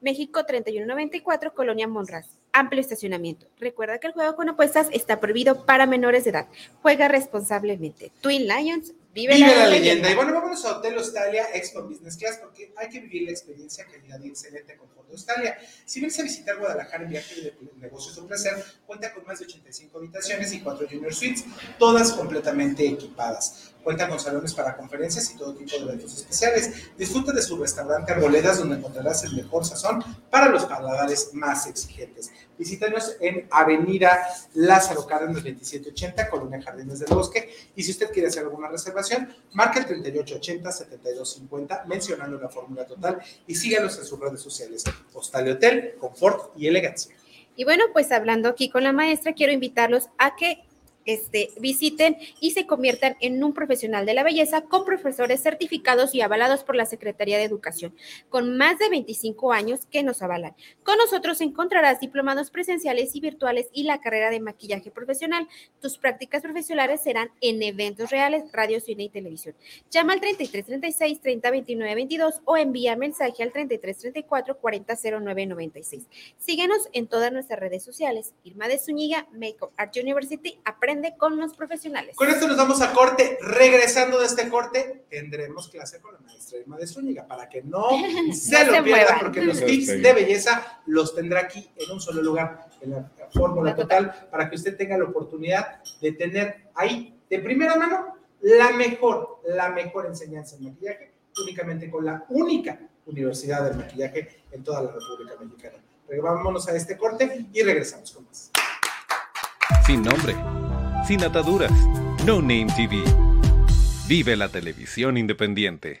Speaker 2: México 3194, Colonia Monraz. Amplio estacionamiento. Recuerda que el juego con apuestas está prohibido para menores de edad. Juega responsablemente. Twin Lions, vive,
Speaker 1: Vive
Speaker 2: la,
Speaker 1: la
Speaker 2: leyenda.
Speaker 1: leyenda. Y bueno, vámonos a Hotel Australia Expo Business Class porque hay que vivir la experiencia, calidad y excelente confort de Australia. Si vienes a visitar Guadalajara en viaje de negocios o placer, cuenta con más de 85 habitaciones y 4 junior suites, todas completamente equipadas. Cuenta con salones para conferencias y todo tipo de eventos especiales. Disfruta de su restaurante Arboledas, donde encontrarás el mejor sazón para los paladares más exigentes. Visítanos en Avenida Lázaro Cárdenas 2780, Colonia Jardines del Bosque. Y si usted quiere hacer alguna reservación, marca el 3880-7250, mencionando la fórmula total y síganos en sus redes sociales. Hostal Hotel, confort y elegancia.
Speaker 2: Y bueno, pues hablando aquí con la maestra, quiero invitarlos a que este, visiten y se conviertan en un profesional de la belleza con profesores certificados y avalados por la Secretaría de Educación, con más de 25 años que nos avalan. Con nosotros encontrarás diplomados presenciales y virtuales y la carrera de maquillaje profesional. Tus prácticas profesionales serán en eventos reales, radio, cine y televisión. Llama al 3336 3029 22 o envía mensaje al 3334 400996. Síguenos en todas nuestras redes sociales. Irma de Zúñiga, Makeup Art University, aprende con los profesionales.
Speaker 1: Con esto nos vamos a corte. Regresando de este corte, tendremos clase con la maestra Irma de Zúñiga para que no se
Speaker 2: No
Speaker 1: lo
Speaker 2: se
Speaker 1: pierda,
Speaker 2: muevan.
Speaker 1: porque los tips de belleza los tendrá aquí en un solo lugar, en la fórmula total, para que usted tenga la oportunidad de tener ahí de primera mano la mejor, la mejor enseñanza en maquillaje, únicamente con la única universidad del maquillaje en toda la República Mexicana. Vámonos a este corte y regresamos con más.
Speaker 6: Sin nombre, sin ataduras, No Name TV. Vive la televisión independiente.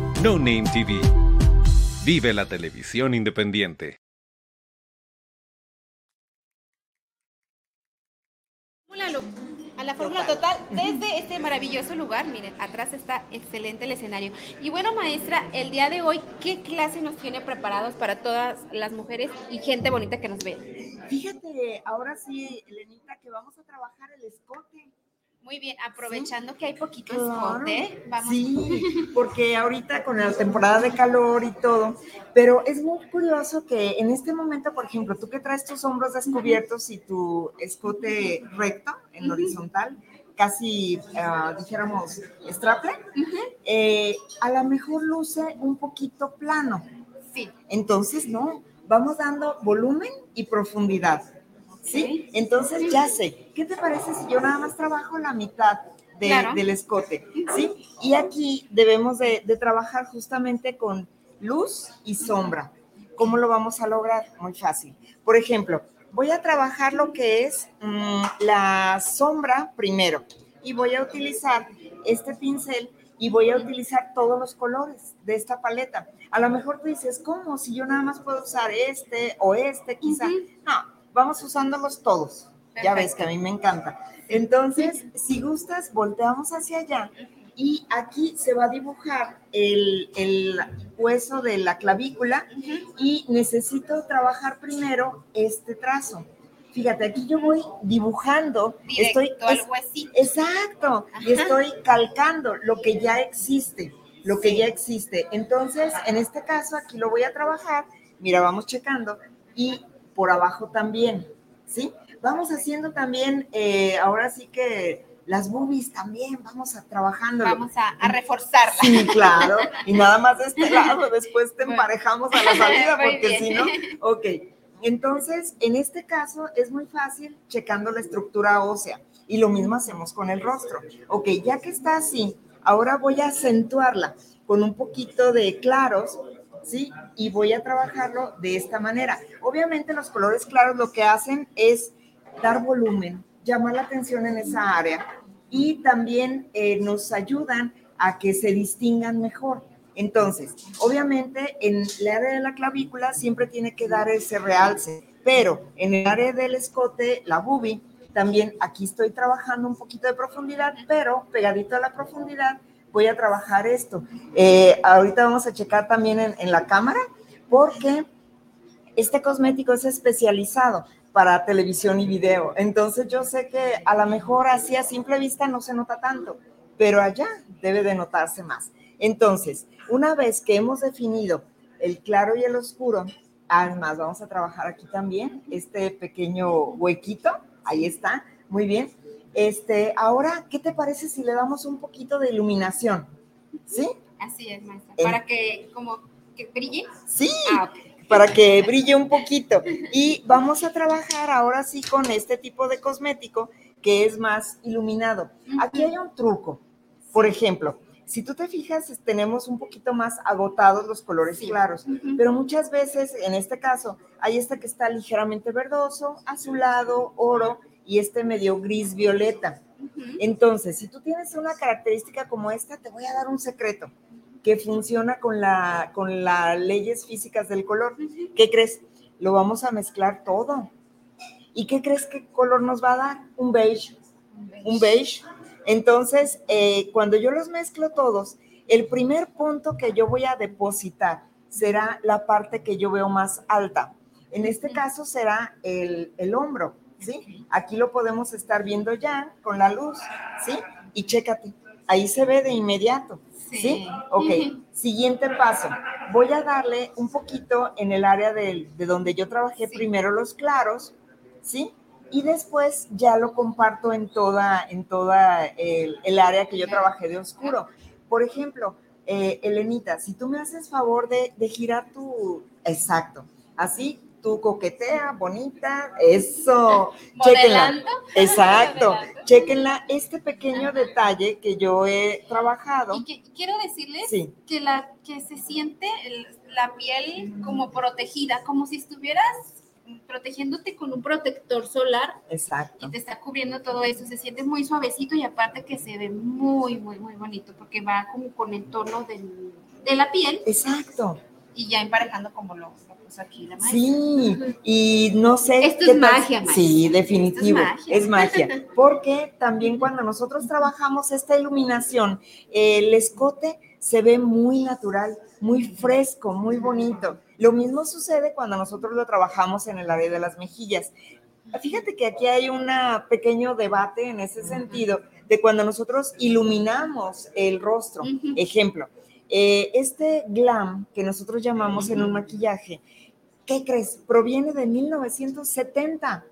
Speaker 6: No Name TV. Vive la televisión independiente.
Speaker 2: A la fórmula total desde este maravilloso lugar. Miren, atrás está excelente el escenario. Y bueno, maestra, el día de hoy, ¿qué clase nos tiene preparados para todas las mujeres y gente bonita que nos ve?
Speaker 11: Fíjate, ahora sí, Elenita, que vamos a trabajar el escote.
Speaker 2: Muy bien, aprovechando que hay poquito
Speaker 11: Claro.
Speaker 2: escote, vamos.
Speaker 11: Sí, porque ahorita con la temporada de calor y todo, pero es muy curioso que en este momento, por ejemplo, tú que traes tus hombros descubiertos y tu escote recto, en horizontal, casi, ah, dijéramos, straple, eh, a lo mejor luce un poquito plano.
Speaker 2: Sí.
Speaker 11: Entonces, no, vamos dando volumen y profundidad. ¿Sí? Entonces, ya sé, ¿qué te parece si yo nada más trabajo la mitad de-
Speaker 2: Claro.
Speaker 11: del escote? ¿Sí? Y aquí debemos de, de trabajar justamente con luz y sombra. ¿cómo lo vamos a lograr? Muy fácil. Por ejemplo, voy a trabajar lo que es mm, la sombra primero y voy a utilizar este pincel y voy a utilizar todos los colores de esta paleta. A lo mejor tú dices, ¿cómo? Si yo nada más puedo usar este o este, quizá. No, vamos usándolos todos. Ya ves que a mí me encanta. Entonces, si gustas, volteamos hacia allá y aquí se va a dibujar el, el hueso de la clavícula y necesito trabajar primero este trazo. Fíjate, aquí yo voy dibujando, estoy
Speaker 5: Directo al huesito.
Speaker 11: exacto, y estoy calcando lo que ya existe, lo que ya existe. Entonces, en este caso aquí lo voy a trabajar, mira, vamos checando y por abajo también, ¿sí? Vamos haciendo también, eh, ahora sí que las boobies también, vamos a trabajando.
Speaker 5: Vamos a, a reforzarla.
Speaker 11: Sí, claro. Y nada más de este lado, después te emparejamos a la salida, porque si no, ok. Entonces, en este caso es muy fácil checando la estructura ósea. Y lo mismo hacemos con el rostro. Ok, ya que está así, ahora voy a acentuarla con un poquito de claros, ¿sí? Y voy a trabajarlo de esta manera. Obviamente los colores claros lo que hacen es dar volumen, llamar la atención en esa área y también eh, nos ayudan a que se distingan mejor. Entonces, obviamente en el área de la clavícula siempre tiene que dar ese realce, pero en el área del escote, la boobie, también aquí estoy trabajando un poquito de profundidad, pero pegadito a la profundidad voy a trabajar esto. Eh, ahorita vamos a checar también en, en la cámara porque este cosmético es especializado para televisión y video. Entonces yo sé que a lo mejor así a simple vista no se nota tanto, pero allá debe de notarse más. Entonces, una vez que hemos definido el claro y el oscuro, además vamos a trabajar aquí también este pequeño huequito, ahí está, muy bien. Este, ahora, ¿qué te parece si le damos un poquito de iluminación? ¿Sí?
Speaker 5: Así es, maestra.
Speaker 11: Eh.
Speaker 5: Para que como que brille.
Speaker 11: Sí,
Speaker 5: Ah,
Speaker 11: para que brille un poquito. Y vamos a trabajar ahora sí con este tipo de cosmético que es más iluminado. Aquí hay un truco. Por ejemplo, si tú te fijas, tenemos un poquito más agotados los colores claros, pero muchas veces, en este caso, hay este que está ligeramente verdoso, azulado, oro y este medio gris violeta. Entonces, si tú tienes una característica como esta, te voy a dar un secreto que funciona con, la, con las leyes físicas del color. ¿Qué crees? Lo vamos a mezclar todo. ¿Y qué crees que color nos va a dar? Un beige. Un beige. Entonces, eh, cuando yo los mezclo todos, el primer punto que yo voy a depositar será la parte que yo veo más alta. En este caso será el, el hombro, ¿sí? Aquí lo podemos estar viendo ya con la luz, ¿sí? Y chécate, ahí se ve de inmediato, ¿sí?
Speaker 5: Sí.
Speaker 11: Ok, siguiente paso. Voy a darle un poquito en el área de, donde yo trabajé primero los claros, ¿sí? Y después ya lo comparto en toda, en toda el, el área que yo trabajé de oscuro. Por ejemplo, eh, Elenita, si tú me haces favor de, de girar tu... Exacto. Así, tú coquetea, bonita, eso.
Speaker 5: Modelando.
Speaker 11: Exacto.
Speaker 5: Modelando.
Speaker 11: Chéquenla este pequeño detalle que yo he trabajado.
Speaker 5: Y que- quiero decirles
Speaker 11: Sí.
Speaker 5: que, la, que se siente el- la piel como protegida, como si estuvieras protegiéndote con un protector solar
Speaker 11: Exacto.
Speaker 5: y te está cubriendo todo eso. Se siente muy suavecito y aparte que se ve muy, muy, muy bonito porque va como con el tono del- de la piel.
Speaker 11: Exacto.
Speaker 5: Y ya emparejando como lo, puso aquí la maestra.
Speaker 11: Sí, y no sé.
Speaker 5: Esto
Speaker 11: qué
Speaker 5: es magia, maestra.
Speaker 11: Sí, definitivo.
Speaker 5: Esto es
Speaker 11: Es
Speaker 5: magia.
Speaker 11: magia. Porque también cuando nosotros trabajamos esta iluminación, el escote se ve muy natural, muy fresco, muy bonito. Lo mismo sucede cuando nosotros lo trabajamos en el área de las mejillas. Fíjate que aquí hay un pequeño debate en ese sentido de cuando nosotros iluminamos el rostro. Ejemplo, eh, este glam que nosotros llamamos en un maquillaje, ¿qué crees? Proviene de 1970.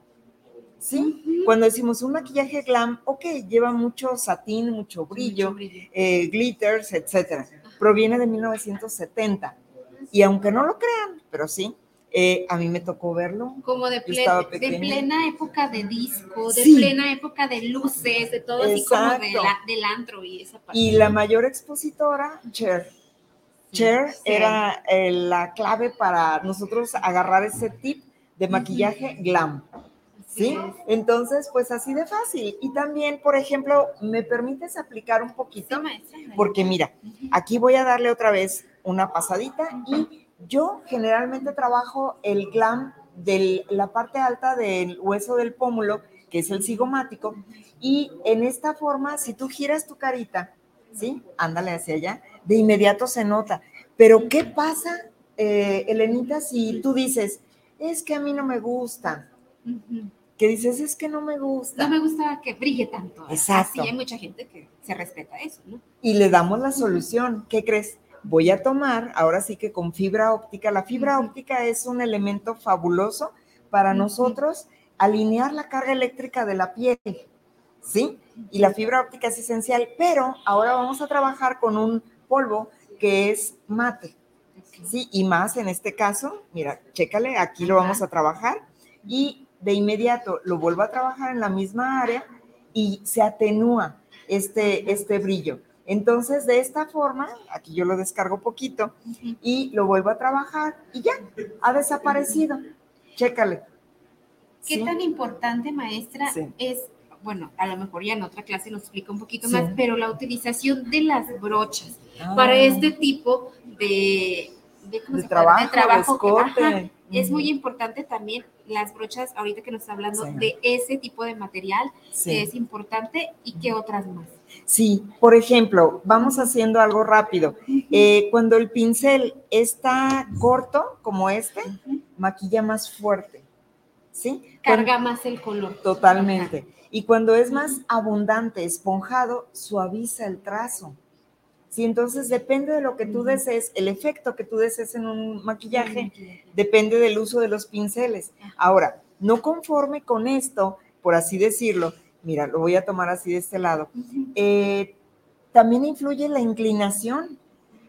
Speaker 11: ¿Sí? Cuando decimos un maquillaje glam, ok, lleva mucho satín, mucho brillo, eh, glitters, etcétera. Proviene de 1970. Y aunque no lo crean, pero sí, eh, a mí me tocó verlo.
Speaker 5: Como de, de plena época de disco, de
Speaker 11: Sí.
Speaker 5: plena época de luces, de todo así como de
Speaker 11: Exacto.
Speaker 5: la- del antro y esa parte.
Speaker 11: Y la mayor expositora, Cher. Cher
Speaker 2: Sí.
Speaker 11: era eh, la clave para nosotros agarrar ese tip de maquillaje glam. ¿Sí? Entonces, pues así de fácil. Y también, por ejemplo, ¿me permites aplicar un poquito? Porque mira, aquí voy a darle otra vez una pasadita y yo generalmente trabajo el glam de la parte alta del hueso del pómulo, que es el cigomático, y en esta forma, si tú giras tu carita, ¿sí? Ándale hacia allá, de inmediato se nota. Pero ¿qué pasa, eh, Elenita, si tú dices, es que a mí no me gustan? Que dices, es que no me gusta.
Speaker 2: No me gusta que brille tanto.
Speaker 11: Exacto.
Speaker 2: Así hay mucha gente que se respeta eso, ¿no?
Speaker 11: y le damos la solución. ¿Qué crees? Voy a tomar, ahora sí que con fibra óptica. La fibra óptica es un elemento fabuloso para nosotros alinear la carga eléctrica de la piel, ¿sí? Y la fibra óptica es esencial, pero ahora vamos a trabajar con un polvo que es mate, ¿sí? Y más en este caso, mira, chécale, aquí lo vamos a trabajar y de inmediato lo vuelvo a trabajar en la misma área y se atenúa este, este brillo. Entonces, de esta forma, aquí yo lo descargo poquito y lo vuelvo a trabajar y ya, ha desaparecido. Chécale.
Speaker 2: ¿Qué
Speaker 11: Sí.
Speaker 2: tan importante, maestra,
Speaker 11: Sí.
Speaker 2: es, bueno, a lo mejor ya en otra clase nos explica un poquito
Speaker 11: Sí.
Speaker 2: más, pero la utilización de las brochas
Speaker 11: Ah.
Speaker 2: para este tipo de, de, ¿cómo
Speaker 11: De
Speaker 2: se
Speaker 11: trabajo, de
Speaker 2: que-
Speaker 11: escote.
Speaker 2: ajá, Es
Speaker 11: Ujú.
Speaker 2: muy importante también las brochas, ahorita que nos está hablando
Speaker 11: Sí.
Speaker 2: de ese tipo de material,
Speaker 11: Sí.
Speaker 2: que es importante y que otras más.
Speaker 11: Sí, por ejemplo, vamos haciendo algo rápido. Eh, cuando el pincel está corto, como este, maquilla más fuerte. ¿Sí?
Speaker 2: Carga más el color.
Speaker 11: Totalmente. Y cuando es más abundante, esponjado, suaviza el trazo. Sí, entonces depende de lo que tú desees, el efecto que tú desees en un maquillaje, depende del uso de los pinceles. Ahora, no conforme con esto, por así decirlo, mira, lo voy a tomar así de este lado, eh, también influye la inclinación.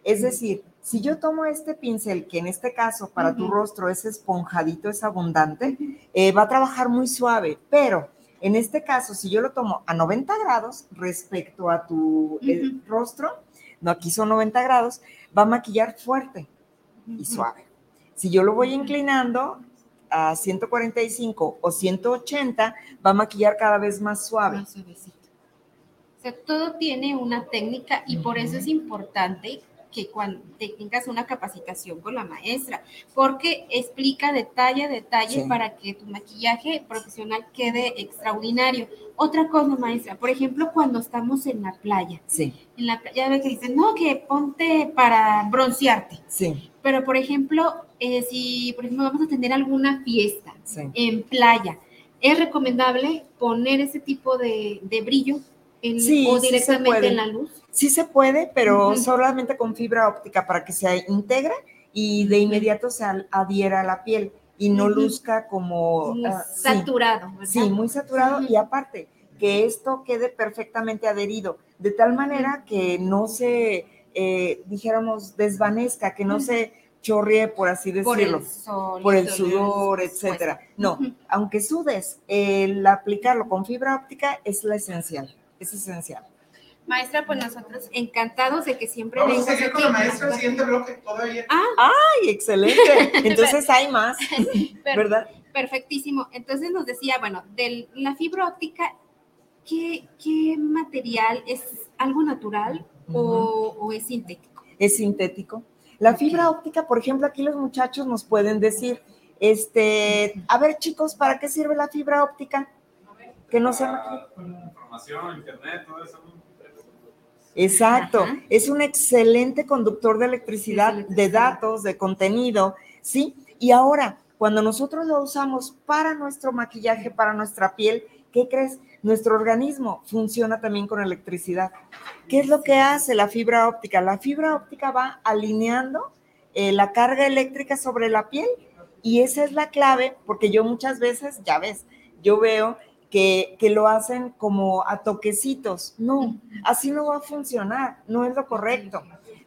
Speaker 11: Es decir, si yo tomo este pincel, que en este caso para tu rostro es esponjadito, es abundante, eh, va a trabajar muy suave, pero en este caso, si yo lo tomo a 90 grados respecto a tu eh, rostro, no, aquí son 90 grados, va a maquillar fuerte y suave. Si yo lo voy inclinando a 145 o 180, va a maquillar cada vez más suave.
Speaker 2: Más suavecito. O sea, todo tiene una técnica y por eso es importante que cuando tengas una capacitación con la maestra, porque explica detalle a detalle
Speaker 11: Sí.
Speaker 2: para que tu maquillaje profesional quede extraordinario. Otra cosa, maestra, por ejemplo, cuando estamos en la playa,
Speaker 11: Sí,
Speaker 2: en la playa ve que dicen, no, que ponte para broncearte.
Speaker 11: sí,
Speaker 2: Pero, por ejemplo, eh, si, por ejemplo, vamos a tener alguna fiesta
Speaker 11: sí.
Speaker 2: en playa, ¿es recomendable poner ese tipo de, de brillo en-
Speaker 11: Sí,
Speaker 2: o
Speaker 11: sí se
Speaker 2: directamente
Speaker 11: puede.
Speaker 2: en la luz?
Speaker 11: Sí se puede, pero solamente con fibra óptica para que se integre y de inmediato se adhiera a la piel y no luzca como
Speaker 2: Muy
Speaker 11: ah, sí.
Speaker 2: saturado.
Speaker 11: Sí, muy saturado y aparte que esto quede perfectamente adherido, de tal manera que no se, eh, dijéramos, desvanezca, que no se chorree, por así
Speaker 2: Por
Speaker 11: decirlo,
Speaker 2: el sol.
Speaker 11: por el sudor, etcétera. No,
Speaker 2: Ujú.
Speaker 11: aunque sudes, el aplicarlo con fibra óptica es la esencial, es esencial.
Speaker 2: Maestra, pues nosotros encantados de que siempre
Speaker 1: Vamos a
Speaker 2: vengas
Speaker 1: seguir con la maestra el siguiente bloque todavía.
Speaker 2: Ah,
Speaker 11: ¡Ay, excelente! Entonces hay más, ¿verdad?
Speaker 2: perfectísimo. Entonces nos decía, bueno, de la fibra óptica, ¿qué, qué material es algo natural o, o es sintético?
Speaker 11: es sintético. La fibra óptica, por ejemplo, aquí los muchachos nos pueden decir, este, a ver chicos, ¿para qué sirve la fibra óptica? Que no sea
Speaker 12: Información, internet, todo eso.
Speaker 11: Exacto,
Speaker 2: Ajá.
Speaker 11: es un excelente conductor de electricidad, de datos, de contenido, ¿sí? Y ahora, cuando nosotros lo usamos para nuestro maquillaje, para nuestra piel, ¿qué crees? Nuestro organismo funciona también con electricidad. ¿Qué es lo que hace la fibra óptica? La fibra óptica va alineando eh, la carga eléctrica sobre la piel y esa es la clave, porque yo muchas veces, ya ves, yo veo que, que lo hacen como a toquecitos. No, así no va a funcionar, no es lo correcto.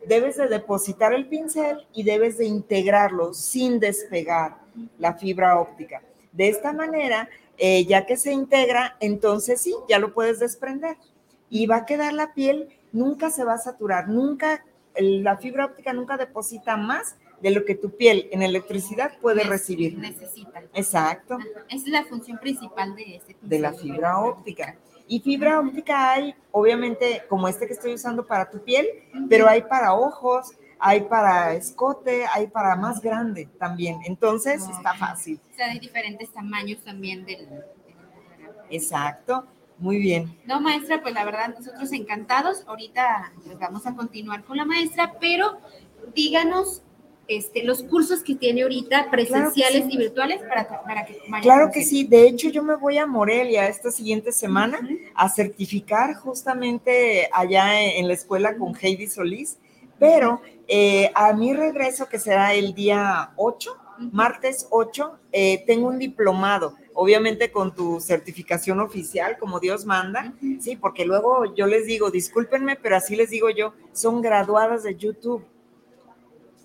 Speaker 11: Debes de depositar el pincel y debes de integrarlo sin despegar la fibra óptica. De esta manera, eh, ya que se integra, entonces sí, ya lo puedes desprender y va a quedar la piel, nunca se va a saturar, nunca la fibra óptica nunca deposita más de lo que tu piel en electricidad puede recibir.
Speaker 2: Necesita.
Speaker 11: Exacto,
Speaker 2: Esa es la función principal de este
Speaker 11: de la fibra óptica. Y fibra óptica hay, obviamente, como este que estoy usando para tu piel, pero hay para ojos, hay para escote, hay para más grande también. Entonces, está fácil.
Speaker 2: O sea, hay diferentes tamaños también del...
Speaker 11: Exacto, muy bien.
Speaker 2: No, maestra, pues la verdad, nosotros encantados. Ahorita pues, vamos a continuar con la maestra, pero díganos este, los cursos que tiene ahorita, presenciales
Speaker 11: sí.
Speaker 2: y virtuales, para, para que
Speaker 11: Claro que sí, de hecho yo me voy a Morelia esta siguiente semana a certificar justamente allá en, en la escuela con Heidi Solís, pero eh, a mi regreso, que será el día 8, martes 8, eh, tengo un diplomado, obviamente con tu certificación oficial, como Dios manda, sí, porque luego yo les digo, discúlpenme, pero así les digo yo, son graduadas de YouTube.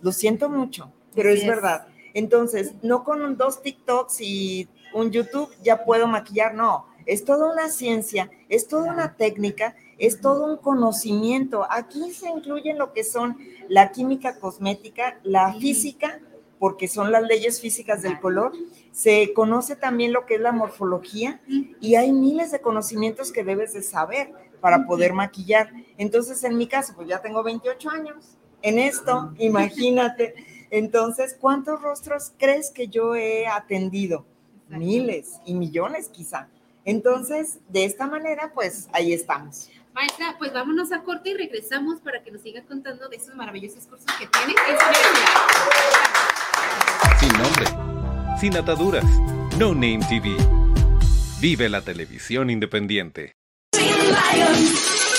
Speaker 11: Lo siento mucho, pero
Speaker 2: Así
Speaker 11: es
Speaker 2: es.
Speaker 11: verdad. Entonces, no con dos TikToks y un YouTube ya puedo maquillar, no. Es toda una ciencia, es toda una técnica, es todo un conocimiento. Aquí se incluyen lo que son la química cosmética, la física, porque son las leyes físicas del color. Se conoce también lo que es la morfología y hay miles de conocimientos que debes de saber para poder maquillar. Entonces, en mi caso, pues ya tengo 28 años en esto, imagínate. Entonces, ¿cuántos rostros crees que yo he atendido? Miles y millones quizá. Entonces, de esta manera, pues ahí estamos.
Speaker 2: Maestra, pues vámonos a corte y regresamos para que nos siga contando de esos maravillosos cursos que tiene.
Speaker 6: Sin nombre, sin ataduras, No Name TV. Vive la televisión independiente.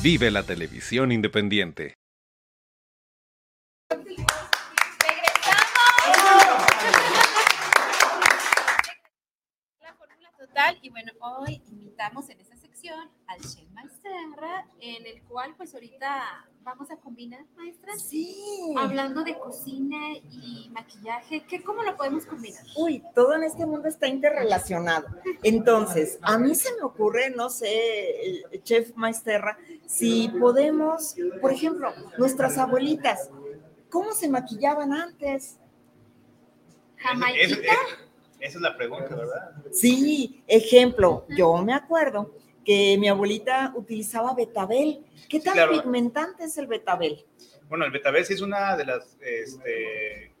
Speaker 6: Vive la televisión independiente.
Speaker 2: La fórmula total y bueno, hoy invitamos en esta sección al chef Maestra, en el cual pues ahorita vamos a combinar, maestra.
Speaker 11: Sí.
Speaker 2: Hablando de cocina y maquillaje, ¿qué, ¿cómo lo podemos combinar?
Speaker 11: Uy, todo en este mundo está interrelacionado. Entonces, a mí se me ocurre, no sé, chef Maesterra, si podemos, por ejemplo, nuestras abuelitas, ¿cómo se maquillaban antes?
Speaker 8: Es- es- esa es la pregunta, ¿verdad?
Speaker 11: Sí, ejemplo, yo me acuerdo que mi abuelita utilizaba betabel. ¿Qué tan
Speaker 8: Claro.
Speaker 11: pigmentante es el betabel?
Speaker 8: Bueno, el betabel sí es una de las, este,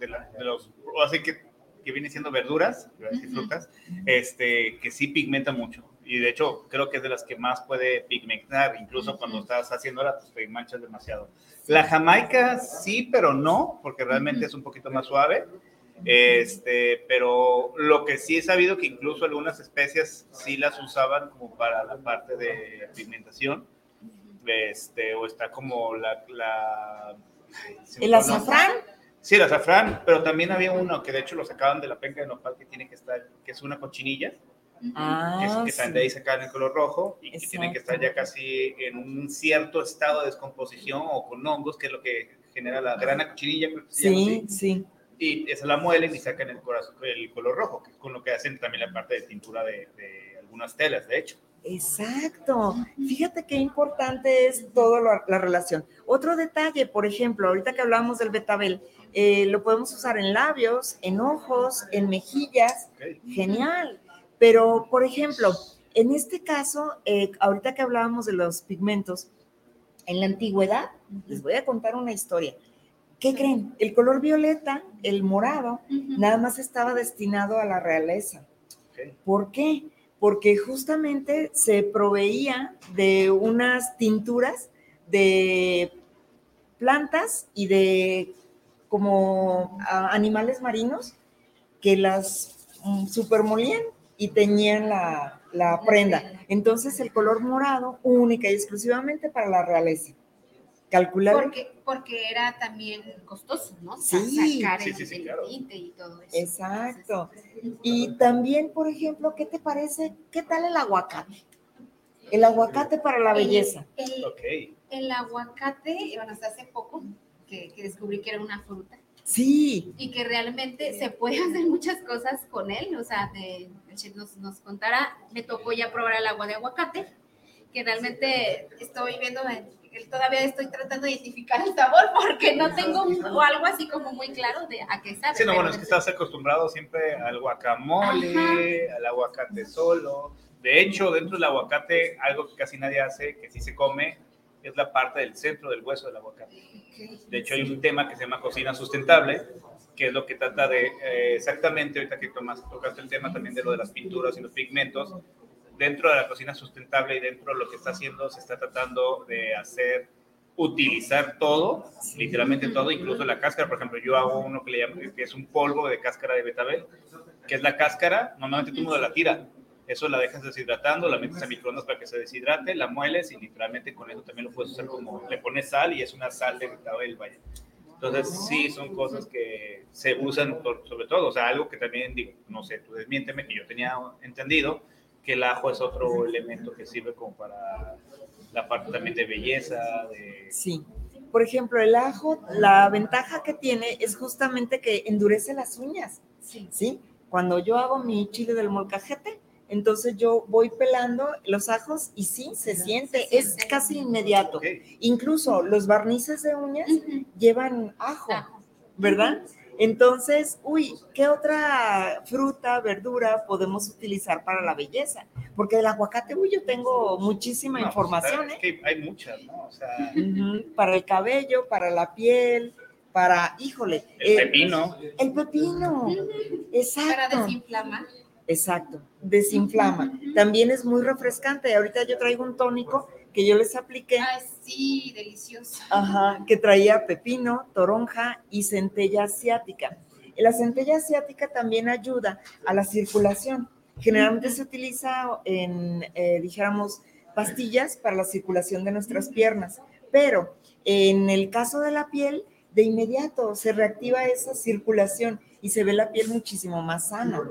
Speaker 8: de, la- de los, así que, que viene siendo verduras, decir frutas, este, que sí pigmenta mucho. y de hecho creo que es de las que más puede pigmentar, incluso cuando estás haciéndola, pues te manchas demasiado. La jamaica sí, pero no, porque realmente es un poquito más suave. Este, pero lo que sí he sabido que incluso algunas especias sí las usaban como para la parte de pigmentación. Este, o está como la, la
Speaker 11: ¿El azafrán?
Speaker 8: Sí, el azafrán, pero también había uno que de hecho lo sacaban de la penca de nopal que tiene que estar, que es una cochinilla,
Speaker 11: Ah,
Speaker 8: que, que
Speaker 11: sí.
Speaker 8: también de ahí sacaban el color rojo y que tiene que estar ya casi en un cierto estado de descomposición o con hongos, que es lo que genera la grana cochinilla, creo que se llama
Speaker 11: Sí,
Speaker 8: así.
Speaker 11: sí.
Speaker 8: Y esa la muelen y sacan el, corazón, el color rojo, que es con lo que hacen también la parte de tintura de, de algunas telas, de hecho.
Speaker 11: Exacto. Fíjate qué importante es toda la, la relación. Otro detalle, por ejemplo, ahorita que hablamos del betabel, eh, lo podemos usar en labios, en ojos, en mejillas. Genial. Pero, por ejemplo, en este caso, eh, ahorita que hablábamos de los pigmentos, en la antigüedad, les voy a contar una historia. ¿Qué creen? El color violeta, el morado, nada más estaba destinado a la realeza. ¿Por qué? Porque justamente se proveía de unas tinturas de plantas y de como animales marinos que las mm, supermolían y teñían la, la prenda. Entonces el color morado única y exclusivamente para la realeza. Calcular
Speaker 5: Porque, porque era también costoso, ¿no?
Speaker 11: Sí.
Speaker 5: Sacar
Speaker 11: Sí,
Speaker 5: el,
Speaker 11: sí, sí,
Speaker 5: el
Speaker 11: claro.
Speaker 5: tinte y todo eso.
Speaker 11: Exacto. Y también, por ejemplo, ¿qué te parece? ¿Qué tal el aguacate? El aguacate para la
Speaker 5: El-
Speaker 11: belleza.
Speaker 5: El,
Speaker 8: Ok.
Speaker 5: el aguacate, bueno, hasta hace poco que, que descubrí que era una fruta
Speaker 11: Sí,
Speaker 5: y que realmente se puede hacer muchas cosas con él. O sea, de, el chef nos, nos contará, me tocó ya probar el agua de aguacate, que realmente estoy viendo, todavía estoy tratando de identificar el sabor porque no tengo un- o algo así como muy claro de a qué sabe.
Speaker 8: Sí, no, bueno, es que estás acostumbrado siempre al guacamole, al aguacate solo. De hecho, dentro del aguacate, algo que casi nadie hace, que sí se come, es la parte del centro del hueso del aguacate. De hecho, hay un tema que se llama cocina sustentable, que es lo que trata de eh, exactamente, ahorita que tomas, tocaste el tema también de lo de las pinturas y los pigmentos, dentro de la cocina sustentable y dentro de lo que está haciendo, se está tratando de hacer, utilizar todo, literalmente todo, incluso la cáscara. Por ejemplo, yo hago uno que le llamo, que es un polvo de cáscara de betabel, que es la cáscara, normalmente tú no la tira. Eso la dejas deshidratando, la metes a microondas para que se deshidrate, la mueles y literalmente con eso también lo puedes usar como, le pones sal y es una sal de betabel, vaya. Entonces, sí, son cosas que se usan sobre todo, o sea, algo que también digo, no sé, tú desmiénteme que yo tenía entendido que el ajo es otro elemento que sirve como para la parte también de belleza, de...
Speaker 11: sí. Por ejemplo, el ajo, la ventaja que tiene es justamente que endurece las uñas. Sí. Cuando yo hago mi chile del molcajete, entonces yo voy pelando los ajos y sí, se siente, es casi inmediato. Incluso los barnices de uñas llevan ajo, ¿verdad? Entonces, uy, ¿qué otra fruta, verdura podemos utilizar para la belleza? Porque del aguacate, uy, yo tengo muchísima
Speaker 8: No,
Speaker 11: información,
Speaker 8: es
Speaker 11: ¿eh?
Speaker 8: que hay muchas, ¿no? O sea,
Speaker 11: Para el cabello, para la piel, para, híjole.
Speaker 8: el
Speaker 11: eh,
Speaker 8: pepino.
Speaker 11: El pepino, exacto.
Speaker 5: Para desinflamar.
Speaker 11: Exacto, desinflama. También es muy refrescante. Ahorita yo traigo un tónico que yo les apliqué.
Speaker 5: Sí, delicioso.
Speaker 11: Ajá, que traía pepino, toronja y centella asiática. La centella asiática también ayuda a la circulación. Generalmente se utiliza en, eh, dijéramos, pastillas para la circulación de nuestras piernas, pero en el caso de la piel, de inmediato se reactiva esa circulación y se ve la piel muchísimo más sana.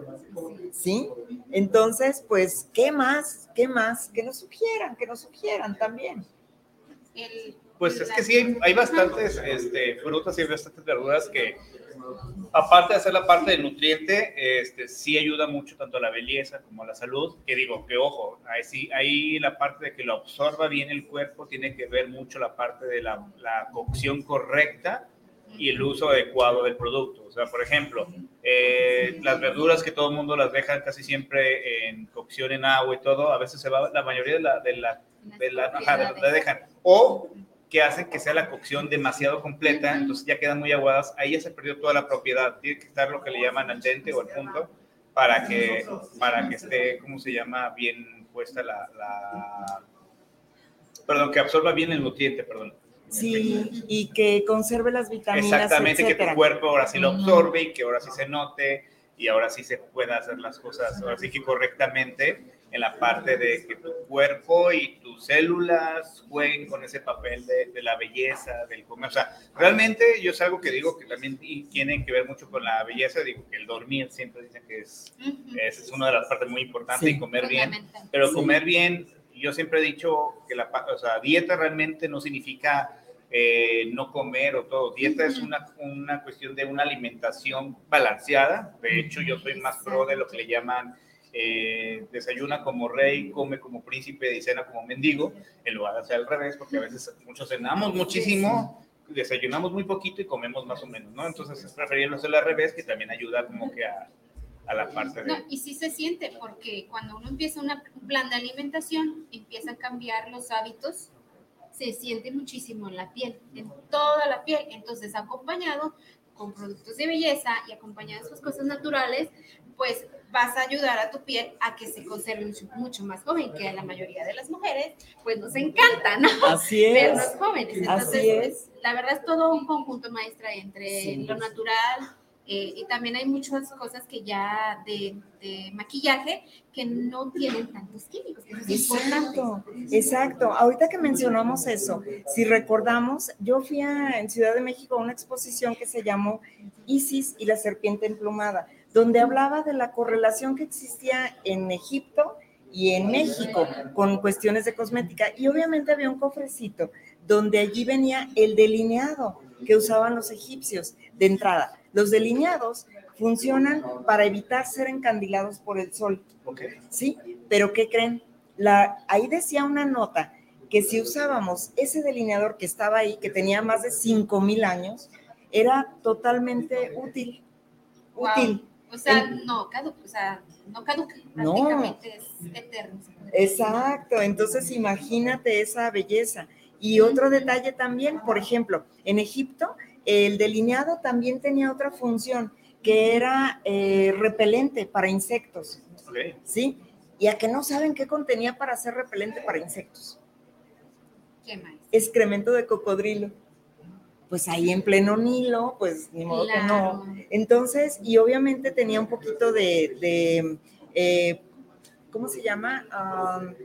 Speaker 11: ¿Sí? Entonces, pues, ¿qué más? ¿Qué más? Que nos sugieran, que nos sugieran también.
Speaker 5: El,
Speaker 8: Pues es que sí, hay, hay bastantes este, frutas y bastantes verduras que, aparte de hacer la parte del nutriente, este, sí ayuda mucho tanto a la belleza como a la salud. Que digo, que ojo, ahí, sí, ahí la parte de que lo absorba bien el cuerpo tiene que ver mucho la parte de la, la cocción correcta y el uso adecuado del producto. O sea, por ejemplo, eh, las verduras que todo el mundo las deja casi siempre en cocción en agua y todo, a veces se va la mayoría de la, de la, de la, ajá, de- la dejan. O que hacen que sea la cocción demasiado completa, entonces ya quedan muy aguadas, ahí ya se perdió toda la propiedad. Tiene que estar lo que le llaman al dente o al punto para que, para que esté, ¿cómo se llama? Bien compuesta la, la- Perdón, que absorba bien el nutriente, perdón.
Speaker 11: Sí, y que conserve las vitaminas,
Speaker 8: Exactamente, que
Speaker 11: etcétera.
Speaker 8: tu cuerpo ahora sí lo absorbe y que ahora sí se note y ahora sí se pueda hacer las cosas, ahora sí que correctamente en la parte de que tu cuerpo y tus células jueguen con ese papel de, de la belleza, del comer. O sea, realmente yo es algo que digo que también ti- tiene que ver mucho con la belleza, digo que el dormir siempre dicen que es, es, es una de las partes muy importantes
Speaker 11: Sí.
Speaker 8: y comer bien, pero
Speaker 11: Sí.
Speaker 8: comer bien, yo siempre he dicho que la o sea, dieta realmente no significa eh, no comer o todo. Dieta es una, una cuestión de una alimentación balanceada. De hecho, yo soy más pro de lo que le llaman eh, desayuna como rey, come como príncipe y cena como mendigo, en lugar de hacer al revés, porque a veces muchos cenamos muchísimo, desayunamos muy poquito y comemos más o menos, ¿no? Entonces es preferible hacerlo al revés, que también ayuda como que a, a la parte de...
Speaker 2: No, y sí se siente, porque cuando uno empieza una- un plan de alimentación, empieza a cambiar los hábitos, se siente muchísimo en la piel, en toda la piel. Entonces, acompañado con productos de belleza y acompañadas con cosas naturales, pues vas a ayudar a tu piel a que se conserve mucho, mucho más joven, que a la mayoría de las mujeres, pues nos encanta, ¿no?
Speaker 11: Así es.
Speaker 2: Vernos jóvenes. Entonces,
Speaker 11: Así es.
Speaker 2: pues, la verdad es todo un conjunto maestra entre
Speaker 11: Sí.
Speaker 2: lo natural eh, y también hay muchas cosas que ya de, de maquillaje que no tienen tantos químicos.
Speaker 11: Exacto, exacto. Ahorita que mencionamos eso, si recordamos, yo fui a- en Ciudad de México a una exposición que se llamó Isis y la serpiente emplumada, donde hablaba de la correlación que existía en Egipto y en México con cuestiones de cosmética. Y obviamente había un cofrecito donde allí venía el delineado que usaban los egipcios de entrada. Los delineados funcionan para evitar ser encandilados por el sol. ¿Sí? Pero ¿qué creen? La, ahí decía una nota que si usábamos ese delineador que estaba ahí, que tenía más de 5000 años, era totalmente útil.
Speaker 2: Wow. O sea,
Speaker 11: En-
Speaker 2: no caduca, o sea, no caduca,
Speaker 11: No.
Speaker 2: prácticamente es eterno.
Speaker 11: Exacto, entonces imagínate esa belleza. Y otro detalle también, por ejemplo, en Egipto, el delineado también tenía otra función, que era eh, repelente para insectos. ¿sí? Y a que no saben qué contenía para ser repelente para insectos.
Speaker 2: ¿Qué más?
Speaker 11: Excremento de cocodrilo. Pues ahí en pleno Nilo, pues ni modo que no. Entonces, y obviamente tenía un poquito de, de, eh, ¿cómo se llama? Am,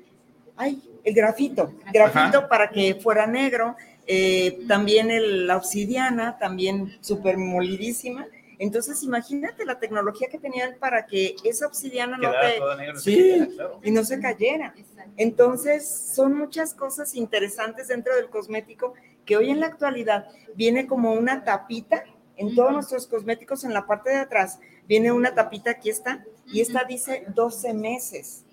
Speaker 11: ay, el grafito, grafito
Speaker 8: Ajá.
Speaker 11: para que fuera negro. eh, también el- la obsidiana, también súper molidísima. Entonces, imagínate la tecnología que tenían para que esa obsidiana no te... Sí,
Speaker 8: claro.
Speaker 11: y no se cayera. Entonces, son muchas cosas interesantes dentro del cosmético que hoy en la actualidad viene como una tapita en todos nuestros cosméticos en la parte de atrás. Viene una tapita, aquí está, y esta dice 12 meses.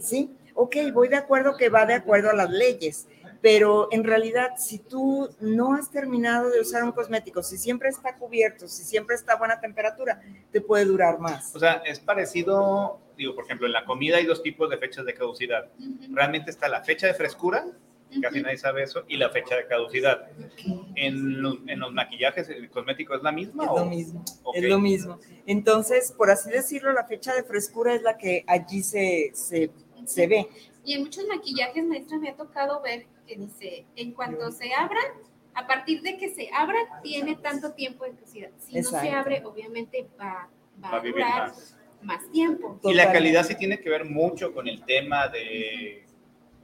Speaker 2: Sí.
Speaker 11: Ok, voy de acuerdo que va de acuerdo a las leyes, pero en realidad si tú no has terminado de usar un cosmético, si siempre está cubierto, si siempre está a buena temperatura, te puede durar más.
Speaker 8: O sea, es parecido, digo, por ejemplo, en la comida hay dos tipos de fechas de caducidad. Realmente está la fecha de frescura, casi nadie sabe eso, y la fecha de caducidad. En los, en los maquillajes, el cosmético es la misma.
Speaker 11: Es
Speaker 8: o?
Speaker 11: lo mismo, es lo mismo. Entonces, por así decirlo, la fecha de frescura es la que allí se, se, se ve.
Speaker 2: Y en muchos maquillajes, maestra, me ha tocado ver que dice, en cuanto se abran, a partir de que se abran, tiene tanto tiempo de caducidad. Si no se abre, obviamente va, va
Speaker 8: Va a vivir
Speaker 2: durar
Speaker 8: más.
Speaker 2: más tiempo.
Speaker 8: Y la calidad sí tiene que ver mucho con el tema de,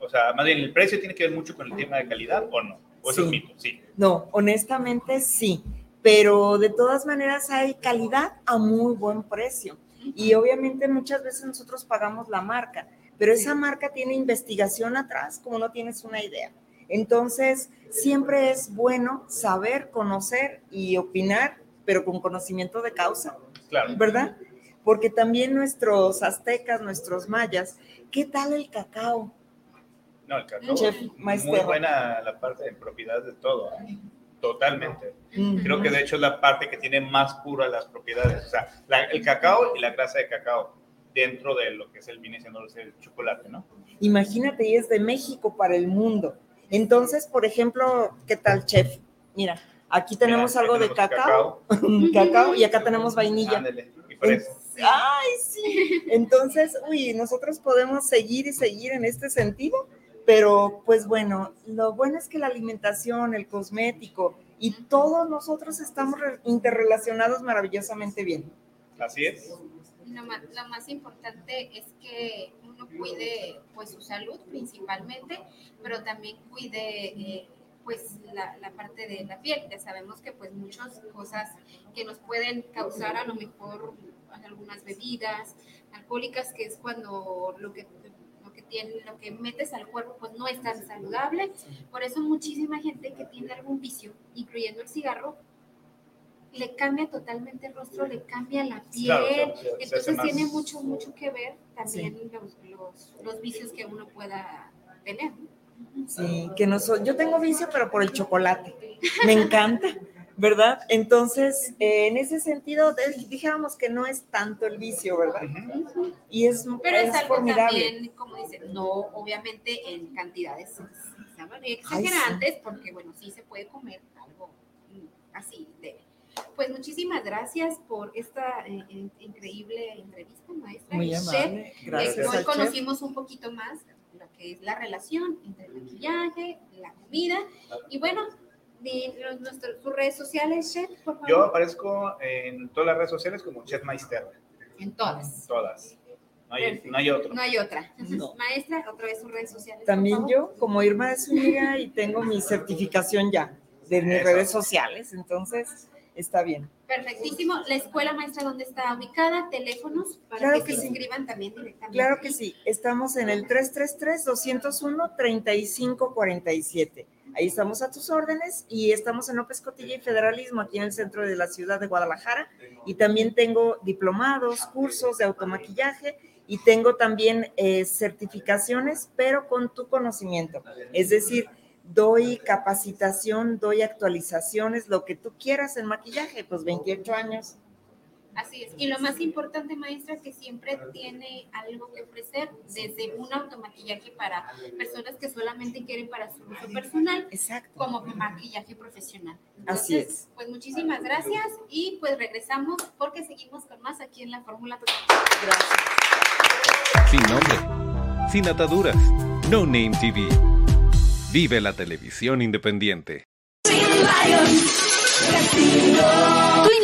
Speaker 8: o sea, más bien el precio tiene que ver mucho con el tema de calidad o no. O es
Speaker 11: Sí.
Speaker 8: mito, sí.
Speaker 11: No, honestamente sí, pero de todas maneras hay calidad a muy buen precio. Y obviamente muchas veces nosotros pagamos la marca, pero esa marca tiene investigación atrás, como no tienes una idea. Entonces, siempre es bueno saber, conocer y opinar, pero con conocimiento de causa.
Speaker 8: Claro.
Speaker 11: ¿Verdad? Porque también nuestros aztecas, nuestros mayas, ¿qué tal el cacao?
Speaker 8: No, el cacao.
Speaker 11: Chef
Speaker 8: muy
Speaker 11: Maestro.
Speaker 8: buena la parte de propiedad de todo. ¿eh? Totalmente.
Speaker 11: Ujú.
Speaker 8: Creo que de hecho es la parte que tiene más pura las propiedades. O sea, la- el cacao y la grasa de cacao dentro de lo que es el viene siendo el chocolate, ¿no?
Speaker 11: Imagínate, y es de México para el mundo. Entonces, por ejemplo, ¿qué tal, chef? Mira, aquí tenemos
Speaker 8: Mira,
Speaker 11: algo
Speaker 8: ahí
Speaker 11: de
Speaker 8: tenemos
Speaker 11: cacao, cacao, y acá tenemos vainilla.
Speaker 8: Ándele, y fresa.
Speaker 11: Ay, sí. Entonces, uy, nosotros podemos seguir y seguir en este sentido, pero pues bueno, lo bueno es que la alimentación, el cosmético y todos nosotros estamos re- interrelacionados maravillosamente bien.
Speaker 8: Así es.
Speaker 2: Lo más, lo más importante es que uno cuide pues su salud principalmente, pero también cuide eh, pues la, la parte de la piel. Ya sabemos que pues muchas cosas que nos pueden causar a lo mejor algunas bebidas alcohólicas, que es cuando lo que lo que tiene, lo que metes al cuerpo pues no es tan saludable. Por eso muchísima gente que tiene algún vicio, incluyendo el cigarro, le cambia totalmente el rostro, le cambia la piel.
Speaker 8: Claro, claro, hace
Speaker 2: Entonces
Speaker 8: más-
Speaker 2: tiene mucho, mucho que ver también los, los, los vicios que uno pueda tener.
Speaker 11: Sí, que no soy, yo tengo vicio, pero por el chocolate. Me encanta, ¿verdad? Entonces, eh, en ese sentido, dijéramos que no es tanto el vicio, ¿verdad? Y es,
Speaker 2: Pero es,
Speaker 11: es
Speaker 2: algo
Speaker 11: formidable.
Speaker 2: también, como dicen, no obviamente en cantidades exagerantes, porque bueno, sí se puede comer algo mm, así de. Pues muchísimas gracias por esta eh, in- increíble entrevista, maestra.
Speaker 11: Muy amable.
Speaker 2: chef.
Speaker 11: Gracias
Speaker 2: Eh,
Speaker 11: al
Speaker 2: Hoy
Speaker 11: chef.
Speaker 2: conocimos un poquito más lo que es la relación entre el maquillaje, la comida y bueno, sus redes sociales, por favor.
Speaker 8: Yo aparezco en todas las redes sociales como Chef Maister.
Speaker 2: En todas.
Speaker 8: Todas. No hay, no hay otro.
Speaker 2: No hay otra. Maestra, otra vez sus redes sociales.
Speaker 11: También yo, como Irma de Zúñiga, y tengo mi certificación ya de mis
Speaker 8: Eso.
Speaker 11: redes sociales, entonces está bien.
Speaker 2: Perfectísimo. La escuela maestra, ¿dónde está ubicada? Teléfonos para
Speaker 11: Claro
Speaker 2: que,
Speaker 11: que
Speaker 2: se
Speaker 11: sí.
Speaker 2: inscriban también directamente.
Speaker 11: Claro que sí, estamos en el 333-201-3547. Ahí estamos a tus órdenes y estamos en López Cotilla y Federalismo, aquí en el centro de la ciudad de Guadalajara. Y también tengo diplomados, cursos de automaquillaje y tengo también eh, certificaciones, pero con tu conocimiento. Es decir, doy capacitación, doy actualizaciones, lo que tú quieras en maquillaje, pues 28 años.
Speaker 2: Así es. Y lo más importante, maestra, que siempre tiene algo que ofrecer, desde un automaquillaje para personas que solamente quieren para su uso personal, como maquillaje profesional.
Speaker 11: Así
Speaker 2: Entonces,
Speaker 11: es.
Speaker 2: Pues muchísimas gracias y pues regresamos porque seguimos con más aquí en la Fórmula Total.
Speaker 6: Sin nombre, sin ataduras, No Name TV. Vive la televisión independiente.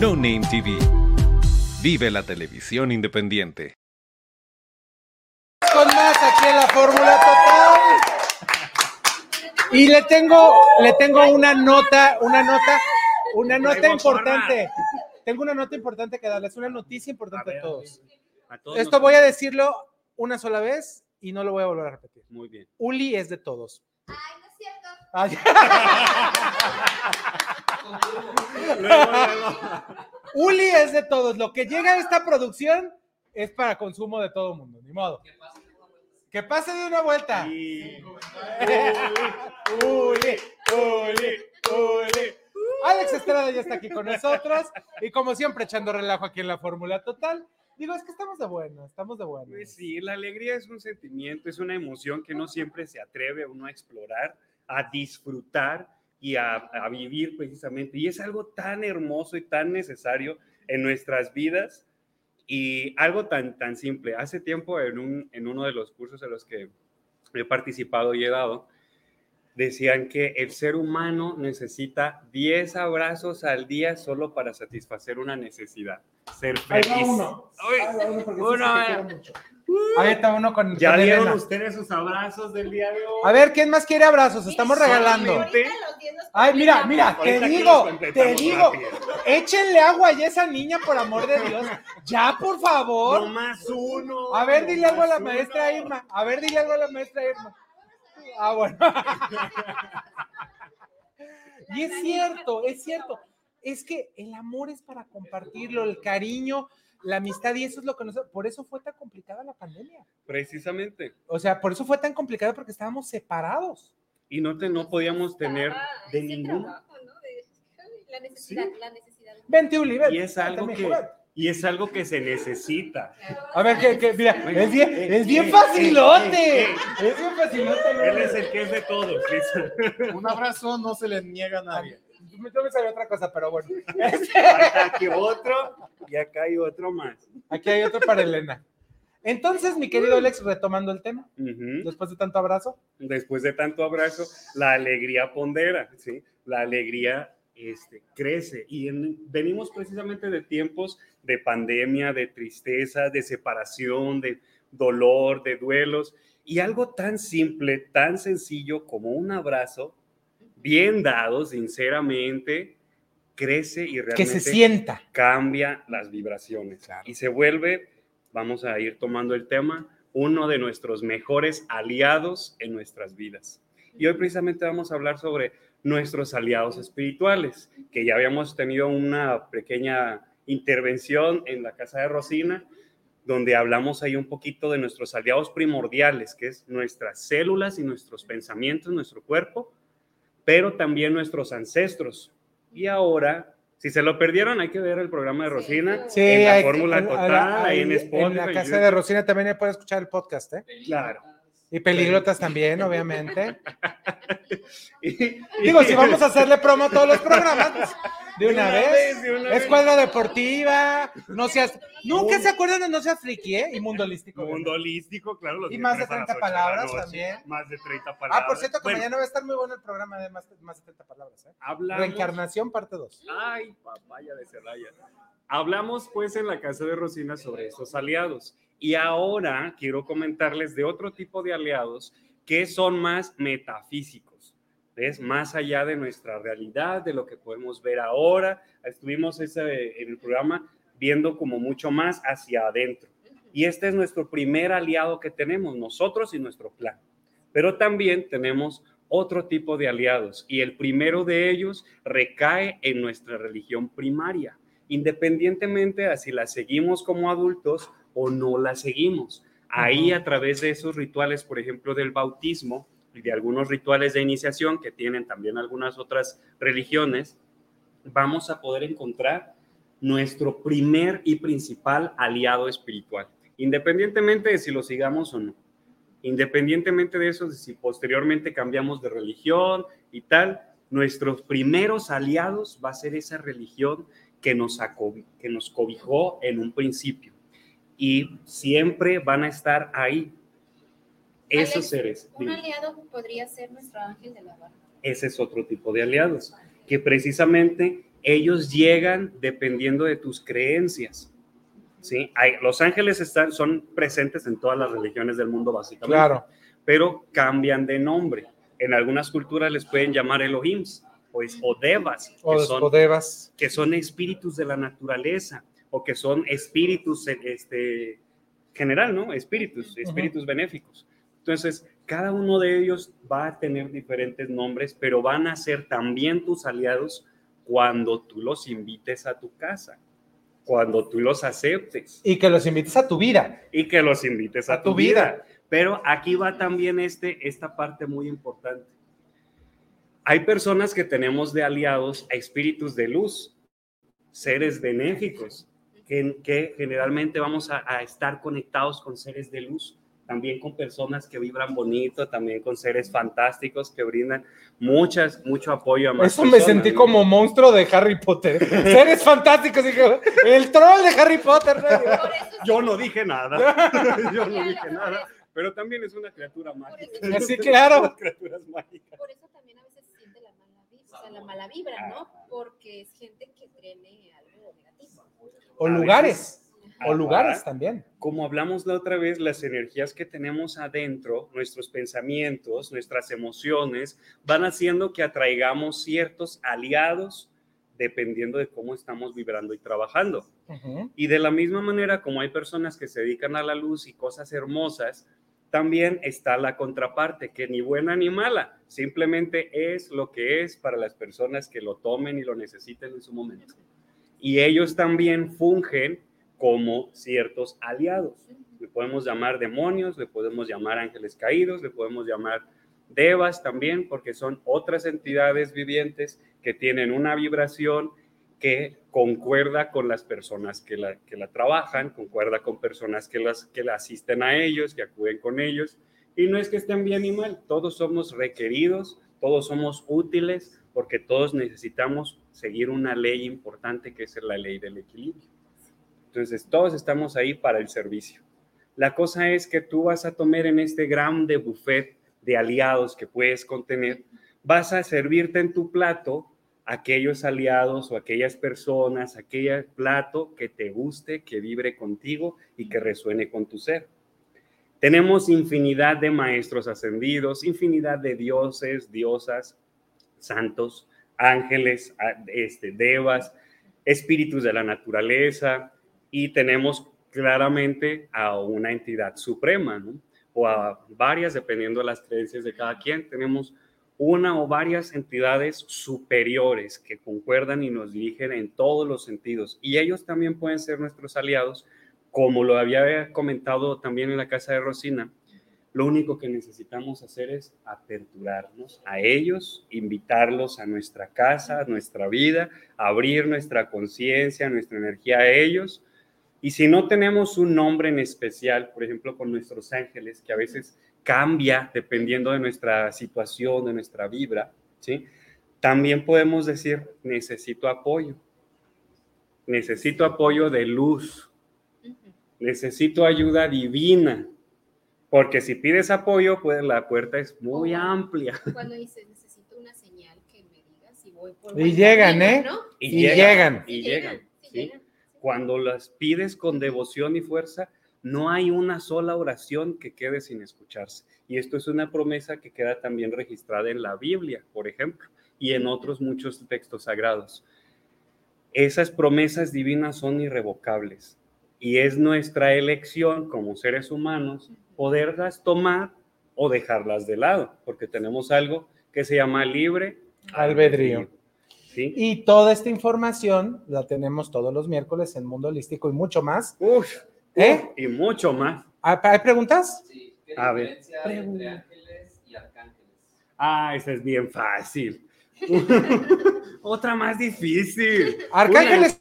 Speaker 6: No Name TV. Vive la televisión independiente.
Speaker 1: Con más aquí en la Fórmula Total. Y le tengo, le tengo una nota, una nota, una nota importante. Tengo una nota importante que darles, una noticia importante a, todos.
Speaker 13: A todos
Speaker 1: Esto voy a decirlo una sola vez y no lo voy a volver a repetir.
Speaker 13: Muy bien.
Speaker 1: Uli es de todos. Uli es de todos. Lo que llega a esta producción es para consumo de todo mundo, ni modo. Que pase de una vuelta. Uli, Uli, Uli. Alex Estrada ya está aquí con nosotros y como siempre echando relajo aquí en la Fórmula Total. Digo, es que estamos de buena, estamos de buena.
Speaker 13: Pues sí, la alegría es un sentimiento, es una emoción que no siempre se atreve uno a explorar, a disfrutar y a, a vivir precisamente. Y es algo tan hermoso y tan necesario en nuestras vidas y algo tan, tan simple. Hace tiempo en, un, en uno de los cursos en los que he participado y he dado, decían que el ser humano necesita 10 abrazos al día solo para satisfacer una necesidad, ser
Speaker 1: Ahí
Speaker 13: feliz.
Speaker 1: va uno.
Speaker 13: Uy,
Speaker 1: Ahí va uno porque
Speaker 13: uno,
Speaker 1: sí se te quiero mucho. Ahí está uno con.
Speaker 13: Ya
Speaker 1: con
Speaker 13: dieron
Speaker 1: Elena.
Speaker 13: ustedes sus abrazos del día de hoy.
Speaker 1: A ver, ¿quién más quiere abrazos? Estamos regalando. Ay, mira, mira, te digo, te digo, échenle agua a esa niña, por amor de Dios. Ya, por favor.
Speaker 13: No más uno.
Speaker 1: A ver, dile algo a la maestra. Irma. A ver, dile algo a la maestra Irma. Ah, bueno. Y es cierto, es cierto. Es que el amor es para compartirlo, el cariño, la amistad, y eso es lo que nos. Por eso fue tan complicada la pandemia.
Speaker 13: Precisamente.
Speaker 1: O sea, por eso fue tan complicada porque estábamos separados.
Speaker 13: Y no, te, no podíamos tener de.
Speaker 5: De- La necesidad, la necesidad.
Speaker 1: Vente.
Speaker 13: Y es algo que, y es algo que se necesita.
Speaker 1: A ver, que, que mira, es bien,
Speaker 13: eh,
Speaker 1: es bien
Speaker 13: eh,
Speaker 1: facilote.
Speaker 13: eh.
Speaker 1: Es bien facilote.
Speaker 13: Él es el que es de todos. dice.
Speaker 10: Un abrazo no se les niega a nadie.
Speaker 1: Yo me sabía otra cosa, pero bueno.
Speaker 13: Aquí otro y acá hay otro más.
Speaker 1: Aquí hay otro para Elena. Entonces, mi querido Alex, retomando el tema,
Speaker 13: Ujú.
Speaker 1: después de tanto abrazo.
Speaker 13: Después de tanto abrazo, la alegría pondera, ¿sí? La alegría este, crece. Y en- venimos precisamente de tiempos de pandemia, de tristeza, de separación, de dolor, de duelos. Y algo tan simple, tan sencillo como un abrazo, bien dado, sinceramente, crece y realmente
Speaker 1: Que se sienta.
Speaker 13: cambia las vibraciones y se vuelve, vamos a ir tomando el tema, uno de nuestros mejores aliados en nuestras vidas. Y hoy precisamente vamos a hablar sobre nuestros aliados espirituales, que ya habíamos tenido una pequeña intervención en la casa de Rosina, donde hablamos ahí un poquito de nuestros aliados primordiales, que es nuestras células y nuestros pensamientos, nuestro cuerpo, pero también nuestros ancestros. Y ahora, si se lo perdieron, hay que ver el programa de Rosina
Speaker 1: Sí,
Speaker 13: en la
Speaker 1: hay-
Speaker 13: Fórmula Total, ahí en Spotify.
Speaker 1: En la casa de Rosina también puede escuchar el podcast, ¿eh?
Speaker 13: Claro.
Speaker 1: Y peligrotas también, obviamente.
Speaker 13: Y-
Speaker 1: Digo, si vamos a hacerle promo a todos los programas, de una, vez.
Speaker 13: de una vez.
Speaker 1: Escuadra deportiva, no seas. Nunca se acuerdan de no seas friki, ¿eh? Y mundo holístico.
Speaker 13: Mundo holístico, claro. los
Speaker 1: Y más de
Speaker 13: viernes a las
Speaker 1: 30
Speaker 13: ocho de la
Speaker 1: palabras
Speaker 13: noche,
Speaker 1: también.
Speaker 13: Más de 30 palabras.
Speaker 1: Ah, por cierto, que
Speaker 13: Bueno,
Speaker 1: mañana va a estar muy bueno el programa de más, más de 30 palabras, ¿eh?
Speaker 13: Hablamos-
Speaker 1: Reencarnación, parte 2.
Speaker 13: Ay, papaya de Celaya. Hablamos pues en la casa de Rosina sobre estos aliados. Y ahora quiero comentarles de otro tipo de aliados que son más metafísicos. ¿Ves? Más allá de nuestra realidad, de lo que podemos ver ahora. Estuvimos ese, en el programa viendo como mucho más hacia adentro. Y este es nuestro primer aliado que tenemos, nosotros y nuestro plan. Pero también tenemos otro tipo de aliados y el primero de ellos recae en nuestra religión primaria, independientemente de si la seguimos como adultos o no la seguimos. Ahí a través de esos rituales, por ejemplo, del bautismo y de algunos rituales de iniciación que tienen también algunas otras religiones, vamos a poder encontrar nuestro primer y principal aliado espiritual, independientemente de si lo sigamos o no. Independientemente de eso, de si posteriormente cambiamos de religión y tal, nuestros primeros aliados va a ser esa religión que nos, que nos cobijó en un principio. Y siempre van a estar ahí. Esos
Speaker 5: Alex,
Speaker 13: seres.
Speaker 5: Un
Speaker 13: dime.
Speaker 5: aliado podría ser nuestro ángel de la guarda.
Speaker 13: ese es otro tipo de aliados, que precisamente ellos llegan dependiendo de tus creencias. ¿sí? Hay, los ángeles están, son presentes en todas las religiones del mundo, básicamente.
Speaker 1: Claro.
Speaker 13: Pero cambian de nombre. En algunas culturas les pueden llamar Elohims pues, o Devas, que,
Speaker 1: O,
Speaker 13: son,
Speaker 1: o devas.
Speaker 13: que son espíritus de la naturaleza o que son espíritus este, general, ¿no? Espíritus, espíritus benéficos. Entonces, cada uno de ellos va a tener diferentes nombres, pero van a ser también tus aliados cuando tú los invites a tu casa, cuando tú los aceptes.
Speaker 1: Y que los invites a tu vida.
Speaker 13: Y que los invites a,
Speaker 1: A
Speaker 13: tu,
Speaker 1: tu
Speaker 13: vida.
Speaker 1: vida.
Speaker 13: Pero aquí va también este, esta parte muy importante. Hay personas que tenemos de aliados a espíritus de luz, seres benéficos, que, que generalmente vamos a, a estar conectados con seres de luz, también con personas que vibran bonito, también con seres fantásticos que brindan muchas, mucho apoyo a más
Speaker 1: Eso me
Speaker 13: personas,
Speaker 1: sentí
Speaker 13: ¿no?
Speaker 1: como monstruo de Harry Potter. Seres fantásticos. dije, el troll de Harry Potter. ¿no?
Speaker 13: Yo no dije nada. Yo no dije nada. Pero también es una criatura mágica.
Speaker 1: Sí, claro.
Speaker 13: Las criaturas mágicas.
Speaker 5: Por eso también a veces se siente la mala vibra, o sea, la mala vibra, ¿no? Porque es gente que tiene algo negativo.
Speaker 1: O
Speaker 13: A
Speaker 1: lugares.
Speaker 13: veces-
Speaker 1: O lugares también.
Speaker 13: Como hablamos la otra vez, las energías que tenemos adentro, nuestros pensamientos, nuestras emociones, van haciendo que atraigamos ciertos aliados dependiendo de cómo estamos vibrando y trabajando. Y de la misma manera, como hay personas que se dedican a la luz y cosas hermosas, también está la contraparte, que ni buena ni mala, simplemente es lo que es para las personas que lo tomen y lo necesiten en su momento. Y ellos también fungen como ciertos aliados. Le podemos llamar demonios, le podemos llamar ángeles caídos, le podemos llamar devas también, porque son otras entidades vivientes que tienen una vibración que concuerda con las personas que la, que la trabajan, concuerda con personas que, las, que la asisten a ellos, que acuden con ellos. Y no es que estén bien ni mal, todos somos requeridos, todos somos útiles, porque todos necesitamos seguir una ley importante que es la ley del equilibrio. Entonces, todos estamos ahí para el servicio. La cosa es que tú vas a tomar en este grande buffet de aliados que puedes contener, vas a servirte en tu plato aquellos aliados o aquellas personas, aquel plato que te guste, que vibre contigo y que resuene con tu ser. Tenemos infinidad de maestros ascendidos, infinidad de dioses, diosas, santos, ángeles, este, devas, espíritus de la naturaleza y tenemos claramente a una entidad suprema, o a varias, dependiendo de las creencias de cada quien. Tenemos una o varias entidades superiores que concuerdan y nos dirigen en todos los sentidos. Y ellos también pueden ser nuestros aliados, como lo había comentado también en la casa de Rosina. Lo único que necesitamos hacer es aperturarnos a ellos, invitarlos a nuestra casa, a nuestra vida, abrir nuestra conciencia, nuestra energía a ellos. Y si no tenemos un nombre en especial, por ejemplo, con nuestros ángeles, que a veces cambia dependiendo de nuestra situación, de nuestra vibra, ¿sí? También podemos decir, necesito apoyo. Necesito apoyo de luz. Necesito ayuda divina. Porque si pides apoyo, pues la puerta es muy amplia.
Speaker 5: Cuando dices, necesito una señal que me diga si voy por
Speaker 1: Y llegan,
Speaker 5: camino,
Speaker 1: ¿eh?
Speaker 5: ¿no?
Speaker 1: Y llegan.
Speaker 13: Y llegan.
Speaker 5: llegan, sí
Speaker 13: ¿sí?
Speaker 5: llegan.
Speaker 13: Cuando las pides con devoción y fuerza, no hay una sola oración que quede sin escucharse. Y esto es una promesa que queda también registrada en la Biblia, por ejemplo, y en otros muchos textos sagrados. Esas promesas divinas son irrevocables y es nuestra elección como seres humanos poderlas tomar o dejarlas de lado, porque tenemos algo que se llama libre
Speaker 1: Albedrío.
Speaker 13: ¿sí?
Speaker 1: Y toda esta información la tenemos todos los miércoles en Mundo Holístico y mucho más.
Speaker 13: Uf,
Speaker 1: ¿Eh?
Speaker 13: y mucho más.
Speaker 1: ¿Hay preguntas?
Speaker 13: A ver. Ah, esa es bien fácil. Otra más difícil.
Speaker 1: Arcángeles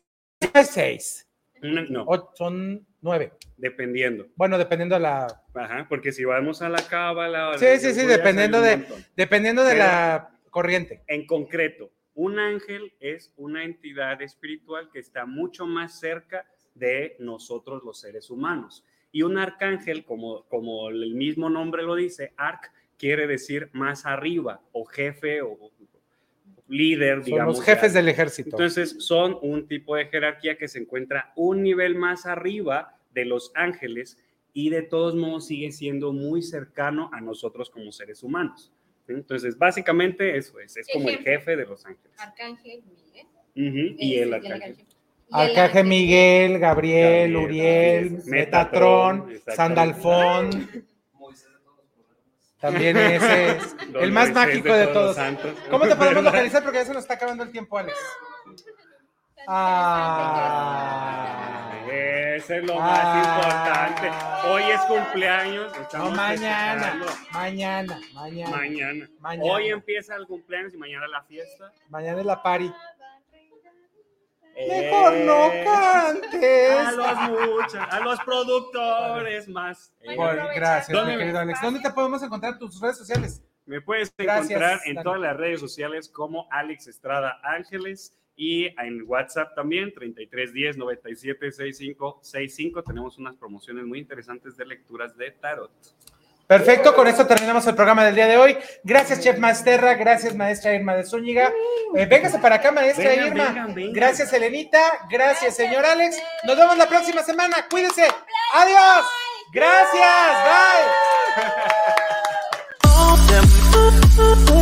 Speaker 1: es seis.
Speaker 13: Una- no,
Speaker 1: O- son nueve.
Speaker 13: dependiendo.
Speaker 1: Bueno, dependiendo de la.
Speaker 13: Ajá, porque si vamos a la cábala.
Speaker 1: Sí, sí, sí, dependiendo de, dependiendo de
Speaker 13: Pero-
Speaker 1: la corriente.
Speaker 13: En concreto, un ángel es una entidad espiritual que está mucho más cerca de nosotros los seres humanos. Y un arcángel, como, como el mismo nombre lo dice, arc quiere decir más arriba o jefe o líder,
Speaker 1: Son
Speaker 13: digamos.
Speaker 1: los jefes del ejército.
Speaker 13: Entonces, son un tipo de jerarquía que se encuentra un nivel más arriba de los ángeles y de todos modos sigue siendo muy cercano a nosotros como seres humanos. Entonces, básicamente eso es, es como el jefe de los ángeles.
Speaker 5: Arcángel Miguel.
Speaker 13: Y el arcángel.
Speaker 5: Y el
Speaker 1: Arcaje
Speaker 5: ángel.
Speaker 1: Miguel, Gabriel,
Speaker 13: Gabriel,
Speaker 1: Uriel, Metatron, Sandalfón. También ese es el más mágico de todos. ¿Cómo te podemos
Speaker 13: ¿Verdad?
Speaker 1: localizar? Porque ya se nos está acabando el tiempo, Alex. Ah,
Speaker 13: Ese es lo
Speaker 1: Ah.
Speaker 13: más importante. Hoy es cumpleaños.
Speaker 1: no,
Speaker 13: estamos
Speaker 1: mañana, mañana, mañana.
Speaker 13: Mañana.
Speaker 1: Mañana.
Speaker 13: Hoy empieza el cumpleaños y mañana la fiesta.
Speaker 1: Mañana es la party. Mejor no
Speaker 13: Eh,
Speaker 1: cantes.
Speaker 13: A los muchos, a los productores más.
Speaker 1: Por- gracias, mi
Speaker 13: ¿Dónde me-
Speaker 1: querido Alex. ¿Dónde te podemos encontrar tus redes sociales?
Speaker 13: Me puedes
Speaker 1: Gracias,
Speaker 13: encontrar en todas las redes sociales como Alex Estrada Ángeles y en WhatsApp también 3310 97 65 65. Tenemos unas promociones muy interesantes de lecturas de tarot.
Speaker 1: Perfecto, con esto terminamos el programa del día de hoy. Gracias, Chef Masterra. Gracias, maestra Irma de Zúñiga. Eh, véngase para acá, maestra
Speaker 13: Vengan,
Speaker 1: Irma.
Speaker 13: vengan, vengan.
Speaker 1: Gracias, Elenita. Gracias, señor Alex. Nos vemos la próxima semana. Cuídense. Adiós. Gracias. Bye.